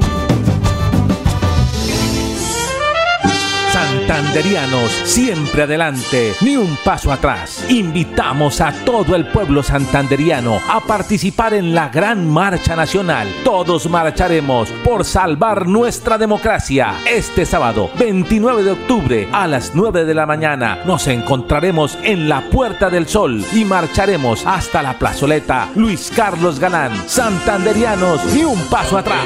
Santanderianos, siempre adelante, ni un paso atrás. Invitamos a todo el pueblo santanderiano a participar en la gran marcha nacional. Todos marcharemos por salvar nuestra democracia. Este sábado, 29 de octubre, a las 9 de la mañana, nos encontraremos en la Puerta del Sol y marcharemos hasta la plazoleta Luis Carlos Galán. Santanderianos, ni un paso atrás.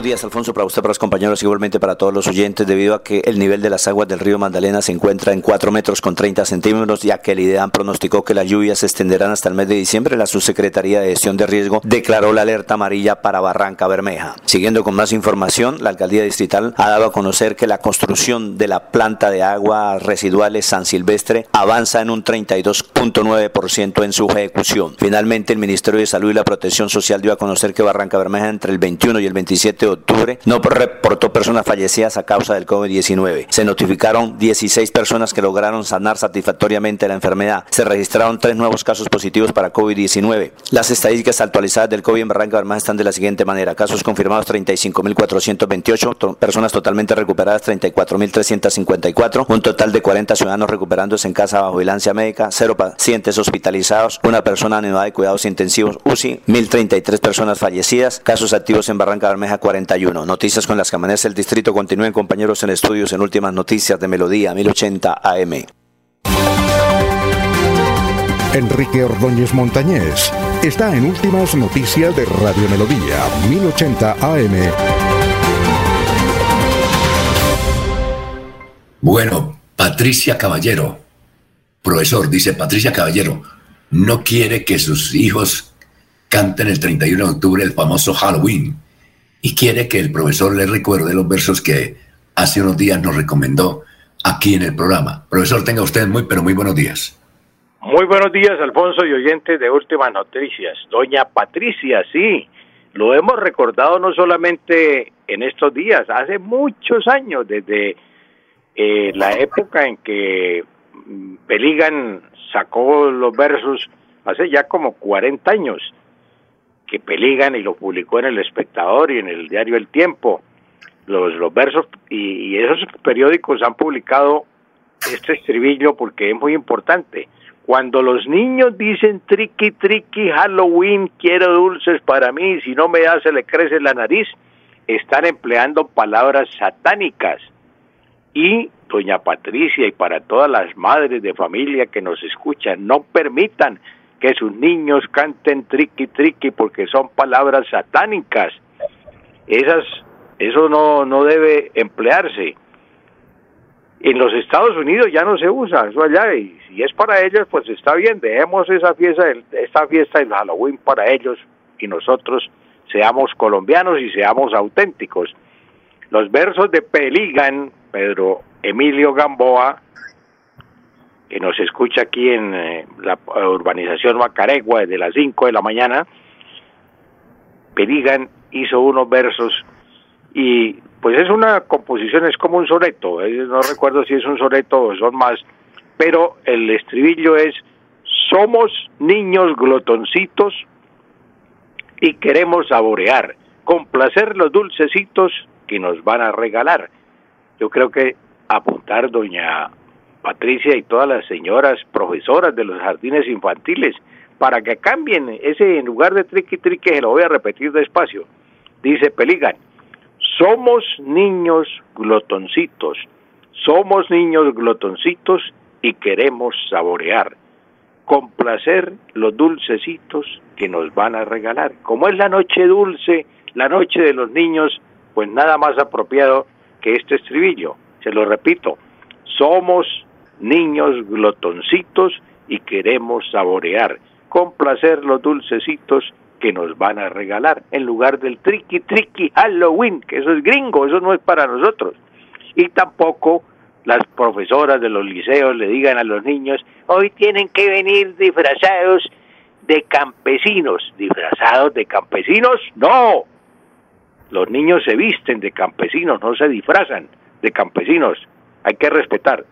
Buenos días, Alfonso, para usted, para los compañeros, igualmente para todos los oyentes, debido a que el nivel de las aguas del río Magdalena se encuentra en 4 metros con 30 centímetros, ya que el IDEAM pronosticó que las lluvias se extenderán hasta el mes de diciembre, la Subsecretaría de Gestión de Riesgo declaró la alerta amarilla para Barranca Bermeja. Siguiendo con más información, la Alcaldía Distrital ha dado a conocer que la construcción de la planta de aguas residuales San Silvestre avanza en un 32.9% en su ejecución. Finalmente, el Ministerio de Salud y la Protección Social dio a conocer que Barranca Bermeja entre el 21 y el 27 octubre no reportó personas fallecidas a causa del COVID-19. Se notificaron 16 personas que lograron sanar satisfactoriamente la enfermedad. Se registraron tres nuevos casos positivos para COVID-19. Las estadísticas actualizadas del COVID en Barranca Bermeja están de la siguiente manera. Casos confirmados 35.428, personas totalmente recuperadas 34.354, un total de 40 ciudadanos recuperándose en casa bajo vigilancia médica, cero pacientes hospitalizados, una persona en de cuidados intensivos UCI, 1.033 personas fallecidas, casos activos en Barranca Bermeja 41. Noticias con las que amanece el distrito. Continúen compañeros en estudios en últimas noticias de Melodía 1080 AM. Enrique Ordóñez Montañés está en Últimas Noticias de Radio Melodía 1080 AM. Bueno, Patricia Caballero, profesor, dice Patricia Caballero, no quiere que sus hijos canten el 31 de octubre el famoso Halloween y quiere que el profesor le recuerde los versos que hace unos días nos recomendó aquí en el programa. Profesor, tenga usted muy, pero muy buenos días. Muy buenos días, Alfonso y oyentes de Últimas Noticias. Doña Patricia, sí, lo hemos recordado no solamente en estos días, hace muchos años, desde eh, la época en que mm, Peligan sacó los versos, hace ya como 40 años, que Peligan y lo publicó en El Espectador y en el diario El Tiempo. Los, los versos y, y esos periódicos han publicado este estribillo porque es muy importante. Cuando los niños dicen triqui, triqui, Halloween, quiero dulces para mí, si no me da se le crece la nariz, están empleando palabras satánicas. Y doña Patricia y para todas las madres de familia que nos escuchan, no permitan que sus niños canten triqui, triqui, porque son palabras satánicas. Esas, eso no, no debe emplearse. En los Estados Unidos ya no se usa eso allá y si es para ellos pues está bien, dejemos esa fiesta, esta fiesta del Halloween para ellos y nosotros seamos colombianos y seamos auténticos. Los versos de Peligan, Pedro Emilio Gamboa, que nos escucha aquí en eh, la urbanización Macaregua desde las 5 de la mañana, Peligan hizo unos versos y pues es una composición, es como un soneto, no recuerdo si es un soneto o son más, pero el estribillo es, somos niños glotoncitos y queremos saborear, complacer los dulcecitos que nos van a regalar. Yo creo que apuntar, doña Patricia y todas las señoras profesoras de los jardines infantiles, para que cambien ese en lugar de triqui triqui, se lo voy a repetir despacio. Dice Peligan, somos niños glotoncitos, somos niños glotoncitos y queremos saborear, complacer los dulcecitos que nos van a regalar. Como es la noche dulce, la noche de los niños, pues nada más apropiado que este estribillo. Se lo repito, somos niños glotoncitos y queremos saborear, complacer los dulcecitos que nos van a regalar, en lugar del tricky tricky Halloween, que eso es gringo, eso no es para nosotros. Y tampoco las profesoras de los liceos le digan a los niños, hoy tienen que venir disfrazados de campesinos, disfrazados de campesinos, no. Los niños se visten de campesinos, no se disfrazan de campesinos, hay que respetar.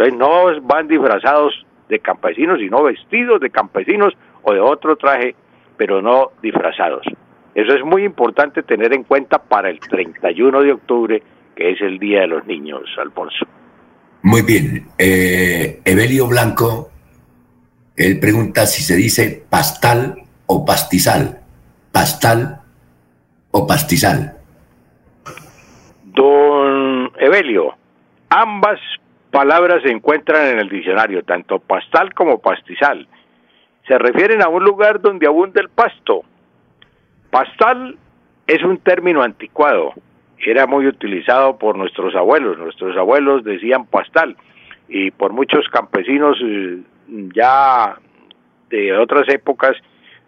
Entonces no van disfrazados de campesinos, sino vestidos de campesinos o de otro traje, pero no disfrazados. Eso es muy importante tener en cuenta para el 31 de octubre, que es el Día de los Niños, Alfonso. Muy bien. Eh, Evelio Blanco, él pregunta si se dice pastal o pastizal. Pastal o pastizal. Don Evelio, ambas palabras se encuentran en el diccionario, tanto pastal como pastizal. Se refieren a un lugar donde abunda el pasto. Pastal es un término anticuado, era muy utilizado por nuestros abuelos. Nuestros abuelos decían pastal y por muchos campesinos eh, ya de otras épocas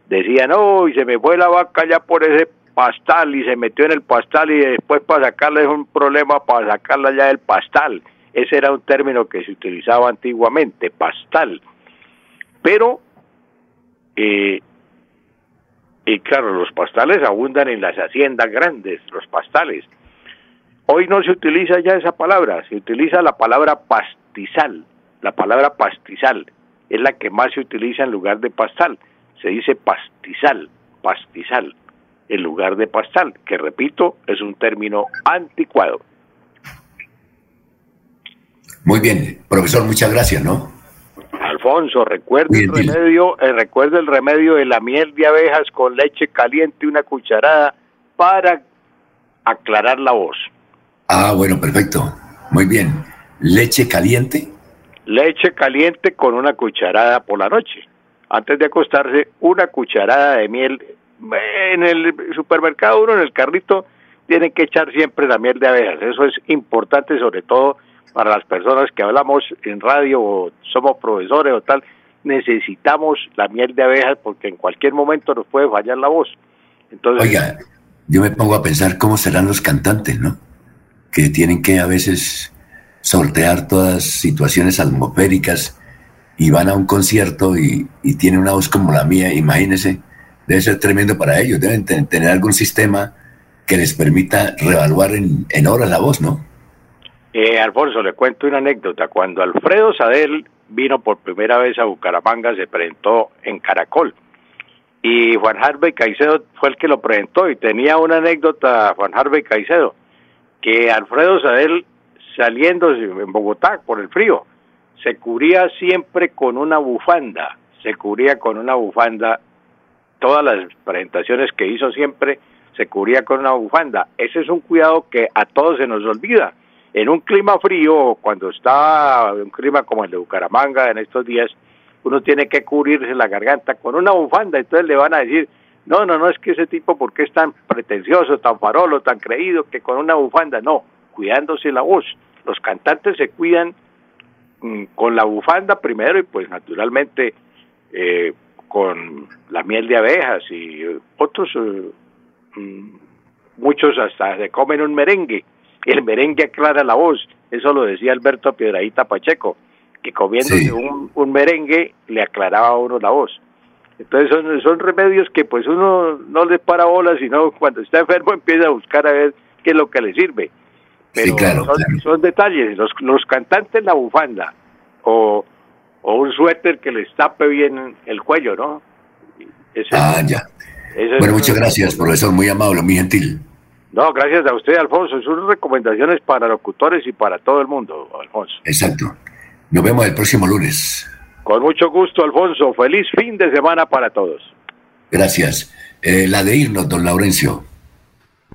decían, oh, y se me fue la vaca ya por ese pastal y se metió en el pastal y después para sacarla es un problema para sacarla ya del pastal. Ese era un término que se utilizaba antiguamente, pastal. Pero, eh, y claro, los pastales abundan en las haciendas grandes, los pastales. Hoy no se utiliza ya esa palabra, se utiliza la palabra pastizal. La palabra pastizal es la que más se utiliza en lugar de pastal. Se dice pastizal, pastizal, en lugar de pastal, que repito, es un término anticuado. Muy bien, profesor, muchas gracias, ¿no? Alfonso, recuerde el remedio, eh, recuerde el remedio de la miel de abejas con leche caliente y una cucharada para aclarar la voz. Ah, bueno, perfecto. Muy bien. ¿Leche caliente? Leche caliente con una cucharada por la noche. Antes de acostarse, una cucharada de miel. En el supermercado, uno en el carrito, tiene que echar siempre la miel de abejas. Eso es importante, sobre todo para las personas que hablamos en radio o somos profesores o tal. Necesitamos la miel de abejas porque en cualquier momento nos puede fallar la voz. Entonces, Oiga, yo me pongo a pensar cómo serán los cantantes, ¿no? Que tienen que a veces sortear todas situaciones atmosféricas y van a un concierto y, y tienen una voz como la mía, imagínense, debe ser tremendo para ellos, deben ten- tener algún sistema que les permita reevaluar en, en horas la voz, ¿no? Eh, Alfonso, le cuento una anécdota. Cuando Alfredo Sadel vino por primera vez a Bucaramanga, se presentó en Caracol. Y Juan Harvey Caicedo fue el que lo presentó y tenía una anécdota, Juan Harvey Caicedo, que Alfredo Sadel saliendo en Bogotá por el frío, se cubría siempre con una bufanda, se cubría con una bufanda, todas las presentaciones que hizo siempre se cubría con una bufanda. Ese es un cuidado que a todos se nos olvida. En un clima frío, cuando está un clima como el de Bucaramanga en estos días, uno tiene que cubrirse la garganta con una bufanda, entonces le van a decir, no, no, no es que ese tipo, ¿por qué es tan pretencioso, tan farolo, tan creído que con una bufanda? No, cuidándose la voz. Los cantantes se cuidan mm, con la bufanda primero y pues naturalmente eh, con la miel de abejas y otros, eh, mm, muchos hasta se comen un merengue. El merengue aclara la voz, eso lo decía Alberto Piedradita Pacheco, que comiéndose Sí. un, un merengue le aclaraba a uno la voz. Entonces son, son remedios que pues uno no le para bola, sino cuando está enfermo empieza a buscar a ver qué es lo que le sirve. Pero son, son, detalles, los, los cantantes la bufanda o, o un suéter que les tape bien el cuello, ¿no? ah, ya. Bueno, muchas gracias, profesor, muy amable, muy gentil. No, gracias a usted, Alfonso. Son recomendaciones para locutores y para todo el mundo, Alfonso. Exacto. Nos vemos el próximo lunes. Con mucho gusto, Alfonso. Feliz fin de semana para todos. Gracias. Eh, la de irnos, don Laurencio.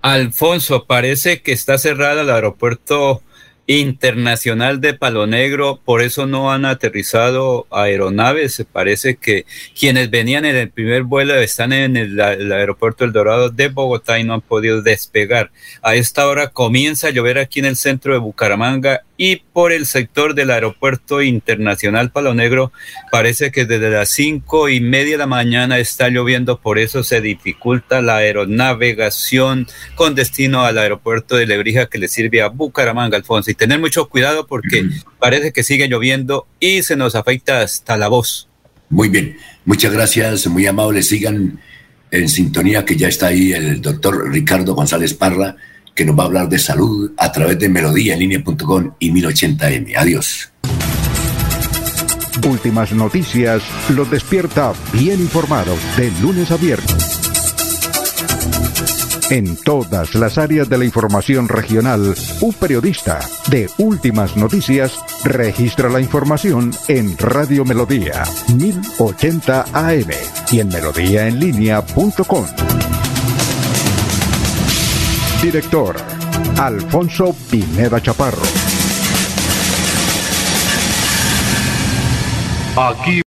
Alfonso, parece que está cerrado el aeropuerto internacional de Palo Negro, por eso no han aterrizado aeronaves. Parece que quienes venían en el primer vuelo están en el, aeropuerto El Dorado de Bogotá y no han podido despegar. A esta hora comienza a llover aquí en el centro de Bucaramanga y por el sector del aeropuerto internacional Palo Negro parece que desde las cinco y media de la mañana está lloviendo, por eso se dificulta la aeronavegación con destino al aeropuerto de Lebrija que le sirve a Bucaramanga, Alfonso. Y tener mucho cuidado porque parece que sigue lloviendo y se nos afecta hasta la voz. Muy bien, muchas gracias, muy amables. Sigan en sintonía que ya está ahí el doctor Ricardo González Parra que nos va a hablar de salud a través de melodíaenlínea.com y 1080m. Adiós. Últimas noticias los despierta bien informados de lunes a viernes. En todas las áreas de la información regional, un periodista de Últimas Noticias registra la información en Radio Melodía 1080 AM y en melodíaenlínea.com. Director, Alfonso Pineda Chaparro. Aquí